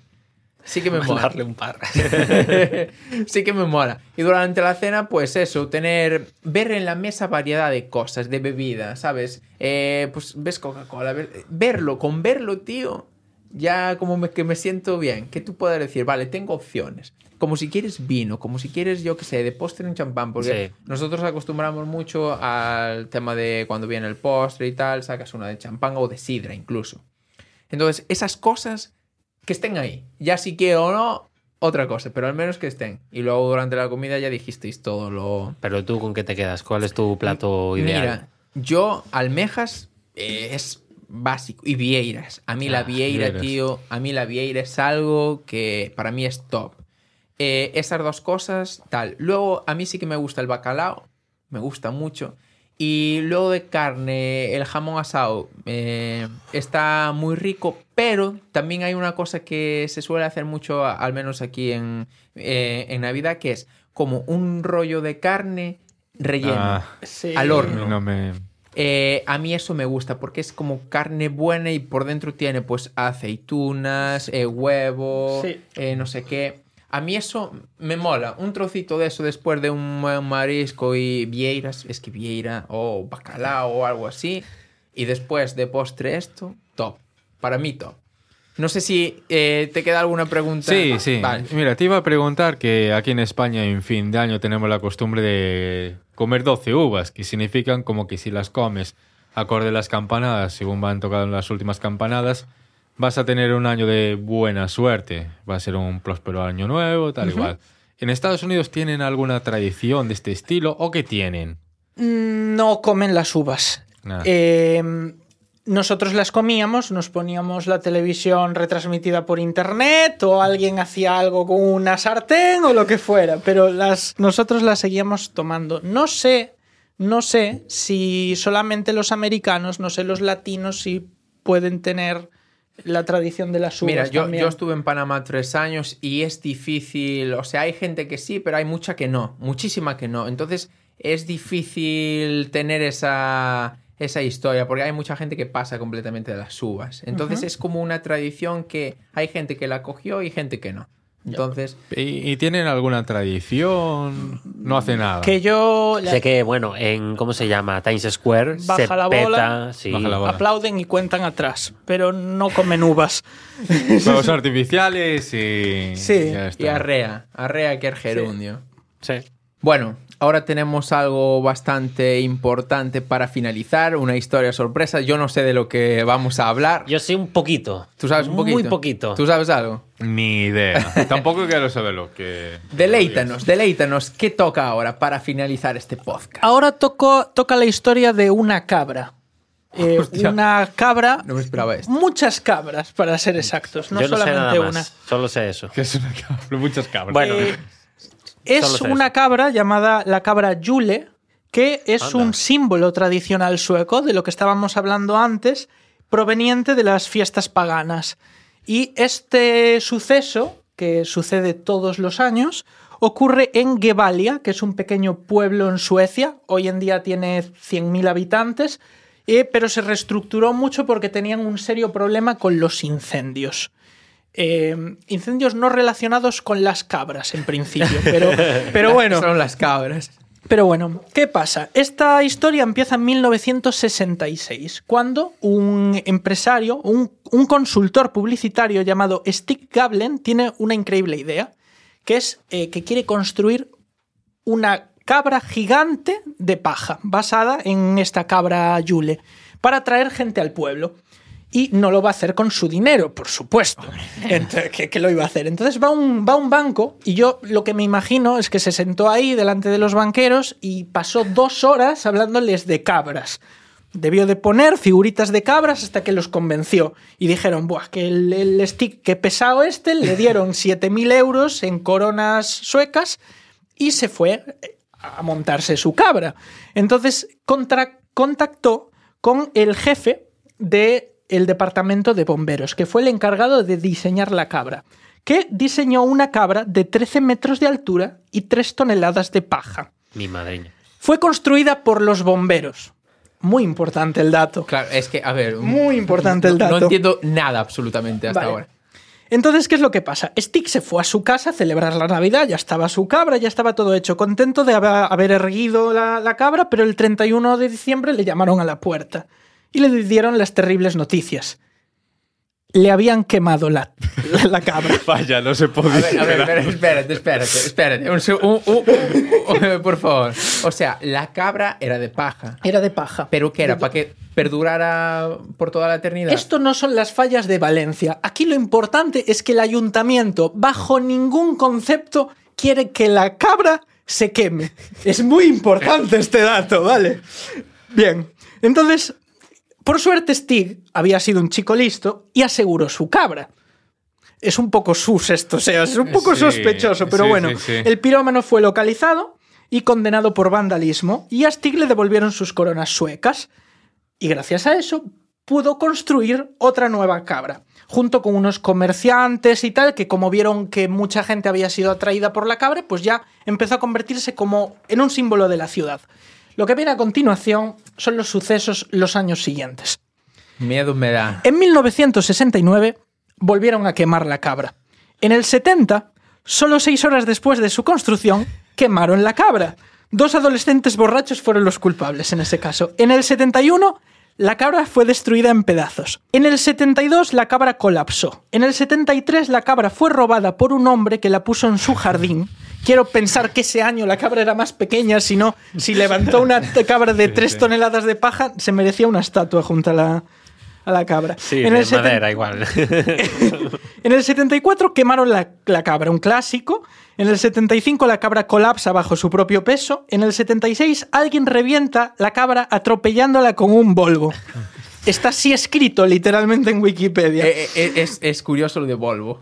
Sí que me mola. Darle un par. sí que me mola. Y durante la cena, pues eso, tener, ver en la mesa variedad de cosas, de bebidas, ¿sabes? Eh, pues ves Coca-Cola, ver- verlo, con verlo, tío, ya como me- que me siento bien. Que tú puedas decir, vale, tengo opciones. Como si quieres vino, como si quieres, yo qué sé, de postre un champán, porque Sí. nosotros acostumbramos mucho al tema de cuando viene el postre y tal, sacas una de champán o de sidra incluso. Entonces, esas cosas que estén ahí. Ya si quiero o no, otra cosa, pero al menos que estén. Y luego durante la comida ya dijisteis todo lo... Pero tú, ¿con qué te quedas? ¿Cuál es tu plato ideal? Mira, yo almejas eh, es básico. Y vieiras. A mí la Ah, vieira, vieiras. tío, a mí la vieira es algo que para mí es top. Eh, esas dos cosas, tal. Luego, a mí sí que me gusta el bacalao. Me gusta mucho. Y luego de carne, el jamón asado eh, está muy rico, pero también hay una cosa que se suele hacer mucho, al menos aquí en, eh, en Navidad, que es como un rollo de carne relleno Ah, Sí. al horno. no me... Eh, a mí eso me gusta porque es como carne buena y por dentro tiene pues aceitunas, eh, huevo, Sí. eh, no sé qué. A mí eso me mola. Un trocito de eso después de un marisco y vieiras, es que vieira o bacalao o algo así. Y después de postre esto, top. Para mí top. No sé si eh, te queda alguna pregunta. Sí, sí. Vale. Mira, te iba a preguntar que aquí en España en fin de año tenemos la costumbre de comer 12 uvas, que significan como que si las comes acorde a las campanadas, según van tocando las últimas campanadas, vas a tener un año de buena suerte. Va a ser un próspero año nuevo, tal igual. ¿En Estados Unidos tienen alguna tradición de este estilo o qué tienen? No comen las uvas. Eh, nosotros las comíamos, nos poníamos la televisión retransmitida por internet o alguien hacía algo con una sartén o lo que fuera, pero las, nosotros las seguíamos tomando. No sé, no sé si solamente los americanos, no sé los latinos si pueden tener la tradición de las uvas. Mira, yo, yo estuve en Panamá tres años y es difícil, o sea, hay gente que sí, pero hay mucha que no, muchísima que no. Entonces es difícil tener esa, esa historia porque hay mucha gente que pasa completamente de las uvas. Entonces es como una tradición que hay gente que la cogió y gente que no. Entonces, ¿Y, y tienen alguna tradición? No hace nada. Que yo la- Sé que, bueno, en, ¿cómo se llama? Times Square Baja se la peta, bola. sí. Baja la bola. aplauden y cuentan atrás, pero no comen uvas. Fuegos artificiales y. Sí, ya está. y arrea, arrea que es gerundio. Sí. Bueno, ahora tenemos algo bastante importante para finalizar, una historia sorpresa. Yo no sé de lo que vamos a hablar. Yo sé un poquito. ¿Tú sabes un poquito? Muy poquito. ¿Tú sabes algo? Ni idea. Tampoco quiero saber lo que. Deleítanos, deleítanos. ¿Qué toca ahora para finalizar este podcast? Ahora tocó, toca la historia de una cabra. Eh, una cabra. No me esperaba esto. Muchas cabras, para ser exactos, no Yo no sé solamente una. Solo sé eso. Que es una cabra, muchas cabras. Bueno, Eh, es una cabra llamada la cabra Yule, que es Anda. un símbolo tradicional sueco de lo que estábamos hablando antes, proveniente de las fiestas paganas. Y este suceso, que sucede todos los años, ocurre en Gevalia, que es un pequeño pueblo en Suecia. Hoy en día tiene 100.000 habitantes, eh, pero se reestructuró mucho porque tenían un serio problema con los incendios. Eh, incendios no relacionados con las cabras, en principio, pero, pero bueno. Son las cabras. Pero bueno, ¿qué pasa? Esta historia empieza en 1966, cuando un empresario, un, un consultor publicitario llamado Stig Gablen tiene una increíble idea, que es eh, que quiere construir una cabra gigante de paja, basada en esta cabra Yule, para atraer gente al pueblo. Y no lo va a hacer con su dinero, por supuesto. Entonces, ¿qué, qué lo iba a hacer? Entonces va a un, va un banco y yo lo que me imagino es que se sentó ahí delante de los banqueros y pasó dos horas hablándoles de cabras. Debió de poner figuritas de cabras hasta que los convenció. Y dijeron, Buah, que el, el stick que pesado este, le dieron 7.000 euros en coronas suecas y se fue a montarse su cabra. Entonces contra- contactó con el jefe del departamento de bomberos, que fue el encargado de diseñar la cabra, que diseñó una cabra de 13 metros de altura y 3 toneladas de paja. mi madreña. Fue construida por los bomberos. Muy importante el dato. Claro, es que, a ver. Muy importante el dato. No entiendo nada absolutamente hasta Vale. ahora. Entonces, ¿qué es lo que pasa? Stick se fue a su casa a celebrar la Navidad, ya estaba su cabra, ya estaba todo hecho, contento de haber, haber erguido la, la cabra, pero el 31 de diciembre le llamaron a la puerta y le dieron las terribles noticias. Le habían quemado la, la, la cabra. Vaya, no se A puede. ver, a ver, espérate, espérate, espérate, espérate. Un seg- un- un- un- por favor. O sea, la cabra era de paja. Era de paja. ¿Pero qué era? ¿Para que perdurara por toda la eternidad? Esto no son las fallas de Valencia. Aquí lo importante es que el ayuntamiento, bajo ningún concepto, quiere que la cabra se queme. Es muy importante este dato, ¿vale? Bien. Entonces, por suerte, Stig había sido un chico listo y aseguró su cabra. Es un poco sus esto, o sea, es un poco Sí, sospechoso, pero sí, bueno, sí, el pirómano fue localizado y condenado por vandalismo y a Stig le devolvieron sus coronas suecas y gracias a eso pudo construir otra nueva cabra, junto con unos comerciantes y tal, que como vieron que mucha gente había sido atraída por la cabra, pues ya empezó a convertirse como en un símbolo de la ciudad. Lo que viene a continuación son los sucesos los años siguientes. Miedo me da. En 1969 volvieron a quemar la cabra. En el 70, solo seis horas después de su construcción, quemaron la cabra. Dos adolescentes borrachos fueron los culpables en ese caso. En el 71, la cabra fue destruida en pedazos. En el 72, la cabra colapsó. En el 73, la cabra fue robada por un hombre que la puso en su jardín, quiero pensar que ese año la cabra era más pequeña, si no, si levantó una cabra de Sí, 3 sí. toneladas de paja, se merecía una estatua junto a la, a la cabra. Sí, en, de el seten- madera igual. en el 74 quemaron la, la cabra, un clásico. En el 75 la cabra colapsa bajo su propio peso. En el 76 alguien revienta la cabra atropellándola con un Volvo. Está así escrito literalmente en Wikipedia. Eh, eh, es, es curioso lo de Volvo.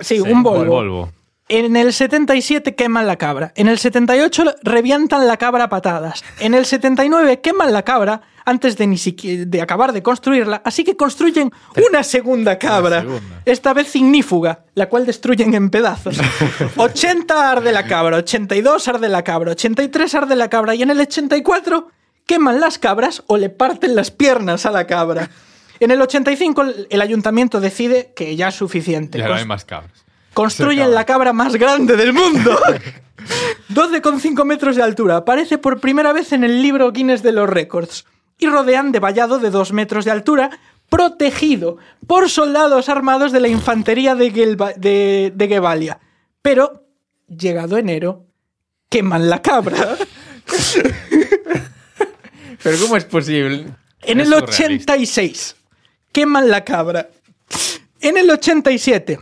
sí, un Volvo. Volvo. En el 77 queman la cabra. En el 78 revientan la cabra a patadas. En el 79 queman la cabra antes de ni siquiera de acabar de construirla, así que construyen una segunda cabra, segunda. esta vez ignífuga, la cual destruyen en pedazos. 80 arde la cabra, 82 arde la cabra, 83 arde la cabra y en el 84 queman las cabras o le parten las piernas a la cabra. En el 85 el- el ayuntamiento decide que ya es suficiente. Ya no hay más cabras. Construyen la cabra más grande del mundo. 12,5 metros de altura. Aparece por primera vez en el libro Guinness de los Récords. Y rodean de vallado de 2 metros de altura, protegido por soldados armados de la infantería de, Gelba- de, de Gevalia. Pero, llegado enero, queman la cabra. Pero ¿cómo es posible? En el surrealista. 86 queman la cabra. En el 87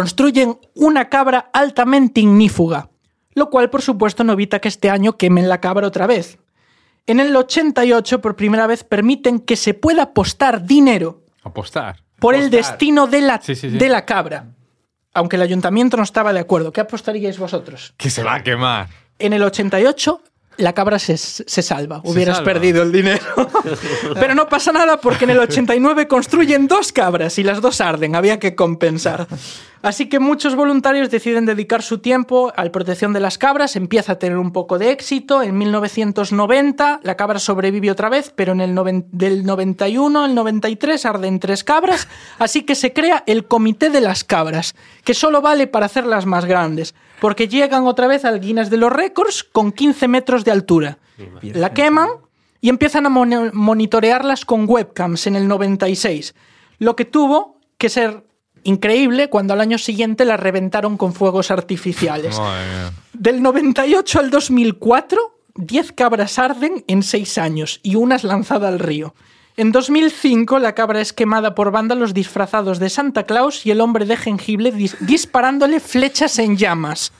construyen una cabra altamente ignífuga, lo cual por supuesto no evita que este año quemen la cabra otra vez. En el 88 por primera vez permiten que se pueda apostar dinero Apostar. por el destino de la, Sí, sí, sí. de la cabra. Aunque el ayuntamiento no estaba de acuerdo. ¿Qué apostaríais vosotros? Que se va a quemar. En el 88 la cabra se, se salva. Se Hubieras salva. perdido el dinero. Pero no pasa nada porque en el 89 construyen dos cabras y las dos arden. Había que compensar. Así que muchos voluntarios deciden dedicar su tiempo a la protección de las cabras. Empieza a tener un poco de éxito. En 1990 la cabra sobrevive otra vez, pero en el noven- del 91 al 93 arden tres cabras. Así que se crea el Comité de las Cabras, que solo vale para hacerlas más grandes, porque llegan otra vez al Guinness de los Récords con 15 metros de altura. La queman y empiezan a mon- monitorearlas con webcams en el 96, lo que tuvo que ser increíble cuando al año siguiente las reventaron con fuegos artificiales. Madre mía. Del 98 al 2004, 10 cabras arden en 6 años y una es lanzada al río. En 2005, la cabra es quemada por vándalos disfrazados de Santa Claus y el hombre de jengibre dis- disparándole flechas en llamas.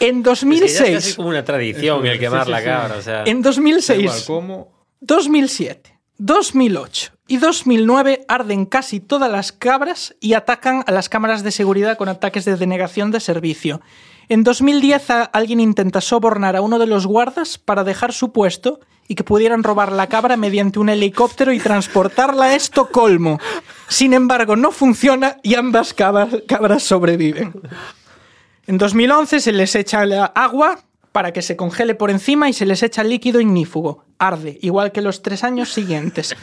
En Es que ya es 2006, casi como una tradición el quemar sí, la sí. cabra. O sea, en Da igual 2006, cómo. 2007, 2008 y 2009 arden casi todas las cabras y atacan a las cámaras de seguridad con ataques de denegación de servicio. En 2010 a- alguien intenta sobornar a uno de los guardas para dejar su puesto y que pudieran robar la cabra mediante un helicóptero y transportarla a Estocolmo. Sin embargo, no funciona y ambas cabras, sobreviven. En 2011 se les echa agua para que se congele por encima y se les echa líquido ignífugo. Arde, igual que los tres años siguientes.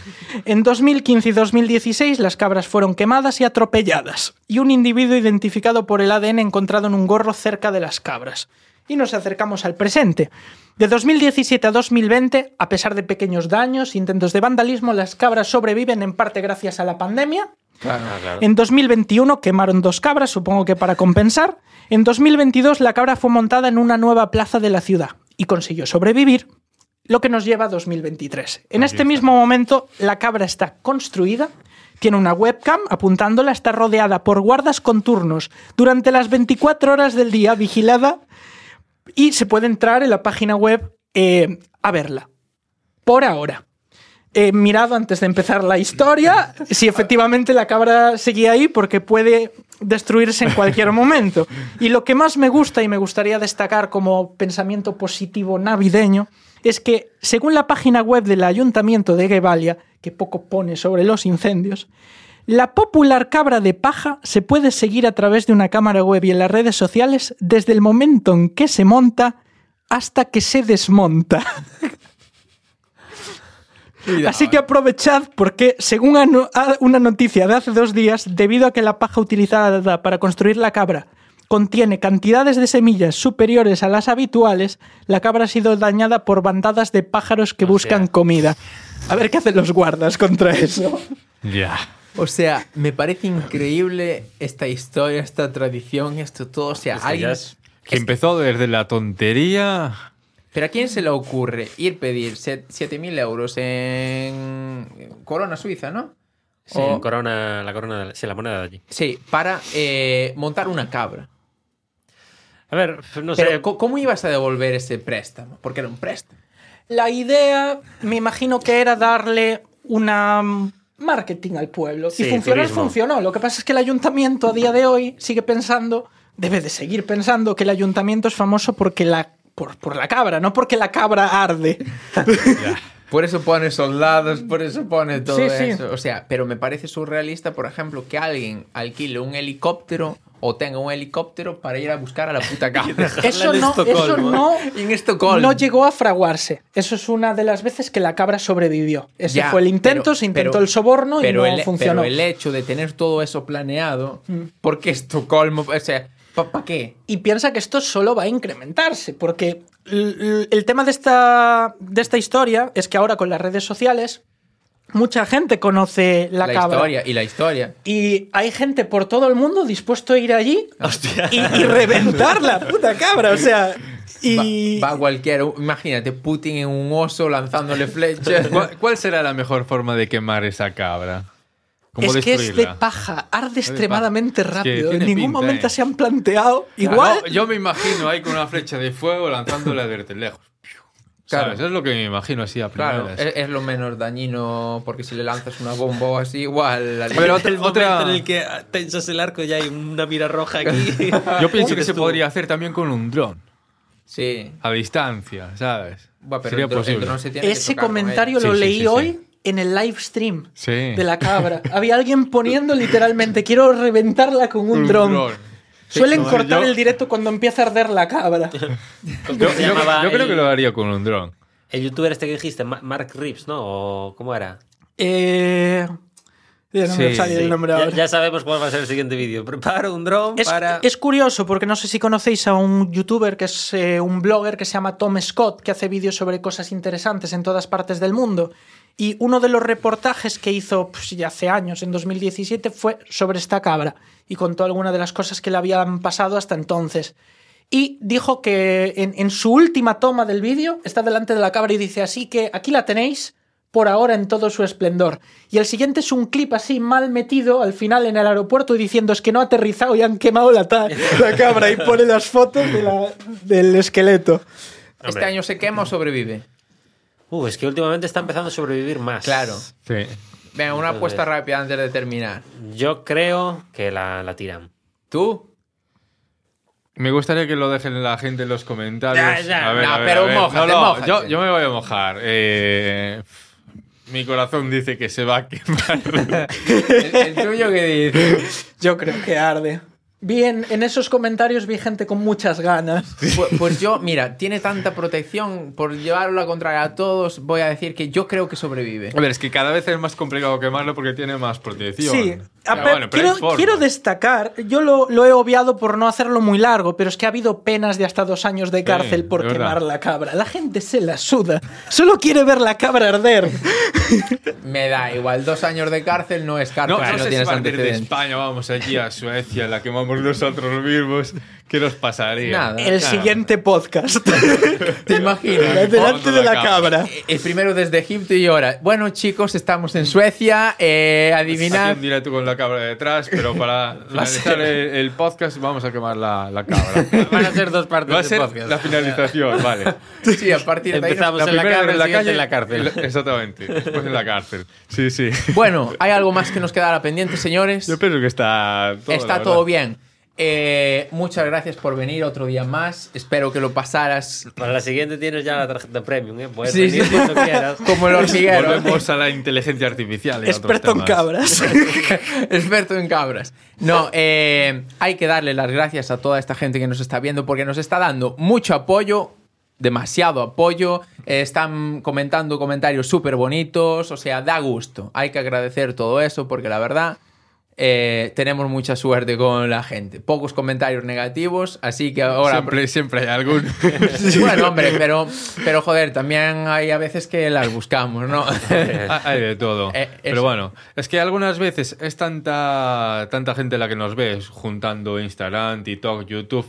En 2015 y 2016 las cabras fueron quemadas y atropelladas. Y un individuo identificado por el ADN encontrado en un gorro cerca de las cabras. Y nos acercamos al presente. De 2017 a 2020, a pesar de pequeños daños, intentos de vandalismo, las cabras sobreviven en parte gracias a la pandemia Ah, claro. en 2021 quemaron dos cabras, supongo que para compensar. En 2022 la cabra fue montada en una nueva plaza de la ciudad y consiguió sobrevivir, lo que nos lleva a 2023. En este está. mismo momento la cabra está construida, tiene una webcam apuntándola, está rodeada por guardas con turnos durante las 24 horas del día, vigilada, y se puede entrar en la página web eh, a verla. Por ahora he mirado antes de empezar la historia si efectivamente la cabra seguía ahí porque puede destruirse en cualquier momento. Y lo que más me gusta y me gustaría destacar como pensamiento positivo navideño es que, según la página web del Ayuntamiento de Gevalia, que poco pone sobre los incendios, la popular cabra de paja se puede seguir a través de una cámara web y en las redes sociales desde el momento en que se monta hasta que se desmonta. Así que aprovechad porque, según una noticia de hace dos días, debido a que la paja utilizada para construir la cabra contiene cantidades de semillas superiores a las habituales, la cabra ha sido dañada por bandadas de pájaros que buscan sea. comida. A ver qué hacen los guardas contra eso. Ya. O sea, me parece increíble esta historia, esta tradición, esto todo. O sea, Es que alguien, es- Que empezó desde la tontería. Pero ¿a quién se le ocurre ir pedir 7.000 euros en corona suiza, no? Sí, O- corona, la corona, de- sí, la moneda de allí. Sí, para eh, montar una cabra. A ver, no sé. ¿cómo- ¿cómo ibas a devolver ese préstamo? Porque era un préstamo. La idea, me imagino que era darle una marketing al pueblo. Sí, y funcionar turismo. funcionó. Lo que pasa es que el ayuntamiento a día de hoy sigue pensando, debe de seguir pensando que el ayuntamiento es famoso porque la, por, por la cabra, no porque la cabra arde. Por eso pone soldados, por eso pone todo Sí, sí. eso. O sea, pero me parece surrealista, por ejemplo, que alguien alquile un helicóptero o tenga un helicóptero para ir a buscar a la puta cabra. Eso en no, eso no, en Estocolmo. no llegó a fraguarse. Eso es una de las veces que la cabra sobrevivió. Ese Ya, fue el intento, pero- se intentó pero- el soborno y no el, funcionó. Pero el hecho de tener todo eso planeado, ¿por qué Estocolmo? O sea, ¿para qué? Y piensa que esto solo va a incrementarse, porque el tema de esta, de esta historia es que ahora con las redes sociales mucha gente conoce la, La, cabra. historia y la historia. Y hay gente por todo el mundo dispuesto a ir allí Hostia. y, y reventar la puta cabra. O sea, y Va, va cualquiera. Imagínate, Putin en un oso lanzándole flechas. ¿Cuál, cuál será la mejor forma de quemar esa cabra? ¿Cómo es que es de paja, arde de extremadamente paja. Es que rápido. en ningún pinta, momento eh. se han planteado. Claro, Igual, yo me imagino ahí con una flecha de fuego lanzándola desde lejos. Claro. ¿Sabes? Es lo que me imagino así a Claro, es, es lo menos dañino porque si le lanzas una bomba o así, igual. la- Pero otra- el otra- en el que tensas el arco y ya hay una mira roja aquí. Yo pienso que se tú, podría hacer también con un dron, Sí. a distancia, ¿sabes? Pero Sería el dron- el posible. se tiene ese comentario lo Sí, sí, leí sí, sí. hoy en el live stream. Sí. de la cabra. Había alguien poniendo literalmente, quiero reventarla con un Un dron. dron. Suelen no, cortar yo- el directo cuando empieza a arder la cabra. ¿Cómo Yo, creo el- que lo haría con un dron. El youtuber este que dijiste, Ma- Mark Reeves, ¿no? ¿O ¿Cómo era? Eh, ya no me Sí, sale sí. el nombre Ya, ahora. ya sabemos cuál va a ser el siguiente vídeo. Preparo un dron Es, para... es curioso porque no sé si conocéis a un youtuber que es eh, un blogger que se llama Tom Scott, que hace vídeos sobre cosas interesantes en todas partes del mundo. Y uno de los reportajes que hizo pues, ya hace años, en 2017, fue sobre esta cabra y contó algunas de las cosas que le habían pasado hasta entonces. Y dijo que en, en su última toma del vídeo está delante de la cabra y dice así que aquí la tenéis por ahora en todo su esplendor. Y el siguiente es un clip así mal metido al final en el aeropuerto y diciendo es que no ha aterrizado y han quemado la, ta- la cabra y pone las fotos de la- del esqueleto. ¿Este año se quema o sobrevive? Uh, es que últimamente está empezando a sobrevivir más. Claro. Sí. Venga, una apuesta rápida antes de terminar. Yo creo que la, la tiran. ¿Tú? Me gustaría que lo dejen la gente en los comentarios. Ya, ya. A ver, No, a ver, pero a ver. No. Yo, yo me voy a mojar. Eh, mi corazón dice que se va a quemar. ¿El, tuyo qué dice? Yo creo que arde. Vi en, en esos comentarios vi gente con muchas ganas. Pues, pues yo, mira, tiene tanta protección por llevarlo a contraria a todos, voy a decir que yo creo que sobrevive. a ver, es que cada vez es más complicado quemarlo porque tiene más protección. Sí, A Pero bueno, pero quiero, quiero destacar, yo lo, lo he obviado por no hacerlo muy largo, pero es que ha habido penas de hasta dos años de cárcel por de verdad. quemar la cabra. La gente se la suda. Solo quiere ver la cabra arder. Me da igual, dos años de cárcel no es cárcel No, no no sé si tienes partir de antecedentes. España vamos allí a Suecia, la quemamos nosotros mismos. ¿Qué nos pasaría? Nada. El Claro. siguiente podcast. ¿Te imaginas? Delante de la cabra. El primero desde Egipto y ahora. Bueno, chicos, estamos en Suecia. Eh, Aquí adivinad. un directo con la cabra detrás, pero para finalizar el, el podcast vamos a quemar la, la cabra. Van a ser dos partes Va a del ser podcast. la finalización, vale. Sí, a partir de ahí. Empezamos La en la en la calle, en la cárcel. Exactamente, después en la cárcel. Sí, sí. Bueno, ¿hay algo más que nos quedara pendiente, señores? Yo pienso que está todo. Está todo bien. Eh, muchas gracias por venir otro día más. Espero que lo pasaras Para la siguiente tienes ya la tarjeta premium, ¿eh? Puedes Sí, venir sí. cuando quieras. como el hormiguero. Volvemos a la inteligencia artificial. y Experto en cabras. Experto en cabras. No, eh, hay que darle las gracias a toda esta gente que nos está viendo porque nos está dando mucho apoyo, demasiado apoyo. eh, están comentando comentarios súper bonitos, o sea, da gusto. Hay que agradecer todo eso porque la verdad eh, tenemos mucha suerte con la gente. Pocos comentarios negativos, así que ahora... Siempre, siempre hay algún. Bueno, hombre, pero, pero joder, también hay a veces que las buscamos, ¿no? Hay de todo. Eh, Pero bueno, es que algunas veces es tanta, tanta gente la que nos ve juntando Instagram, TikTok, YouTube,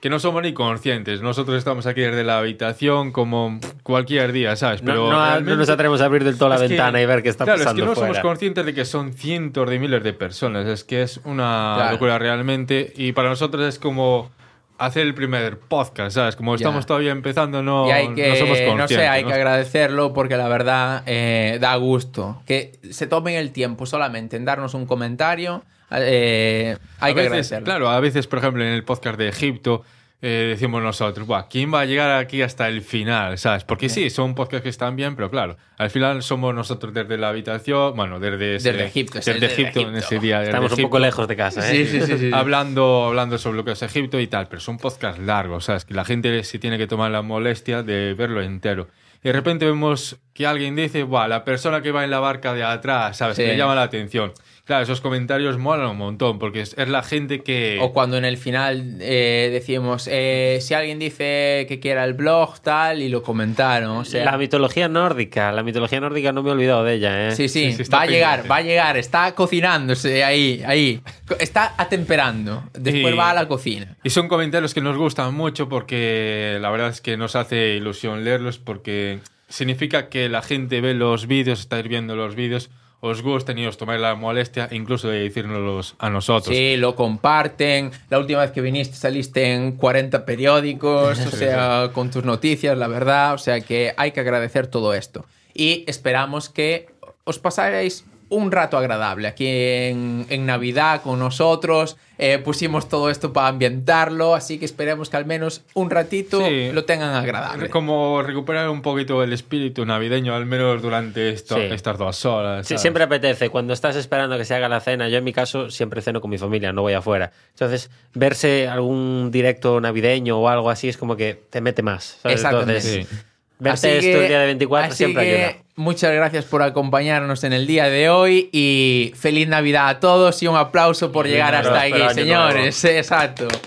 que no somos ni conscientes. Nosotros estamos aquí desde la habitación como cualquier día, ¿sabes? Pero no, no realmente- nos atrevemos a abrir del todo la es que- ventana y ver qué está claro, pasando es que no fuera. somos conscientes de que son cientos de miles de personas. Es que es una Claro. locura realmente. Y para nosotros es como hacer el primer podcast, ¿sabes? Como Ya. estamos todavía empezando, no, y hay que, no somos conscientes. no sé, hay ¿no? que agradecerlo porque la verdad eh, da gusto. Que se tomen el tiempo solamente en darnos un comentario. Eh, hay a que veces, agradecerlo. claro, a veces, por ejemplo, en el podcast de Egipto, eh, decimos nosotros, Buah, ¿quién va a llegar aquí hasta el final? ¿Sabes? Porque sí, son podcasts que están bien, pero claro, al final somos nosotros desde la habitación, bueno, desde, ese- Desde Egipto, desde desde Egipto, en ese día. Estamos un poco lejos de casa, ¿eh? Sí, sí, sí, sí. Hablando, hablando sobre lo que es Egipto y tal, pero son podcasts largos, ¿sabes? Que la gente se tiene que tomar la molestia de verlo entero. Y de repente vemos que alguien dice, Buah, la persona que va en la barca de atrás, ¿sabes? Sí. Que le llama la atención. Claro, esos comentarios molan un montón, porque es, es la gente que... O cuando en el final eh, decimos, eh, si alguien dice que quiera el blog, tal, y lo comentaron. O sea, La mitología nórdica, la mitología nórdica no me he olvidado de ella, ¿eh? Sí, sí, Sí, sí, está va a llegar, va a llegar, está cocinándose ahí, ahí. Está atemperando. Después Y- va a la cocina. Y son comentarios que nos gustan mucho porque la verdad es que nos hace ilusión leerlos porque significa que la gente ve los vídeos, estáis viendo los vídeos, os gustan y os tomáis la molestia incluso de decírnoslos a nosotros. Sí, lo comparten. La última vez que viniste saliste en 40 periódicos, o sea, con tus noticias, la verdad. O sea que hay que agradecer todo esto. Y esperamos que os pasaréis un rato agradable aquí en, en Navidad con nosotros. Eh, pusimos todo esto para ambientarlo, así que esperemos que al menos un ratito Sí. lo tengan agradable. Como recuperar un poquito el espíritu navideño, al menos durante esto- Sí. estas dos horas. Sí, siempre apetece. Cuando estás esperando que se haga la cena, yo en mi caso siempre ceno con mi familia, no voy afuera. Entonces, verse algún directo navideño o algo así es como que te mete más. ¿sabes? Exactamente. Entonces, Sí. verte Así esto que- el día de 24 así siempre que ayuda. Muchas gracias por acompañarnos en el día de hoy y feliz Navidad a todos y un aplauso por llegar hasta aquí, señores. Exacto.